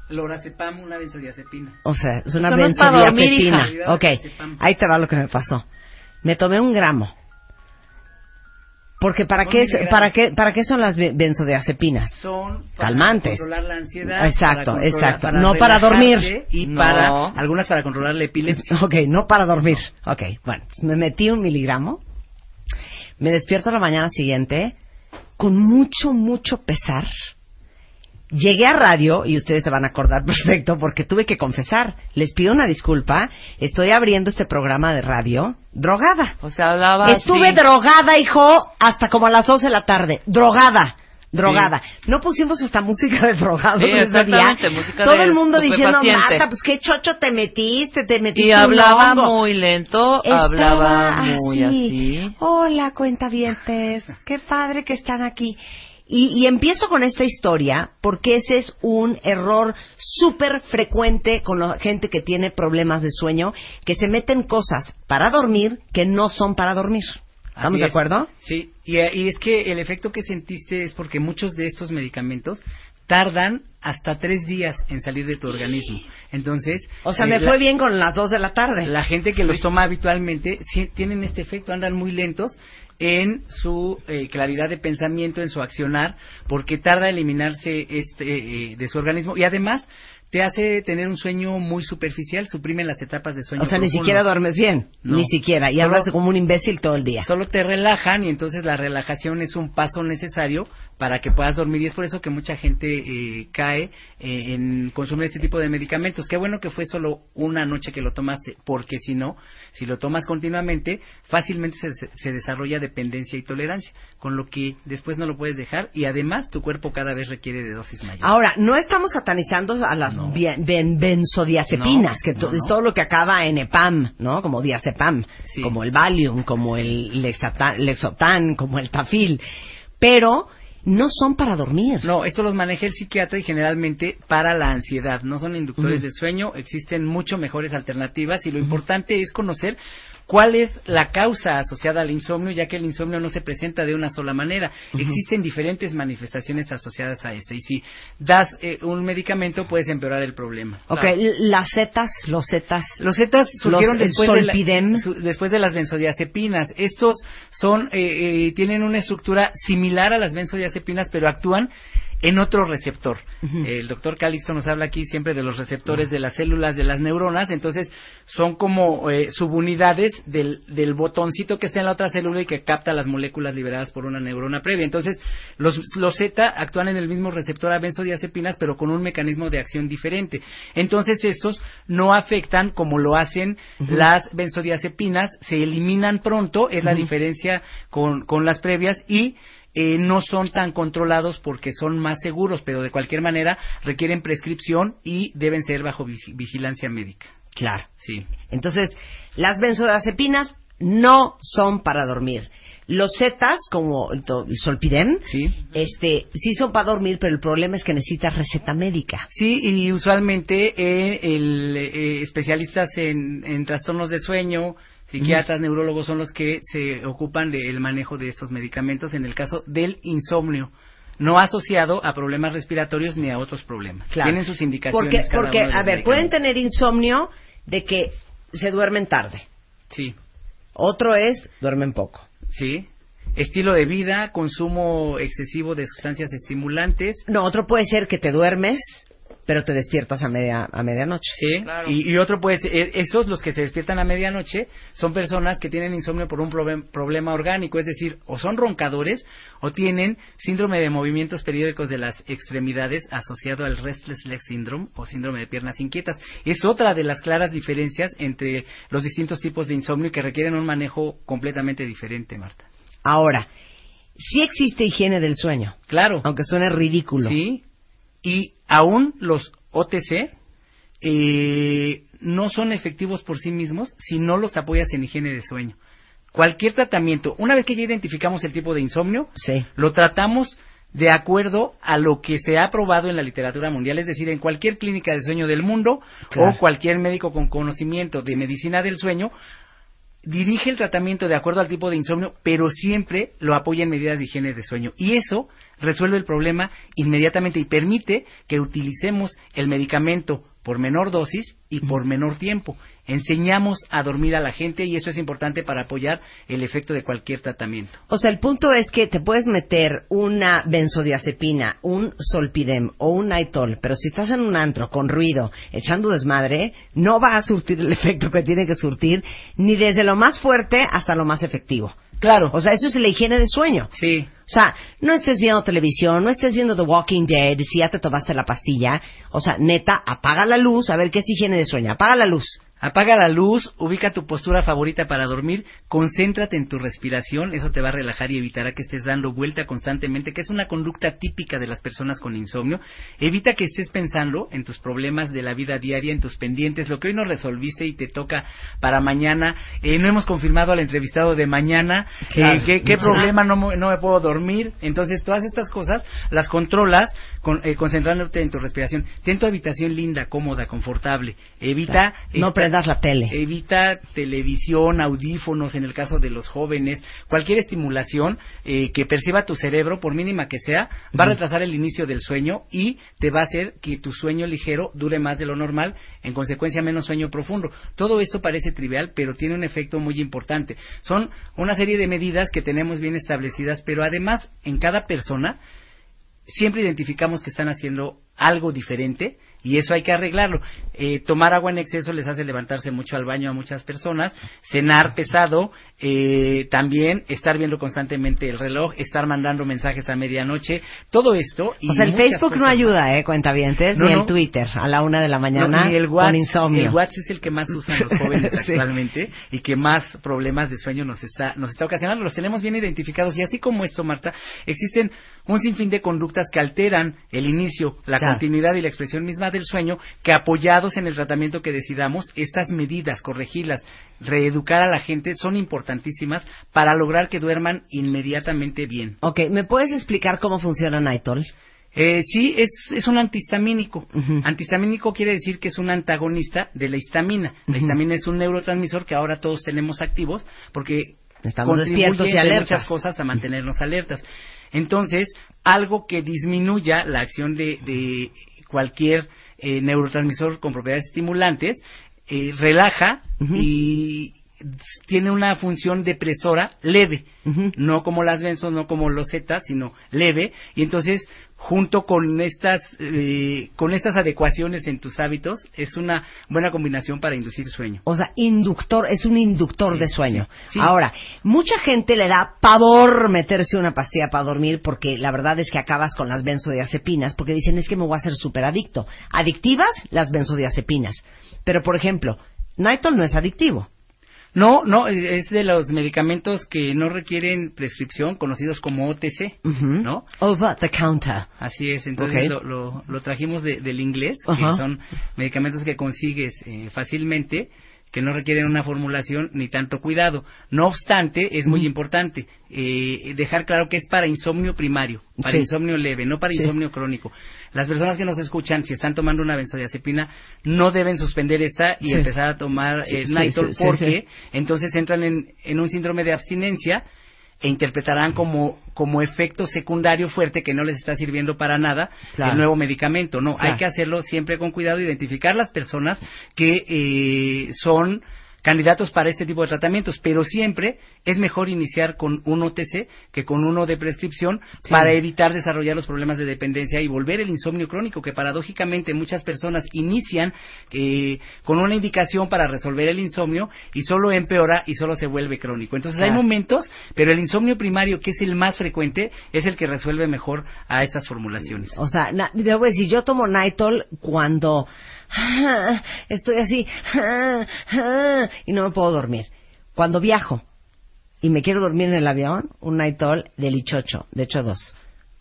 Lorazepam, una benzodiazepina. O sea, es una Eso no es para dormir, benzodiazepina. hija. Ok, ahí te va lo que me pasó. Me tomé un gramo. Porque para qué, para qué, para qué son las be- benzodiazepinas? Son para Calmantes. controlar la ansiedad. Exacto, para exacto. No para dormir. Y No. para, algunas para controlar la epilepsia. Ok, no para dormir. Ok, bueno, me metí un miligramo. Me despierto la mañana siguiente con mucho, mucho pesar. Llegué a radio, y ustedes se van a acordar perfecto, porque tuve que confesar. Les pido una disculpa. Estoy abriendo este programa de radio drogada. O sea, hablaba Estuve así. drogada, hijo, hasta como a las 12 de la tarde. Drogada. Drogada. No pusimos esta música de drogado Sí, ese día. Todo el mundo diciendo. Marta, pues qué chocho te metiste, te metiste Y hablaba hongo". muy lento, Estaba hablaba muy así. Hola, cuentavientes. Qué padre que están aquí. Y, y empiezo con esta historia porque ese es un error súper frecuente con la gente que tiene problemas de sueño, que se meten cosas para dormir que no son para dormir. ¿Estamos de acuerdo? Sí, y, y es que el efecto que sentiste es porque muchos de estos medicamentos tardan hasta tres días en salir de tu organismo. Entonces, O sea, eh, me la- fue bien con las dos de la tarde. La gente que los toma habitualmente sí, tienen este efecto, andan muy lentos en su eh, claridad de pensamiento, en su accionar, porque tarda eliminarse este eh, de su organismo y además te hace tener un sueño muy superficial, suprime las etapas de sueño. O sea, ni siquiera duermes bien. No. Ni siquiera. Y Solo- hablas como un imbécil todo el día. Solo te relajan y entonces la relajación es un paso necesario para que puedas dormir y es por eso que mucha gente eh, cae eh, en consumir este tipo de medicamentos. Qué bueno que fue solo una noche que lo tomaste, porque si no, si lo tomas continuamente, fácilmente se, se desarrolla dependencia y tolerancia, con lo que después no lo puedes dejar y además tu cuerpo cada vez requiere de dosis mayores. Ahora, no estamos satanizando a las bien- ben- benzodiazepinas, No, que to- no, es todo lo que acaba en EPAM, ¿no? Como diazepam, como el Valium, como el Lexotan, como el Tafil. Pero no son para dormir. No, esto los maneja el psiquiatra y generalmente para la ansiedad. No son inductores de sueño, existen mucho mejores alternativas y lo importante es conocer cuál es la causa asociada al insomnio, ya que el insomnio no se presenta de una sola manera. Existen diferentes manifestaciones asociadas a este y si das eh, un medicamento puedes empeorar el problema. Ok, Claro. las zetas, los zetas. Los zetas surgieron los, después, de la- solpidem. su- después de las benzodiazepinas. Estos son eh, eh, tienen una estructura similar a las benzodiazepinas, pero actúan en otro receptor. El doctor Calixto nos habla aquí siempre de los receptores de las células de las neuronas, entonces son como eh, subunidades del, del botoncito que está en la otra célula y que capta las moléculas liberadas por una neurona previa. Entonces, los, los Z actúan en el mismo receptor a benzodiazepinas, pero con un mecanismo de acción diferente. Entonces, estos no afectan como lo hacen las benzodiazepinas, se eliminan pronto, es la diferencia con, con las previas y eh, no son tan controlados porque son más seguros, pero de cualquier manera requieren prescripción y deben ser bajo vigi- vigilancia médica. Claro. Sí. Entonces, las benzodiazepinas no son para dormir. Los zetas, como el solpidem, este, sí son para dormir, pero el problema es que necesitas receta médica. Sí, y usualmente eh, el, eh, especialistas en, en trastornos de sueño, psiquiatras, neurólogos son los que se ocupan del manejo de estos medicamentos en el caso del insomnio, no asociado a problemas respiratorios ni a otros problemas. Claro. Tienen sus indicaciones. Porque, cada porque uno de a ver, pueden tener insomnio de que se duermen tarde. Sí. Otro es duermen poco. Sí. Estilo de vida, consumo excesivo de sustancias estimulantes. No, otro puede ser que te duermes, pero te despiertas a media a medianoche. Sí, y, y otro puede ser, eh, esos los que se despiertan a medianoche son personas que tienen insomnio por un problem- problema orgánico, es decir, o son roncadores o tienen síndrome de movimientos periódicos de las extremidades asociado al restless leg syndrome o síndrome de piernas inquietas. Es otra de las claras diferencias entre los distintos tipos de insomnio que requieren un manejo completamente diferente, Marta. Ahora, sí existe higiene del sueño. Claro. Aunque suene ridículo. Sí. Y aún los OTC eh, no son efectivos por sí mismos si no los apoyas en higiene de sueño. Cualquier tratamiento, una vez que ya identificamos el tipo de insomnio, Sí. lo tratamos de acuerdo a lo que se ha probado en la literatura mundial, es decir, en cualquier clínica de sueño del mundo Claro. o cualquier médico con conocimiento de medicina del sueño, dirige el tratamiento de acuerdo al tipo de insomnio, pero siempre lo apoya en medidas de higiene de sueño. Y eso resuelve el problema inmediatamente y permite que utilicemos el medicamento por menor dosis y por menor tiempo. Enseñamos a dormir a la gente y eso es importante para apoyar el efecto de cualquier tratamiento. O sea, el punto es que te puedes meter una benzodiazepina, un solpidem o un naitol, pero si estás en un antro con ruido, echando desmadre, no va a surtir el efecto que tiene que surtir, ni desde lo más fuerte hasta lo más efectivo. Claro. O sea, eso es la higiene de sueño. Sí. O sea, no estés viendo televisión, no estés viendo The Walking Dead, si ya te tomaste la pastilla. O sea, neta, apaga la luz, a ver qué es higiene de sueño. Apaga la luz. Apaga la luz, ubica tu postura favorita para dormir, concéntrate en tu respiración, eso te va a relajar y evitará que estés dando vuelta constantemente, que es una conducta típica de las personas con insomnio. Evita que estés pensando en tus problemas de la vida diaria, en tus pendientes, lo que hoy no resolviste y te toca para mañana. Eh, no hemos confirmado al entrevistado de mañana, Claro. eh, qué, qué Ajá. problema no, me- no me puedo dormir. Entonces, todas estas cosas las controlas con- eh, concentrándote en tu respiración. Ten tu habitación linda, cómoda, confortable. Evita... No prendas la tele. Evita televisión, audífonos, en el caso de los jóvenes, cualquier estimulación eh, que perciba tu cerebro, por mínima que sea, va a retrasar el inicio del sueño y te va a hacer que tu sueño ligero dure más de lo normal, en consecuencia menos sueño profundo. Todo esto parece trivial, pero tiene un efecto muy importante. Son una serie de medidas que tenemos bien establecidas, pero además en cada persona siempre identificamos que están haciendo algo diferente y eso hay que arreglarlo. Eh, tomar agua en exceso les hace levantarse mucho al baño a muchas personas, cenar pesado, eh, también estar viendo constantemente el reloj, estar mandando mensajes a medianoche, todo esto. Y O sea, el Facebook no ayuda, ¿eh? Cuentavientes, No, ni no. el Twitter a la una de la mañana No, ni el con WhatsApp, insomnio. El WhatsApp es el que más usan los jóvenes Sí. actualmente y que más problemas de sueño nos está, nos está ocasionando. Los tenemos bien identificados y así como esto, Marta, existen un sinfín de conductas que alteran el inicio, la Claro. continuidad y la expresión misma del sueño que apoyados en el tratamiento que decidamos, estas medidas, corregirlas, reeducar a la gente son importantísimas para lograr que duerman inmediatamente bien. Ok, ¿me puedes explicar cómo funciona Nightol? Eh, sí, es, es un antihistamínico. Antihistamínico quiere decir que es un antagonista de la histamina. La histamina es un neurotransmisor que ahora todos tenemos activos porque Estamos despiertos y alertas. muchas cosas a mantenernos alertas. Entonces, algo que disminuya la acción de, de cualquier eh, neurotransmisor con propiedades estimulantes eh, relaja y tiene una función depresora leve, no como las benzos, no como los zetas, sino leve, y entonces junto con estas eh, con estas adecuaciones en tus hábitos es una buena combinación para inducir sueño. O sea, inductor, es un inductor de sueño. sí. Ahora, mucha gente le da pavor meterse una pastilla para dormir porque la verdad es que acabas con las benzodiazepinas porque dicen es que me voy a hacer súper adicto. Adictivas, las benzodiazepinas. Pero, por ejemplo, Nightol no es adictivo. No, no, es de los medicamentos que no requieren prescripción, conocidos como OTC, ¿no? Over the counter. Así es, entonces lo, lo, lo trajimos de- del inglés, que son medicamentos que consigues eh, fácilmente, que no requieren una formulación ni tanto cuidado. No obstante, es muy importante eh, dejar claro que es para insomnio primario, para Sí. insomnio leve, no para Sí. insomnio crónico. Las personas que nos escuchan, si están tomando una benzodiazepina, no deben suspender esta y Sí. empezar a tomar eh, porque entonces entran en, en un síndrome de abstinencia e interpretarán como, como efecto secundario fuerte que no les está sirviendo para nada Claro. el nuevo medicamento. No, Claro. hay que hacerlo siempre con cuidado, identificar las personas que eh, son candidatos para este tipo de tratamientos, pero siempre es mejor iniciar con un OTC que con uno de prescripción Sí. para evitar desarrollar los problemas de dependencia y volver el insomnio crónico, que paradójicamente muchas personas inician eh, con una indicación para resolver el insomnio y solo empeora y solo se vuelve crónico. Entonces hay momentos, pero el insomnio primario, que es el más frecuente, es el que resuelve mejor a estas formulaciones. O sea, a decir, yo tomo Nightol cuando estoy así y no me puedo dormir. Cuando viajo y me quiero dormir en el avión, un Nightol del Ichocho, de hecho dos.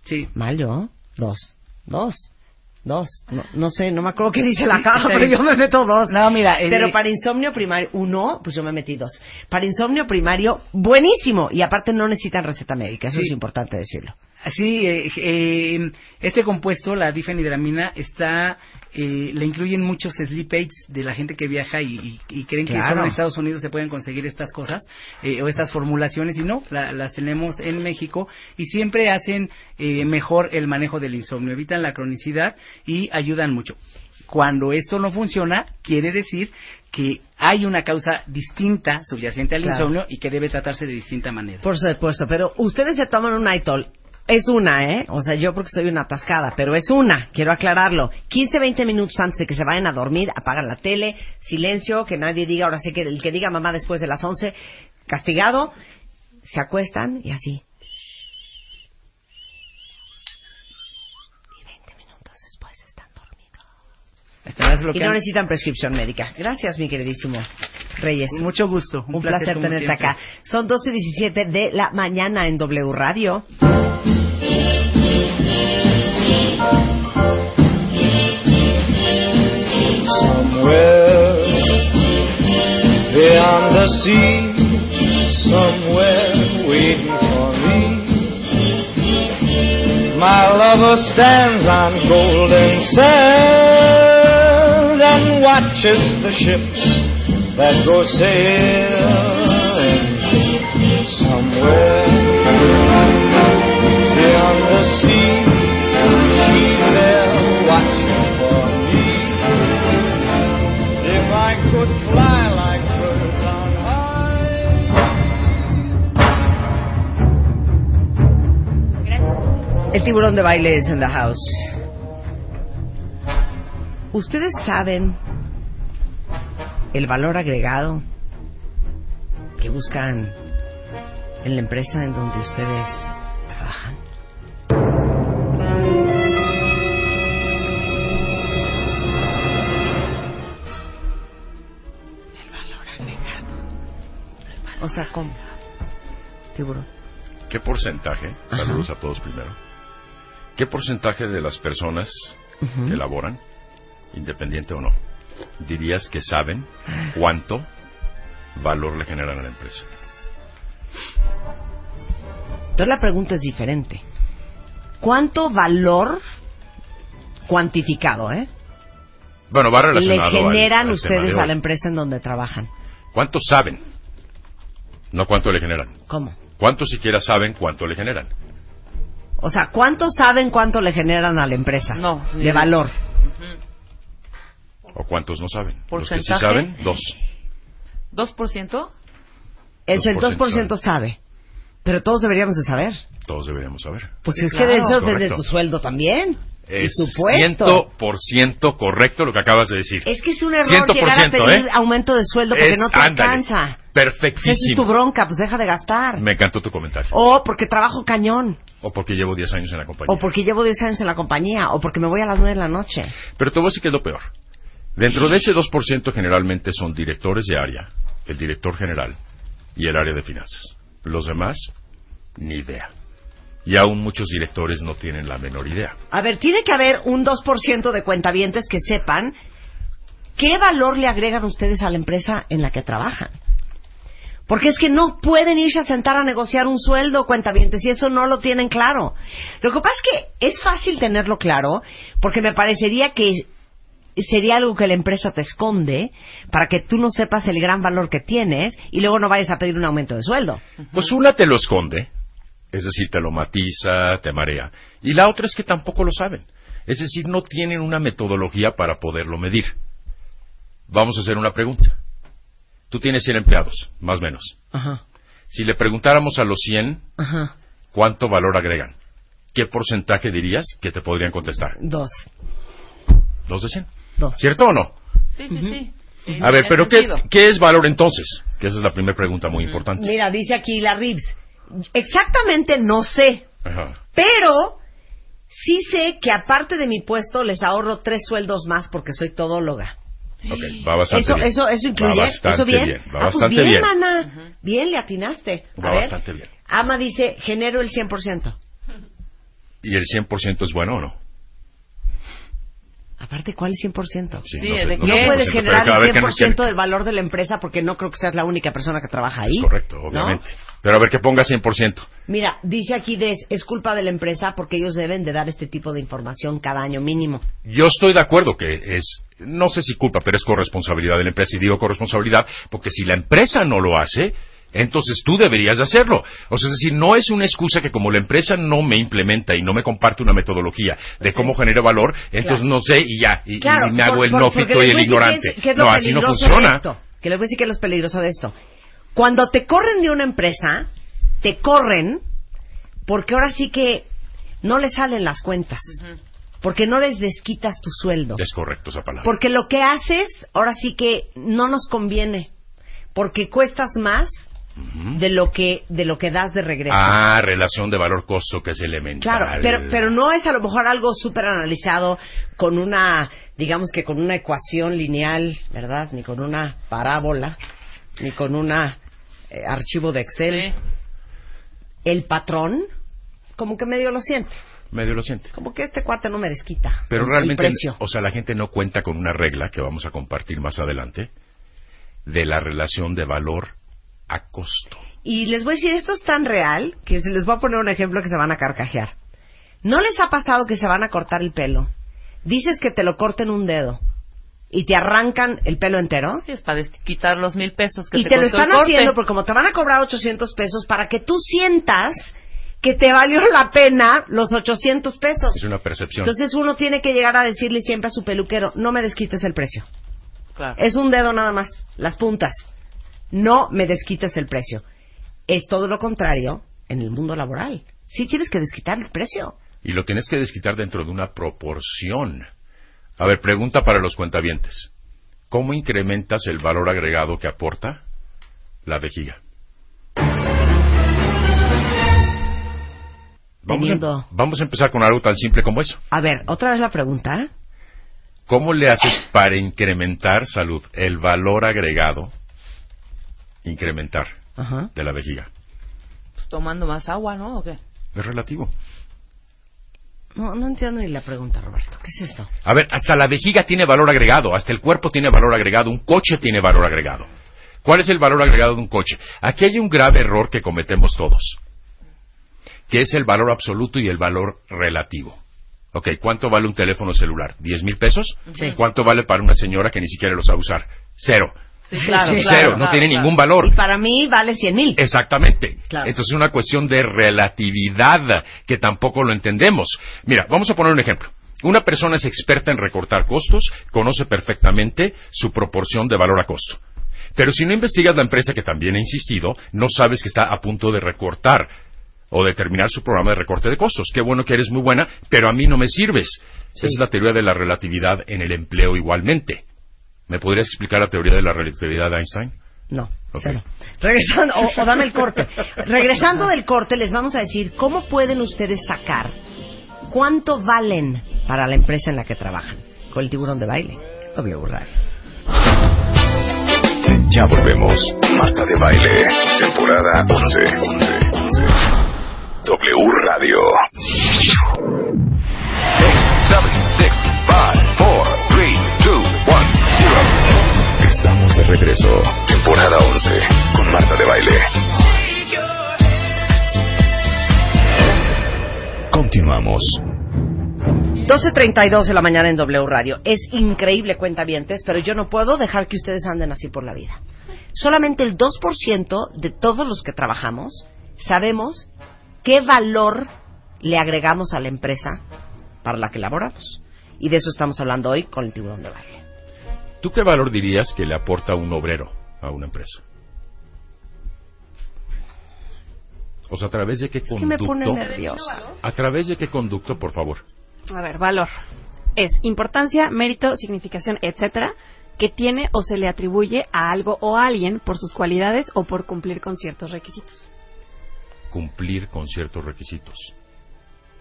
Sí. Mal yo, dos, dos, dos. No, no sé, no me acuerdo qué dice la caja, pero yo me meto dos. No, mira, el- pero para insomnio primario, uno, pues yo me metí dos. Para insomnio primario, buenísimo. Y aparte no necesitan receta médica, eso Sí. es importante decirlo. Sí, eh, eh, este compuesto, la difenhidramina, está, eh, le incluyen muchos sleep aids de la gente que viaja y, y- y creen que solo en Estados Unidos se pueden conseguir estas cosas eh, o estas formulaciones y no, la- las tenemos en México y siempre hacen eh, mejor el manejo del insomnio, evitan la cronicidad y ayudan mucho. Cuando esto no funciona, quiere decir que hay una causa distinta subyacente al Claro. insomnio y que debe tratarse de distinta manera. Por supuesto, pero ustedes se toman un Nightol. Es una, ¿eh? O sea, yo porque soy una atascada, pero es una, quiero aclararlo. 15, 20 minutos antes de que se vayan a dormir, apagan la tele, silencio, que nadie diga, ahora sí que el que diga mamá después de las 11, castigado, se acuestan y así. Estarás Y no necesitan prescripción médica. Gracias, mi queridísimo Reyes. Mucho gusto. Un, placer, tenerte siempre. acá. Son 12 y 17 de la mañana en W Radio. Somewhere beyond the sea, somewhere waiting for me. My lover stands on golden sand and watches the ships that go sailing somewhere beyond the sea. She's there watching for me. If I could fly like birds on high. El tiburón de baile es in the house. ¿Ustedes saben el valor agregado que buscan en la empresa en donde ustedes trabajan? El valor agregado. O sea, ¿cómo? Tiburón. ¿Qué porcentaje, saludos a todos primero, qué porcentaje de las personas que laboran, independiente o no, dirías que saben cuánto valor le generan a la empresa? Entonces la pregunta es diferente. ¿Cuánto valor cuantificado, eh? Bueno, va Le relacionado generan al ustedes de a la empresa en donde trabajan. ¿Cuánto saben? No cuánto le generan. ¿Cómo? ¿Cuánto siquiera saben cuánto le generan? O sea, ¿cuánto saben cuánto le generan a la empresa? No, De de- valor. ¿O cuántos no saben? Los que sí ¿Porcentaje? saben, dos. ¿2%? Eso, el 2% 2% sabe. Pero todos deberíamos de saber. Todos deberíamos saber. Pues Sí, es que claro. de eso depende tu sueldo también. Es tu puesto. 100% correcto lo que acabas de decir. Es que es un error 100%, llegar a pedir ¿eh? aumento de sueldo porque Es- no te ándale. alcanza. Pues esa es tu Perfectísimo. bronca, pues deja de gastar. Me encantó tu comentario. O porque trabajo cañón. O porque llevo 10 años en la compañía. O porque llevo 10 años en la compañía. O porque me voy a las 9 de la noche. Pero te voy a decir que es lo peor. Dentro de ese 2% generalmente son directores de área, el director general y el área de finanzas. Los demás, ni idea. Y aún muchos directores no tienen la menor idea. A ver, tiene que haber un 2% de cuentavientes que sepan qué valor le agregan ustedes a la empresa en la que trabajan. Porque es que no pueden irse a sentar a negociar un sueldo, cuentavientes, y eso no lo tienen claro. Lo que pasa es que es fácil tenerlo claro, porque me parecería que sería algo que la empresa te esconde para que tú no sepas el gran valor que tienes y luego no vayas a pedir un aumento de sueldo. Pues una te lo esconde, es decir, te lo matiza, te marea. Y la otra es que tampoco lo saben. Es decir, no tienen una metodología para poderlo medir. Vamos a hacer una pregunta. Tú tienes 100 empleados, más o menos. Ajá, Si le preguntáramos a los 100 ajá. cuánto valor agregan, ¿qué porcentaje dirías que te podrían contestar? Dos. ¿Dos de 100? Dos. ¿Cierto o no? Sí, sí, sí. Sí, A ver, pero ¿qué, qué es valor entonces? Que esa es la primera pregunta muy importante. Mira, dice aquí la Reeves. Exactamente no sé, Ajá. pero sí sé que aparte de mi puesto les ahorro tres sueldos más porque soy todóloga. Ok, va bastante Eso, bien. eso, eso incluye. Va bastante ¿Eso bien? bien. Va Ah, pues bastante bien, bien. mana. Bien, le atinaste. A Va ver. bastante bien. Ama dice, genero el 100%. ¿Y el 100% es bueno o no? Aparte, ¿cuál es 100%? Sí, Sí, no sé, ¿de no No puedes generar el vez que no 100% quiere- del valor de la empresa porque no creo que seas la única persona que trabaja ahí. Es correcto, ¿no? obviamente. Pero a ver que ponga 100%. Mira, dice aquí Des, es culpa de la empresa porque ellos deben de dar este tipo de información cada año mínimo. Yo estoy de acuerdo que es, no sé si culpa, pero es corresponsabilidad de la empresa. Y digo corresponsabilidad porque si la empresa no lo hace, entonces tú deberías de hacerlo. O sea, es decir, no es una excusa que como la empresa no me implementa y no me comparte una metodología de cómo genera valor, entonces Claro. no sé y ya, y, y Claro, me hago por- el por- nófito y el ignorante. es- qué es no, así no peligroso de funciona. esto. Que les voy a decir que es lo peligroso de esto. Cuando te corren de una empresa, te corren porque ahora sí que no les salen las cuentas. Porque no les desquitas tu sueldo. Es correcto esa palabra. Porque lo que haces, ahora sí que no nos conviene. Porque cuestas más de lo que de lo que das de regreso. Ah, relación de valor-costo que es elemental. Claro, pero, pero no es a lo mejor algo súper analizado con una, digamos que con una ecuación lineal, ¿verdad? Ni con una parábola, ni con una eh, archivo de Excel. El patrón, como que medio lo siente. Medio lo siente. Como que este cuate no me desquita. Pero el- realmente, El precio. o sea, la gente no cuenta con una regla que vamos a compartir más adelante de la relación de valor a costo. Y les voy a decir, esto es tan real que se les voy a poner un ejemplo que se van a carcajear. ¿No les ha pasado que se van a cortar el pelo? Dices que te lo corten un dedo y te arrancan el pelo entero. Sí, es para quitar los mil pesos que Y te, te lo están haciendo porque como te van a cobrar 800 pesos para que tú sientas que te valió la pena los 800 pesos. Es una percepción. Entonces uno tiene que llegar a decirle siempre a su peluquero, no me desquites el precio. Claro. Es un dedo nada más, las puntas. No me desquites el precio. Es todo lo contrario en el mundo laboral. Sí tienes que desquitar el precio. Y lo tienes que desquitar dentro de una proporción A ver, pregunta para los cuentavientes. ¿Cómo incrementas el valor agregado que aporta la vejiga? Vamos a, Teniendo- vamos a empezar con algo tan simple como eso. A ver, otra vez la pregunta. ¿Cómo le haces para incrementar salud, el valor agregado, incrementar Ajá. de la vejiga? Pues tomando más agua, ¿no? ¿O qué? Es relativo. No, no entiendo ni la pregunta, Roberto. ¿Qué es esto? A ver, hasta la vejiga tiene valor agregado, hasta el cuerpo tiene valor agregado, un coche tiene valor agregado. ¿Cuál es el valor agregado de un coche? Aquí hay un grave error que cometemos todos, que es el valor absoluto y el valor relativo. Ok, ¿cuánto vale un teléfono celular? ¿10 mil pesos? Sí. ¿Cuánto vale para una señora que ni siquiera lo sabe usar? Cero. Sí, claro, Sí, claro, Cero, no tiene claro. ningún valor. Y para mí vale 100 mil. Exactamente. Claro. Entonces es una cuestión de relatividad que tampoco lo entendemos. Mira, vamos a poner un ejemplo. Una persona es experta en recortar costos, conoce perfectamente su proporción de valor a costo. Pero si no investigas la empresa que también ha insistido, no sabes que está a punto de recortar o de terminar su programa de recorte de costos. Qué bueno que eres muy buena, pero a mí no me sirves. Esa es la teoría de la relatividad en el empleo igualmente. ¿Me podrías explicar la teoría de la relatividad de Einstein? No, Ok. cero. Regresando, o, o dame el corte. Regresando del corte, les vamos a decir cómo pueden ustedes sacar cuánto valen para la empresa en la que trabajan. Con el tiburón de baile. W Radio. Ya volvemos. Marta de Baile, temporada 11. 11, 11. W Radio. 0. Regreso. Temporada 11. Con Marta de Baile. Continuamos. 12.32 de la mañana en W Radio. Es increíble, cuentavientes, pero yo no puedo dejar que ustedes anden así por la vida. Solamente el 2% de todos los que trabajamos sabemos qué valor le agregamos a la empresa para la que laboramos. Y de eso estamos hablando hoy con el tiburón de baile. ¿Tú qué valor dirías que le aporta un obrero a una empresa? O sea, ¿a través de qué que conducto? me pone nerviosa. ¿A través de qué conducto, por favor? A ver, valor. Es importancia, mérito, significación, etcétera, que tiene o se le atribuye a algo o a alguien por sus cualidades o por cumplir con ciertos requisitos. Cumplir con ciertos requisitos.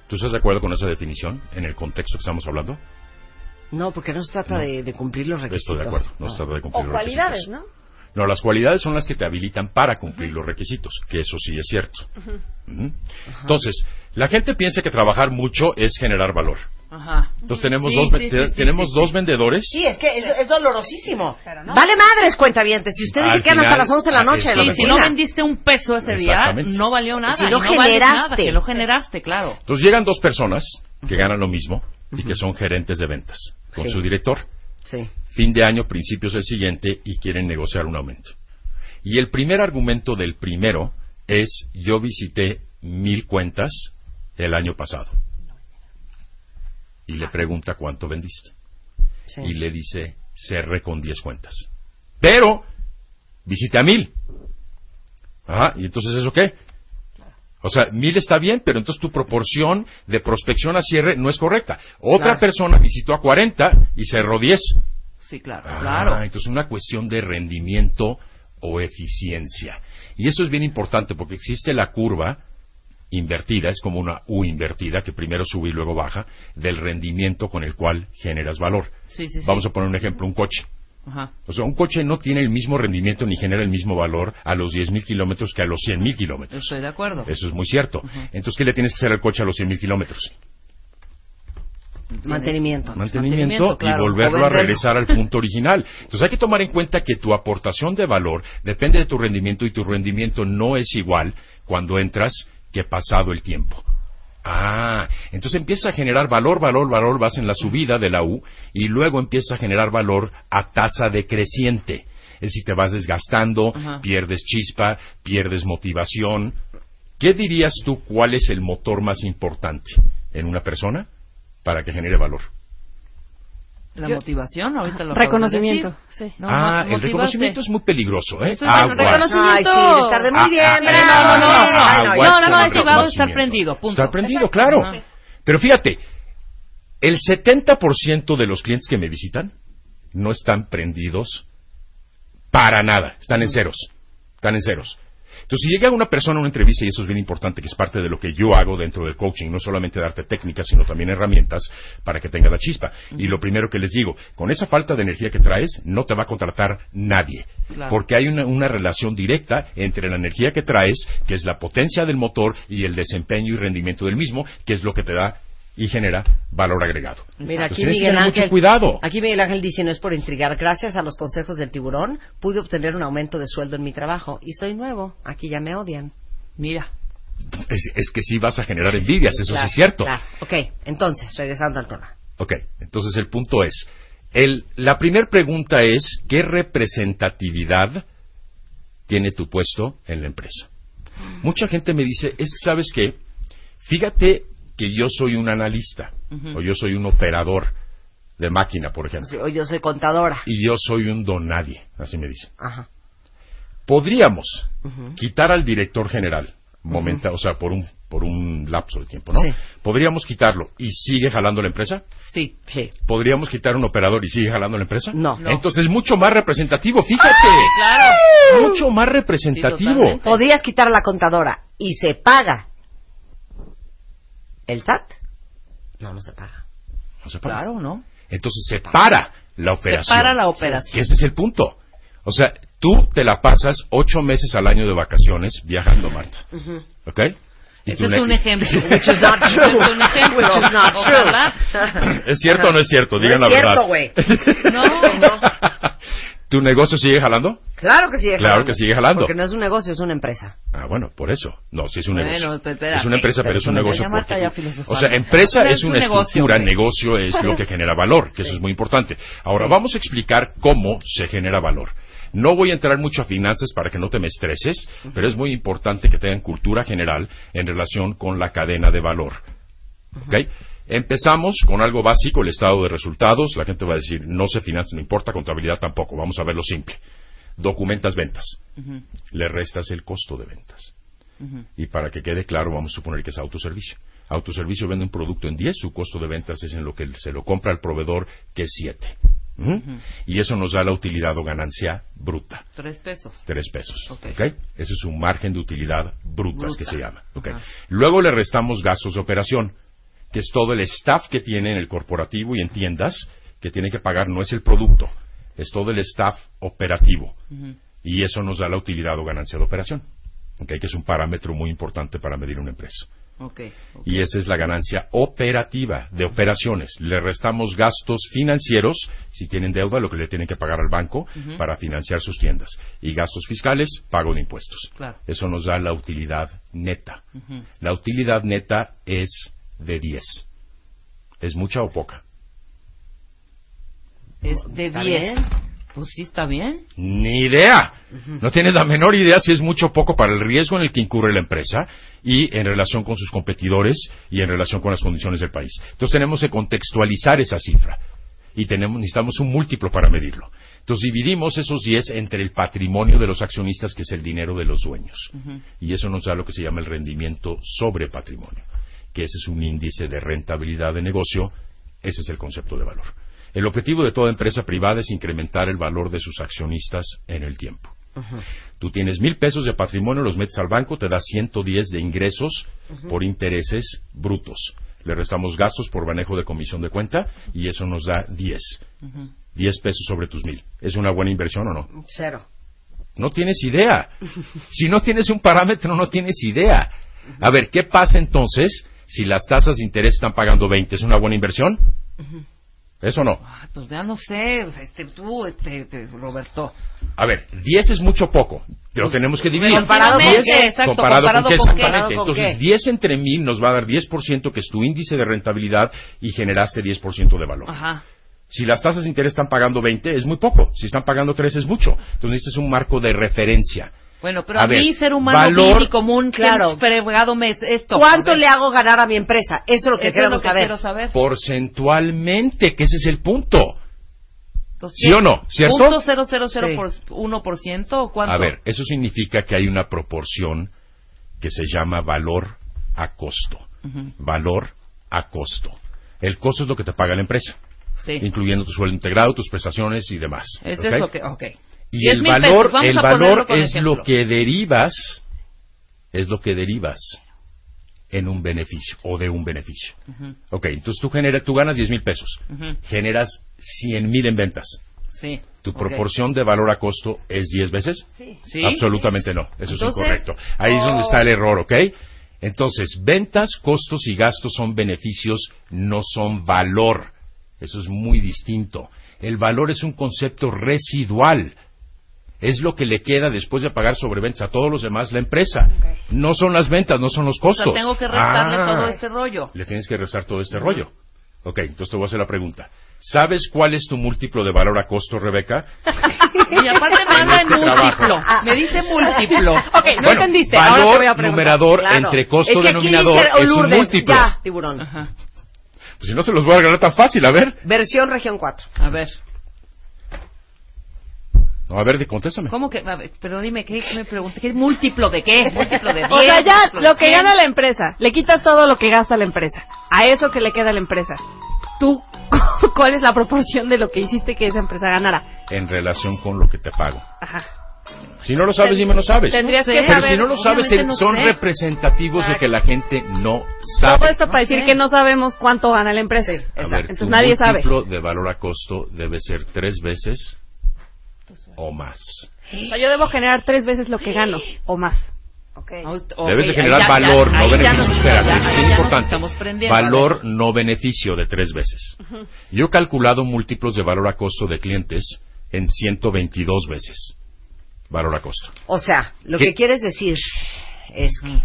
¿Tú estás de acuerdo con esa definición en el contexto que estamos hablando? No, porque no se trata de, de cumplir los requisitos. Estoy de acuerdo, no se trata de cumplir O los cualidades, requisitos. ¿no? No, las cualidades son las que te habilitan para cumplir los requisitos, que eso sí es cierto. Entonces, la gente piensa que trabajar mucho es generar valor. Ajá. Entonces tenemos Sí, dos, sí, sí, tenemos sí, dos sí. vendedores. Sí, es que es, es dolorosísimo. no. Vale madres, cuentavientes. Si ustedes se quedan hasta las 11 de la noche de la si no vendiste un peso ese día, no valió nada. Si no generaste. nada, que lo generaste, claro. Entonces llegan dos personas que ganan lo mismo y que son gerentes de ventas con Sí. su director. Sí. Fin de año, principios del siguiente y quieren negociar un aumento. Y el primer argumento del primero es yo visité mil cuentas el año pasado. Y le pregunta cuánto vendiste. sí. Y le dice cerré con diez cuentas. Pero visité a mil. Ajá, y entonces eso qué? O sea, mil está bien, pero entonces tu proporción de prospección a cierre no es correcta. Otra Claro. persona visitó a 40 y cerró 10. Sí, claro, Ah, claro. entonces una cuestión de rendimiento o eficiencia. Y eso es bien importante porque existe la curva invertida, es como una U invertida que primero sube y luego baja, del rendimiento con el cual generas valor. Sí, sí, sí. Vamos a poner un ejemplo, un coche. Ajá. O sea, un coche no tiene el mismo rendimiento ni genera el mismo valor a los 10.000 kilómetros que a los 100.000 kilómetros. Estoy de acuerdo. Eso es muy cierto. Entonces, ¿qué le tienes que hacer al coche a los 100.000 kilómetros? Mantenimiento. Mantenimiento y claro. volverlo a regresar al punto original. Entonces hay que tomar en cuenta que tu aportación de valor depende de tu rendimiento y tu rendimiento no es igual cuando entras que pasado el tiempo. Ah, entonces empieza a generar valor, valor, valor, vas en la subida de la U y luego empieza a generar valor a tasa decreciente. Es decir, te vas desgastando, Ajá. pierdes chispa, pierdes motivación. ¿Qué dirías tú cuál es el motor más importante en una persona para que genere valor? La Yo- motivación, ahorita lo de Reconocimiento, decir. sí. No, ah, el reconocimiento es muy peligroso, ¿eh? Es Aguas. reconocimiento. Ay, sí, tarde muy Ah, bien, ah, ah, no, no, no, Ay, no, no, no, el es que vamos a estar prendido, punto. Estar prendido, claro. Pero fíjate, El 70% de los clientes que me visitan no están prendidos para nada, están en ceros, están en ceros. Entonces, si llega una persona a una entrevista, y eso es bien importante, que es parte de lo que yo hago dentro del coaching, no solamente darte técnicas, sino también herramientas para que tenga la chispa. Y lo primero que les digo, con esa falta de energía que traes, no te va a contratar nadie. Claro. Porque hay una, una relación directa entre la energía que traes, que es la potencia del motor, y el desempeño y rendimiento del mismo, que es lo que te da y genera valor agregado. Mira, aquí Miguel Ángel. mucho cuidado. Aquí Miguel Ángel dice, no es por intrigar, gracias a los consejos del tiburón pude obtener un aumento de sueldo en mi trabajo y soy nuevo. Aquí ya me odian. Mira. Es, es que sí vas a generar envidias, eso Claro, sí es cierto. claro. Ok, entonces, regresando al tema. Ok, entonces el punto es, el, la primera pregunta es, ¿qué representatividad tiene tu puesto en la empresa? Mucha gente me dice, es que sabes qué, fíjate que yo soy un analista, o yo soy un operador de máquina, por ejemplo, O yo soy contadora. y yo soy un don nadie, así me dicen. Ajá. Podríamos quitar al director general, momenta, o sea, por un, por un lapso de tiempo, ¿no? Sí. Podríamos quitarlo y sigue jalando la empresa. Sí. Sí. ¿Podríamos quitar un operador y sigue jalando la empresa? No. No. Entonces es mucho más representativo, fíjate. claro. Mucho más representativo. Podrías quitar a la contadora y se paga el SAT. No, no se paga. No se para. Claro, ¿no? Entonces se para la operación. para la operación. Que ese es el punto. O sea, tú te la pasas ocho meses al año de vacaciones viajando, Marta. ¿Ok? Y Ese tu es un ejemplo. Which is not true. Es un ejemplo. Which is not true. ¿Es cierto o no es cierto? Digan no la es verdad. cierto, güey. No. ¿Tu negocio sigue jalando? Claro que sigue Claro jalando. que sigue jalando. Porque no es un negocio, es una empresa. Ah, bueno, por eso. No, sí es un Bueno, negocio. pues, es una empresa, pero es un negocio porque. O sea, empresa es es una estructura, negocio es lo que genera valor, que eso es muy importante. Ahora, vamos a explicar cómo se genera valor. No voy a entrar mucho a finanzas para que no te me estreses, pero es muy importante que tengan cultura general en relación con la cadena de valor. ¿Ok? Empezamos con algo básico, el estado de resultados. La gente va a decir, no sé finanzas, no importa, contabilidad tampoco. Vamos a verlo simple. Documentas ventas. Le restas el costo de ventas. Y para que quede claro, vamos a suponer que es autoservicio. Autoservicio vende un producto en 10, su costo de ventas es en lo que se lo compra el proveedor, que es 7. Y eso nos da la utilidad o ganancia bruta. Tres pesos. Tres pesos. Ok. ¿ok? Ese es un margen de utilidad brutas Bruta. que se llama. ¿ok? Ajá. Luego le restamos gastos de operación, que es todo el staff que tiene en el corporativo y en tiendas, que tiene que pagar, no es el producto, es todo el staff operativo. Y eso nos da la utilidad o ganancia de operación, ¿ok? que es un parámetro muy importante para medir una empresa. Y esa es la ganancia operativa de operaciones. Le restamos gastos financieros, si tienen deuda, lo que le tienen que pagar al banco para financiar sus tiendas. Y gastos fiscales, pago de impuestos. Claro. Eso nos da la utilidad neta. La utilidad neta es de 10. ¿Es mucha o poca? Es de ¿Está 10. bien? Pues sí, está bien. Ni idea. No tienes la menor idea si es mucho o poco para el riesgo en el que incurre la empresa y en relación con sus competidores y en relación con las condiciones del país. Entonces tenemos que contextualizar esa cifra y tenemos, necesitamos un múltiplo para medirlo. Entonces dividimos esos 10 entre el patrimonio de los accionistas, que es el dinero de los dueños. Y eso nos da lo que se llama el rendimiento sobre patrimonio, que ese es un índice de rentabilidad de negocio, ese es el concepto de valor. El objetivo de toda empresa privada es incrementar el valor de sus accionistas en el tiempo. Tú tienes mil pesos de patrimonio, los metes al banco, te da 110 de ingresos por intereses brutos. Le restamos gastos por manejo de comisión de cuenta y eso nos da 10. Ujú. 10 pesos sobre tus mil. ¿Es una buena inversión o no? Cero. No tienes idea. Si no tienes un parámetro, no tienes idea. A ver, ¿qué pasa entonces si las tasas de interés están pagando 20? ¿Es una buena inversión? ¿Eso no? Ah, Pues ya no sé, este, tú, este, este, Roberto. A ver, 10 es mucho poco. Lo tenemos que dividir. Comparado con qué, exacto, comparado, comparado con qué, exactamente. ¿Con Entonces, qué? 10 entre mil nos va a dar 10%, que es tu índice de rentabilidad, y generaste 10% de valor. Ajá. Si las tasas de interés están pagando 20, es muy poco. Si están pagando 3, es mucho. Entonces, este es un marco de referencia. Bueno, pero A a, ver, mí, ser humano valor- y común, Claro. claro. fregado me esto. ¿Cuánto le hago ganar a mi empresa? Eso es lo que Eso es lo que saber. quiero saber. Porcentualmente, que ese es el punto. Entonces, ¿Sí o no? ¿Cierto? ¿Punto cero cero cero Sí. por uno por ciento o cuánto? A ver, eso significa que hay una proporción que se llama valor a costo. Valor a costo. El costo es lo que te paga la empresa, Sí. incluyendo tu sueldo integrado, tus prestaciones y demás. Este es lo que, ok. Y 10 el valor, el valor es ejemplo. lo que derivas, es lo que derivas en un beneficio o de un beneficio. Ujú, Ok, entonces tú, generas, tú ganas 10 mil pesos, generas 100 mil en ventas. Sí. ¿Tu proporción de valor a costo es 10 veces? Sí. Absolutamente no. Eso es incorrecto. Ahí es donde está el error, ¿ok? Entonces, ventas, costos y gastos son beneficios, no son valor. Eso es muy distinto. El valor es un concepto residual. Es lo que le queda después de pagar sobreventas a todos los demás la empresa. No son las ventas, no son los O costos. sea, tengo que restarle Ah. todo este rollo. Le tienes que restar todo este rollo. Ok, entonces te voy a hacer la pregunta. ¿Sabes cuál es tu múltiplo de valor a costo, Rebeca? Y aparte me habla en este trabajo. múltiplo. Me dice múltiplo. Ok, no Bueno, entendiste. Ahora te Valor voy a preguntar. numerador Claro. entre costo Es que aquí denominador dice, oh, es un múltiplo. Ya, tiburón. Ajá. Pues si no se los voy a regalar tan fácil, a ver. Versión región 4. A ver. No, a ver, contéstame. ¿Cómo que? A ver, pero dime, ¿qué me pregunté? ¿Qué múltiplo de qué? ¿Múltiplo de 10? O sea, ya lo que 100? gana la empresa, le quitas todo lo que gasta la empresa. A eso que le queda a la empresa. Tú, ¿cuál es la proporción de lo que hiciste que esa empresa ganara? En relación con lo que te pago. Ajá. Si no lo sabes, dime no sabes. Tendrías que Pero saber. si no lo sabes, no son sé. representativos de que la gente no Todo sabe. esto para decir que no sabemos cuánto gana la empresa. A ver, Entonces nadie sabe. múltiplo de valor a costo debe ser tres veces o más. O sea, yo debo generar tres veces lo que gano o más. O- ok, Debes de generar ya- valor, ya- no beneficio. ya- es ya importante. Valor no beneficio de tres veces. Yo he calculado múltiplos de valor a costo de clientes en 122 veces. Valor a costo. O sea, lo ¿Qué? que quieres decir es que...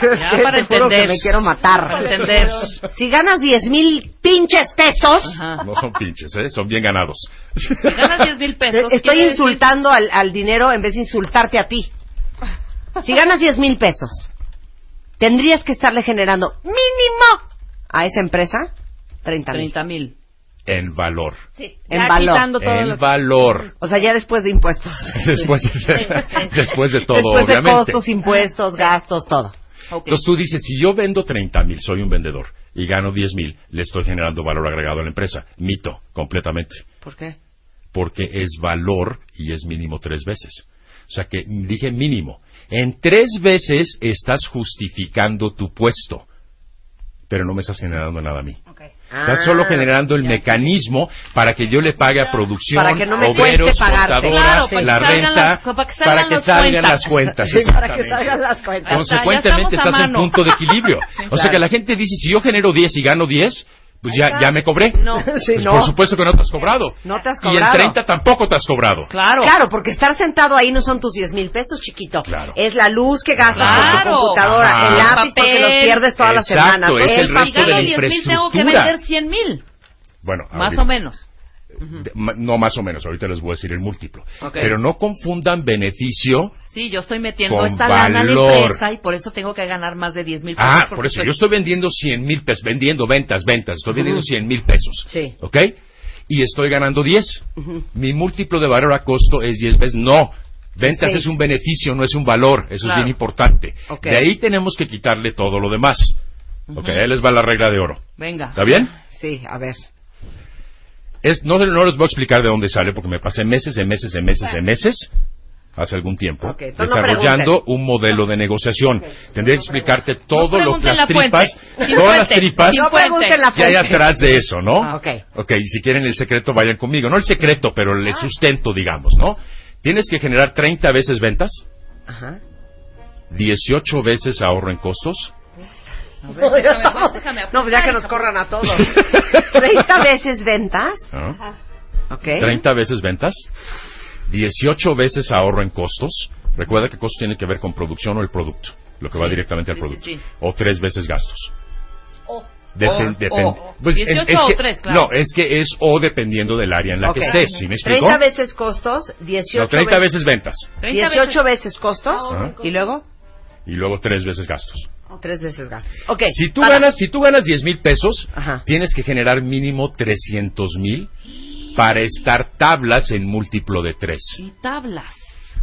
Ya, para Te juro entender. que me quiero matar. Para entender. Si ganas 10 mil pinches pesos, Ajá. No son pinches, ¿eh? son bien ganados. Si ganas 10 mil pesos. estoy quiere decir- insultando al, al dinero en vez de insultarte a ti. Si ganas 10 mil pesos, tendrías que estarle generando mínimo a esa empresa 30 mil. 30 mil. En valor. En Ya valor. En valor. O sea, ya después de impuestos. Después de, después de todo, después de obviamente. costos, impuestos, gastos, todo. Entonces tú dices, si yo vendo 30 mil, soy un vendedor, y gano 10 mil, le estoy generando valor agregado a la empresa. Mito, completamente. ¿Por qué? Porque es valor y es mínimo tres veces. O sea que dije mínimo. En tres veces estás justificando tu puesto, pero no me estás generando nada a mí. Estás Ah, solo generando el mecanismo para que yo le pague a producción, Para que no me obreros, Claro, para la renta, las- para que salgan las salgan cuentas. las cuentas. Sí, para que exactamente. salgan las cuentas. Consecuentemente estás en punto de equilibrio. O sea claro. que la gente dice, si yo genero 10 y gano 10, pues ya, ya me cobré. No. Sí, Pues no. por supuesto que no te has cobrado. No te has Y en cobrado. 30 tampoco te has cobrado. Claro. Claro, porque estar sentado ahí no son tus 10 mil pesos, chiquito. Claro. Es la luz que gastas Claro. por tu computadora, Ajá. el lápiz porque los Papel. pierdes todas las Exacto, semanas. es el papel. resto de la gano 10 mil, tengo que infraestructura. vender 100 mil. Bueno, Más ahorita- o menos. De- no más o menos, ahorita les voy a decir el múltiplo. Ok. Pero no confundan beneficio. Sí, yo estoy metiendo Con esta lana la valor. empresa y por eso tengo que ganar más de 10 mil pesos. Ah, por eso, estoy- yo estoy vendiendo 100 mil pesos, vendiendo ventas, ventas, estoy vendiendo 100 mil pesos. Sí. ¿Ok? Y estoy ganando 10. Mi múltiplo de valor a costo es 10 veces. No. Ventas Sí. es un beneficio, no es un valor. Eso Claro. es bien importante. Ok. De ahí tenemos que quitarle todo lo demás. Ok, ahí les va la regla de oro. Venga. ¿Está bien? Sí, a ver. Es, no, no les voy a explicar de dónde sale porque me pasé meses, de meses, de meses, de meses, hace algún tiempo, no desarrollando un modelo de negociación. Tendría que explicarte todo lo que las la tripas, fuente. Todas las tripas que hay atrás de eso, ¿no? Ah, ok. Ok, y si quieren el secreto, vayan conmigo. No el secreto, pero el sustento, digamos, ¿no? Tienes que generar 30 veces ventas, Ajá. 18 veces ahorro en costos, ver, déjame, déjame No, pues ya que nos corran a todos. 30 veces ventas. ¿no? Ok. 30 veces ventas, 18 veces ahorro en costos. Recuerda que costos tiene que ver con producción o el producto, lo que va directamente al sí, sí, producto. sí. O tres veces gastos. O. Depen- O, depen- o. pues, 18 es- es o que- tres, claro. No, es que es o dependiendo del área en la que Ok. estés. ¿Sí me explico? 30 veces costos, 18 No, 30 veces ventas 30 18 veces costos Ajá. y luego y luego tres veces gastos. Tres veces gastos. Ok. Si tú para- ganas, si tú ganas 10 mil pesos, Ajá. tienes que generar mínimo 300 mil para estar tablas en múltiplo de tres. Y tablas.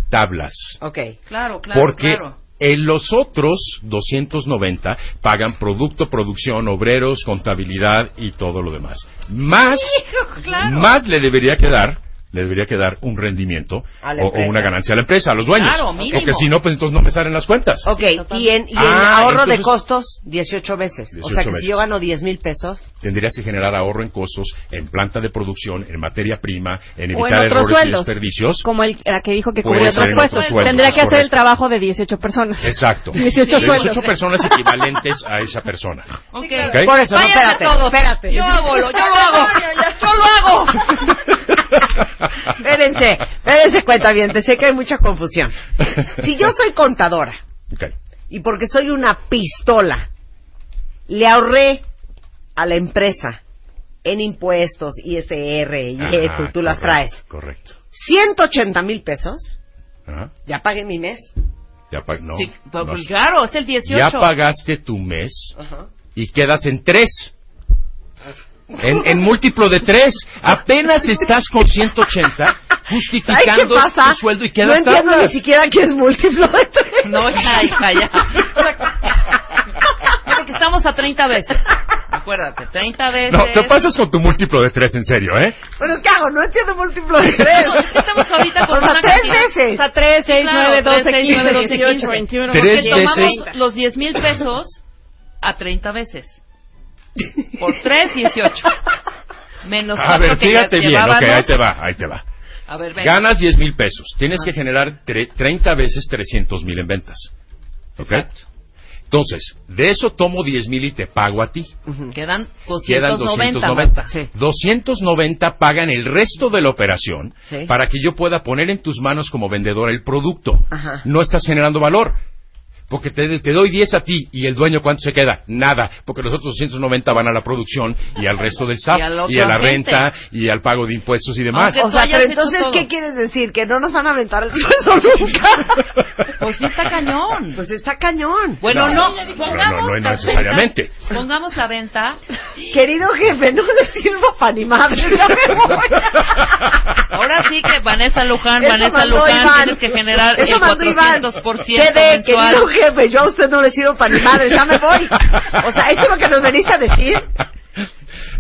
Tablas. Ok. Claro, claro, Porque claro. En los otros 290 pagan producto, producción, obreros, contabilidad y todo lo demás. Más, claro. más le debería quedar, le debería quedar un rendimiento o, o una ganancia a la empresa, a los dueños. Claro, mínimo. Porque si no, pues entonces no me salen las cuentas. Ok, y en, y en Ah, ahorro de entonces- costos, 18 veces. o sea 18 que si yo gano 10 mil pesos, Tendrías que generar ahorro en costos, en planta de producción, en materia prima, en en evitar otros errores y sueldos. desperdicios. Como el, la que dijo que ser otros en puestos. sueldos, Tendría que hacer el trabajo de 18 personas. Exacto. 18 De 18 sueldos. personas equivalentes a esa persona. Ok. Ok. por eso, no, espérate, espérate. Yo hago, lo- yo lo hago. Yo lo hago. Espérense, espérense cuenta bien, sé que hay mucha confusión. Si yo soy contadora Ok. y porque soy una pistola, le ahorré a la empresa en impuestos, ISR y Ajá, eso, tú las correcto, traes, Correcto. 180 mil pesos, Ajá. ya pagué mi mes. Ya, pa- no, Sí, pues, no. claro, es el 18. Ya pagaste tu mes y quedas en tres. En, en múltiplo de tres. Apenas estás con 180 ¿Sabes qué justificando tu sueldo y no quedas entiendo tablas. ni siquiera que es múltiplo de tres. No, ya, hija, ya. Porque estamos a 30 veces. Acuérdate, 30 veces. No, te pasas con tu múltiplo de tres, en serio, ¿eh? Pero ¿qué hago? No entiendo múltiplo de tres. No, estamos ahorita con O sea, una tres cantidad- veces. O sea, 3, 6, Claro, 9, 12, 3, 6, 15, 9, 12, 18, 15. 21, Tres Porque 22, tomamos veces. los 10 mil pesos a 30 veces. Por 3, 18. Menos A ver, que fíjate bien, ok, ahí te va, ahí te va. A ver, venga. Ganas 10 mil pesos. Tienes que generar tre- 30 veces 300 mil en ventas. ¿Ok? Entonces, de eso tomo 10 mil y te pago a ti. Quedan Quedan 290. 290. Marta. 290 pagan el resto de la operación Sí. para que yo pueda poner en tus manos como vendedor el producto. Ajá. No estás generando valor. Porque te, te doy 10 a ti y el dueño cuánto se queda? Nada, porque los otros 290 van a la producción y al resto del SAP Y y a la agente. renta y al pago de impuestos y demás. Aunque O sea, pero entonces, todo. ¿qué quieres decir? ¿Que no nos van a aventar el sueldo nunca? Pues sí está cañón. Pues está cañón. Bueno, No, no, no, pongamos no, no necesariamente. venta- pongamos la venta. Querido jefe, no le sirvo para ni madre. Ya me voy. Ahora sí que Vanessa Luján, Eso Vanessa Luján, Iván. tienes que generar Eso el mandó Iván. 400% Quede, querido mensual. Jefe, yo a usted no le sirvo para ni madre, ya me voy. O sea, ¿eso es lo que nos veniste a decir?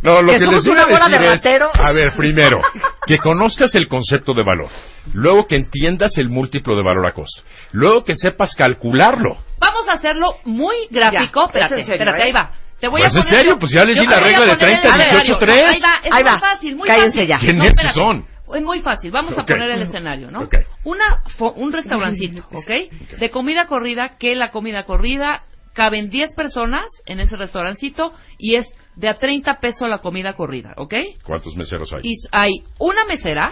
No, lo Que que, somos les iba a bola de decir es, a ver, primero, que conozcas el concepto de valor, luego que entiendas el múltiplo de valor a costo, luego que sepas calcularlo. Vamos a hacerlo muy gráfico. Ya, espérate, es serio, espérate, ¿eh? ahí va. Te voy Pues a en poner serio, yo- pues ya les di la regla de poner el 30, 18, escenario. 3. No, ahí va, es Ahí muy va. fácil, muy Cállense fácil. ya. ¿Qué No, son? Es muy fácil, vamos a poner el escenario, ¿no? Ok. Una, fo- un restaurancito, ¿ok? De comida corrida, que la comida corrida caben 10 personas en ese restaurancito y es de a 30 pesos la comida corrida, ¿ok? ¿Cuántos meseros hay? Y hay una mesera,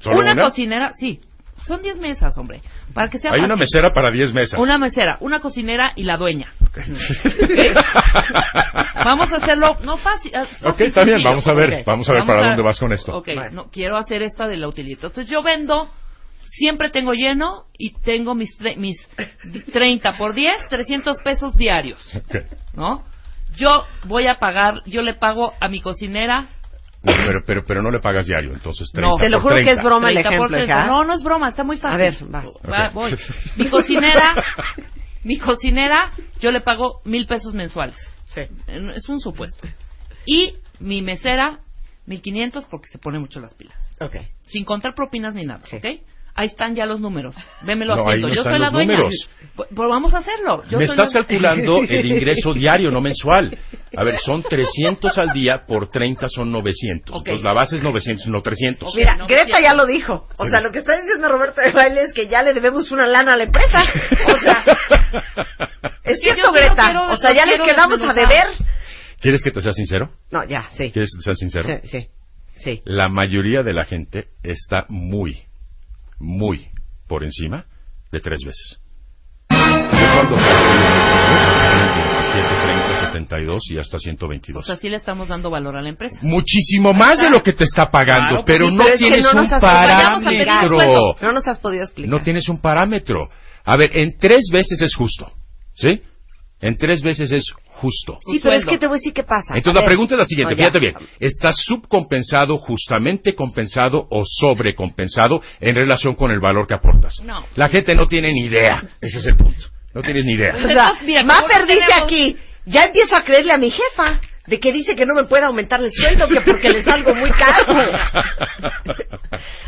¿Solo una, una? cocinera, sí, son 10 mesas, hombre, para que sea Hay una fácil. mesera para 10 mesas. Una mesera, una cocinera y la dueña. Vamos a hacerlo, no fácil. Ok, fácil, está bien, vamos a ver, Ok. vamos a ver para dónde vas con esto. Ok, no, quiero hacer esta de la utilidad. Entonces yo vendo, siempre tengo lleno y tengo mis, tre- mis 30 por 10, 300 pesos diarios, Ok. ¿no? Yo voy a pagar, yo le pago a mi cocinera. Pero, pero, pero no le pagas diario, entonces 30 No, te lo por juro que 30. es broma el 30 por ejemplo, 30. hija. No, no es broma, está muy fácil. A ver, va. Voy. Mi cocinera, mi cocinera, yo le pago mil pesos mensuales. Es un supuesto. Y mi mesera, mil quinientos porque se pone mucho las pilas. Ok. Sin contar propinas ni nada, ¿ok? Ahí están ya los números. Vémelo No, ahí haciendo. no Yo están soy la dueña. números. Pues, pues vamos a hacerlo. Yo Me soy estás la- calculando el ingreso diario, no mensual. A ver, son 300 al día, por 30 son 900. Ok. Entonces la base es 900, no 300. Mira, no, Greta ya lo dijo. O sea, lo que está diciendo Roberto de Baile es que ya le debemos una lana a la empresa. O sea, es cierto, Greta. quiero- o sea, ya les quedamos a deber. ¿Quieres que te sea sincero? No, ya, sí. ¿Quieres que te sea sincero? Sí, sí. sí. La mayoría de la gente está muy, muy por encima de tres veces. Yo cuando pago 7, 30, 72 y hasta O 122. sea, sí le estamos dando valor a la empresa. Muchísimo más de lo que te está pagando, Claro, pero Sí, no pero tienes no un parámetro. No nos has podido explicar. No tienes un parámetro. A ver, en tres veces es justo. ¿Sí? En tres veces es justo. Sí, pero es que te voy a decir qué pasa. Entonces A la ver. pregunta es la siguiente, No, fíjate bien. ¿Estás subcompensado, justamente compensado o sobrecompensado en relación con el valor que aportas? No. La gente no tiene ni idea. Ese es el punto. No tienes ni idea. O sea, mira, Mapper ¿cómo no dice tenemos- aquí, ya empiezo a creerle a mi jefa, de que dice que no me puede aumentar el sueldo, que porque le salgo muy caro.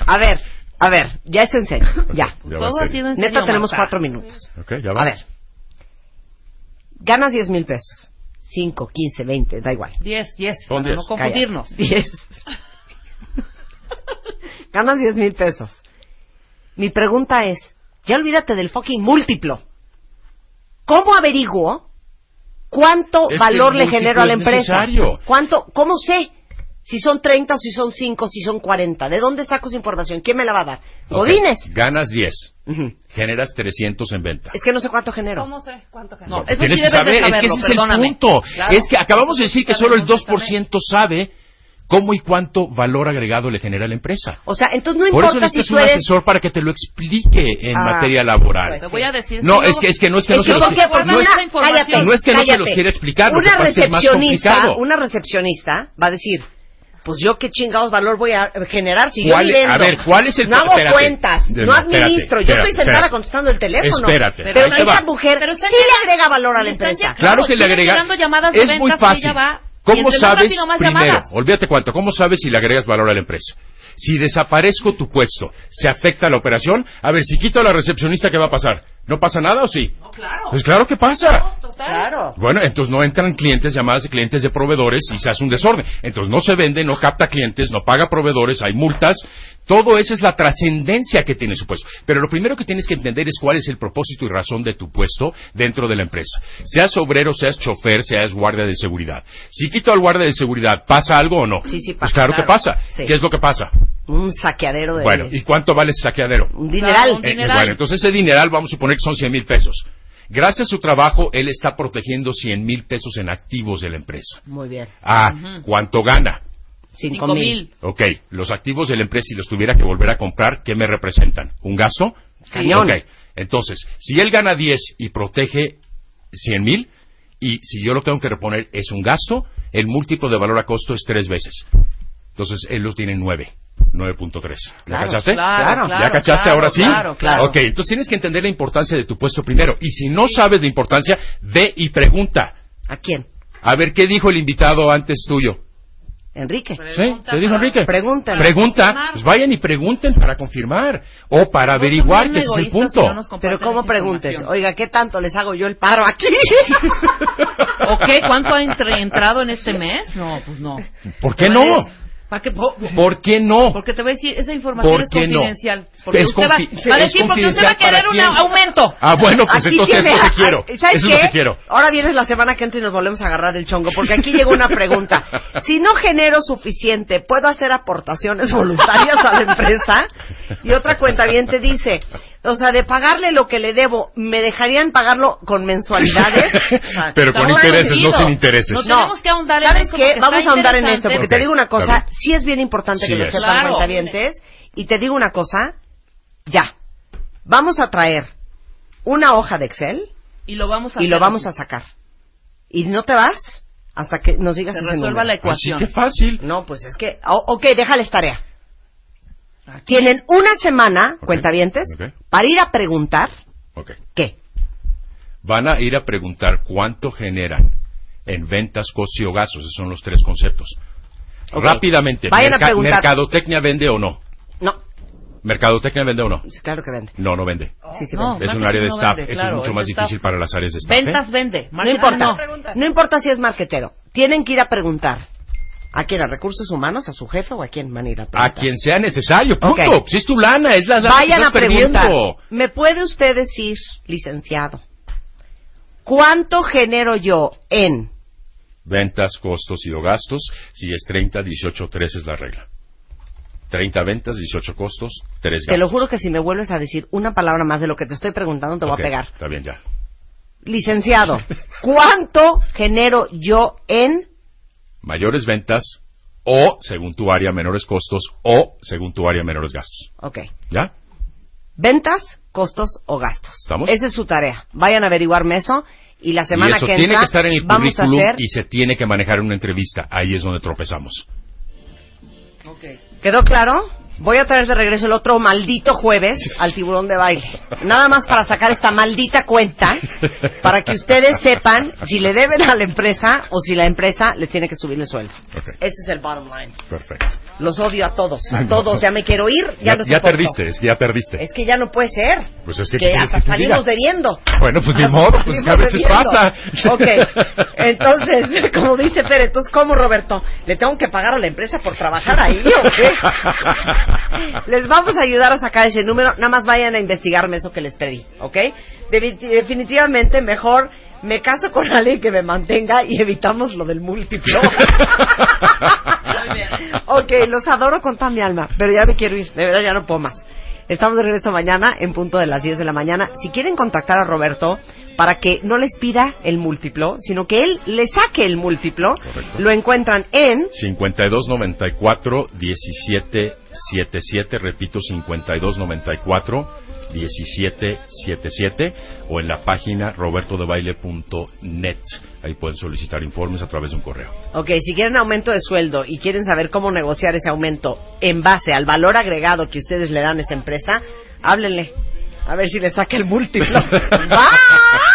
A ver, a ver, ya es en serio, ya. Ya va en serio. Neta, tenemos cuatro minutos. Ok, ya va. A ver, ganas 10 mil pesos. 5, 15, 20, da igual. 10, 10, Son para 10. no confundirnos. 10. Ganas 10 mil pesos. Mi pregunta es, ya olvídate del fucking múltiplo. ¿Cómo averiguo cuánto Es valor le genero a la empresa? necesario. ¿Cuánto, ¿Cómo sé si son 30 o si son 5 o si son 40? ¿De dónde saco esa información? ¿Quién me la va a dar? Godines. Ganas 10. Ujú. Generas 300 en venta. Es que no sé cuánto genero. ¿Cómo sé cuánto genera? No, eso Tienes sí que saber, es que saberlo, ese es perdóname. el punto. Claro. Es que acabamos de decir que solo el Sabemos que 2% sabe cómo y cuánto valor agregado le genera a la empresa. O sea, entonces no Por eso importa si necesitas tú un eres... asesor para que te lo explique en Ah, materia laboral. Te voy a decir No, es que, es que no es que no se los ¿por Porque no es, no es que no se los quiera explicar, lo que Una pasa es que es más recepcionista, complicado. una recepcionista va a decir, pues yo qué chingados valor voy a generar si yo ¿Cuál- ni vendo. a ver, ¿cuál es el- No hago espérate. cuentas, De- no espérate, administro. yo estoy sentada espérate. contestando el teléfono. Espérate, Pero esa va. mujer Pero está sí le agrega valor a la empresa. Claro que le agrega. llegando llamadas de Es ventas muy fácil. va, ¿Cómo sabes? Primero, llamadas. olvídate cuánto. ¿Cómo sabes si le agregas valor a la empresa? Si desaparezco tu puesto, ¿se afecta la operación? A ver, si quito a la recepcionista, ¿qué va a pasar? ¿No pasa nada o sí? Claro. Pues claro que pasa. Claro. Bueno, entonces no entran clientes, llamadas de clientes de proveedores y se hace un desorden. Entonces no se vende, no capta clientes, no paga proveedores, hay multas. Todo eso es la trascendencia que tiene su puesto. Pero lo primero que tienes que entender es cuál es el propósito y razón de tu puesto dentro de la empresa. Seas obrero, seas chofer, seas guardia de seguridad. Si quito al guardia de seguridad, ¿pasa algo o no? Sí, sí Pues pasa, claro, que pasa. Sí. ¿Qué es lo que pasa? Un saqueadero de... Bueno, ¿y cuánto vale ese saqueadero? Un dineral. Eh, bueno, entonces ese dineral vamos a suponer que son 100 mil pesos. Gracias a su trabajo, él está protegiendo 100 mil pesos en activos de la empresa. Muy bien. Ah, ¿cuánto gana? Cinco, Cinco mil. mil. Ok, los activos de la empresa, si los tuviera que volver a comprar, ¿qué me representan? ¿Un gasto? Cañón. Ok, entonces, si él gana 10 y protege 100 mil, y si yo lo tengo que reponer es un gasto, el múltiplo de valor a costo es tres veces. Entonces, él los tiene 9. 9.3. ¿Ya Claro, cachaste? claro, ¿Ya claro, cachaste claro, ahora sí? claro, claro. Ok, entonces tienes que entender la importancia de tu puesto primero. Y si no sabes la importancia, ve y pregunta. ¿A quién? A ver, ¿qué dijo el invitado antes tuyo? Enrique. ¿Sí? ¿Te dijo Enrique? Pregunten. Pregunta, pues vayan y pregunten para confirmar o para averiguar que ese es el punto. Pero ¿cómo preguntes? Oiga, ¿qué tanto les hago yo el paro aquí? ¿Ok? ¿Cuánto ha entre- entrado en este mes? No, pues no. ¿Por qué no? ¿Para qué? ¿Por qué no? Porque te voy a decir, esa información ¿Por es qué no? confidencial. Porque Es usted va, a decir, porque usted va a confidencial querer un aumento. Ah, bueno, pues Aquí entonces eso es lo que quiero. ¿sabes Eso es lo qué? que quiero. Ahora vienes la semana que entra y nos volvemos a agarrar del chongo, porque aquí llega una pregunta. Si no genero suficiente, ¿puedo hacer aportaciones voluntarias a la empresa? Y otra cuenta bien te dice, o sea, de pagarle lo que le debo, ¿me dejarían pagarlo con mensualidades? Pero con intereses, no sin intereses. No tenemos que ahondar en ¿Sabes eso qué? Vamos a ahondar en esto, porque te digo una cosa, sí es bien importante Sí que lo sepan Claro. cuentavientes, y te digo una cosa, ya, vamos a traer una hoja de Excel Y lo vamos a y lo vamos así. a sacar. Y no te vas hasta que nos digas Se resuelva la Así ecuación. que fácil. No, pues es que, ok, déjales tarea. Tienen una semana, Ok, cuentavientes, para ir a preguntar qué. Van a ir a preguntar cuánto generan en ventas, costos y o gastos. Esos son los tres conceptos. Rápidamente. Vayan a preguntar. ¿Mercadotecnia vende o no? No, ¿Mercadotecnia vende o no? sí, claro que vende. No, no vende. Sí, sí No, vende. es un área de no staff. vende, Eso claro, es mucho más difícil para las áreas de staff. ¿eh? Ventas vende. No importa. no. No importa si es marquetero. Tienen que ir a preguntar. ¿A quién? ¿A recursos humanos? ¿A su jefe o a quién van a a A quien sea necesario, punto. Ok. Si es tu lana, es la lana Vayan que a estás preguntar. perdiendo. ¿Me puede usted decir, licenciado, cuánto genero yo en Ventas, costos y o gastos. Si es 30, 18, 3 es la regla. 30 ventas, 18 costos, 3 gastos. Te lo juro que si me vuelves a decir una palabra más de lo que te estoy preguntando, te voy a pegar. Está bien, ya. Licenciado, ¿cuánto genero yo en Mayores ventas o, según tu área, menores costos o, según tu área, menores gastos. Ok. ¿Ya? ventas, costos o gastos? ¿Estamos? Esa es su tarea. Vayan a averiguarme eso y la y semana eso que tiene entra que estar en el vamos a currículum hacer... y se tiene que manejar en una entrevista. Ahí es donde tropezamos. ¿Quedó claro? Voy a traer de regreso el otro maldito jueves al tiburón de baile. Nada más para sacar esta maldita cuenta, para que ustedes sepan si le deben a la empresa o si la empresa les tiene que subir el sueldo. Ese es el bottom line. Perfecto. Los odio a todos, a todos. Ya me quiero ir, ya, Ya, no ya perdiste, es que ya perdiste. Es que ya no puede ser. Pues es que, que ¿qué quieres hasta que te salimos diga? debiendo. Bueno, pues ni modo, pues a veces debiendo. pasa. Ok, entonces, como dice Pérez, entonces, ¿cómo, Roberto? ¿Le tengo que pagar a la empresa por trabajar ahí o qué? Les vamos a ayudar a sacar ese número, nada más vayan a investigarme eso que les pedí, ¿ok? Definitivamente mejor me caso con alguien que me mantenga y evitamos lo del múltiplo. ok, los adoro con toda mi alma, pero ya me quiero ir, de verdad ya no puedo más. Estamos de regreso mañana en punto de las 10 de la mañana. Si quieren contactar a Roberto para que no les pida el múltiplo, sino que él le saque el múltiplo, lo encuentran en 5294 1777, repito 5294 1777 o en la página robertodebaile.net. Ahí pueden solicitar informes a través de un correo. Ok, si quieren aumento de sueldo y quieren saber cómo negociar ese aumento en base al valor agregado que ustedes le dan a esa empresa, háblenle. A ver si le saca el múltiplo.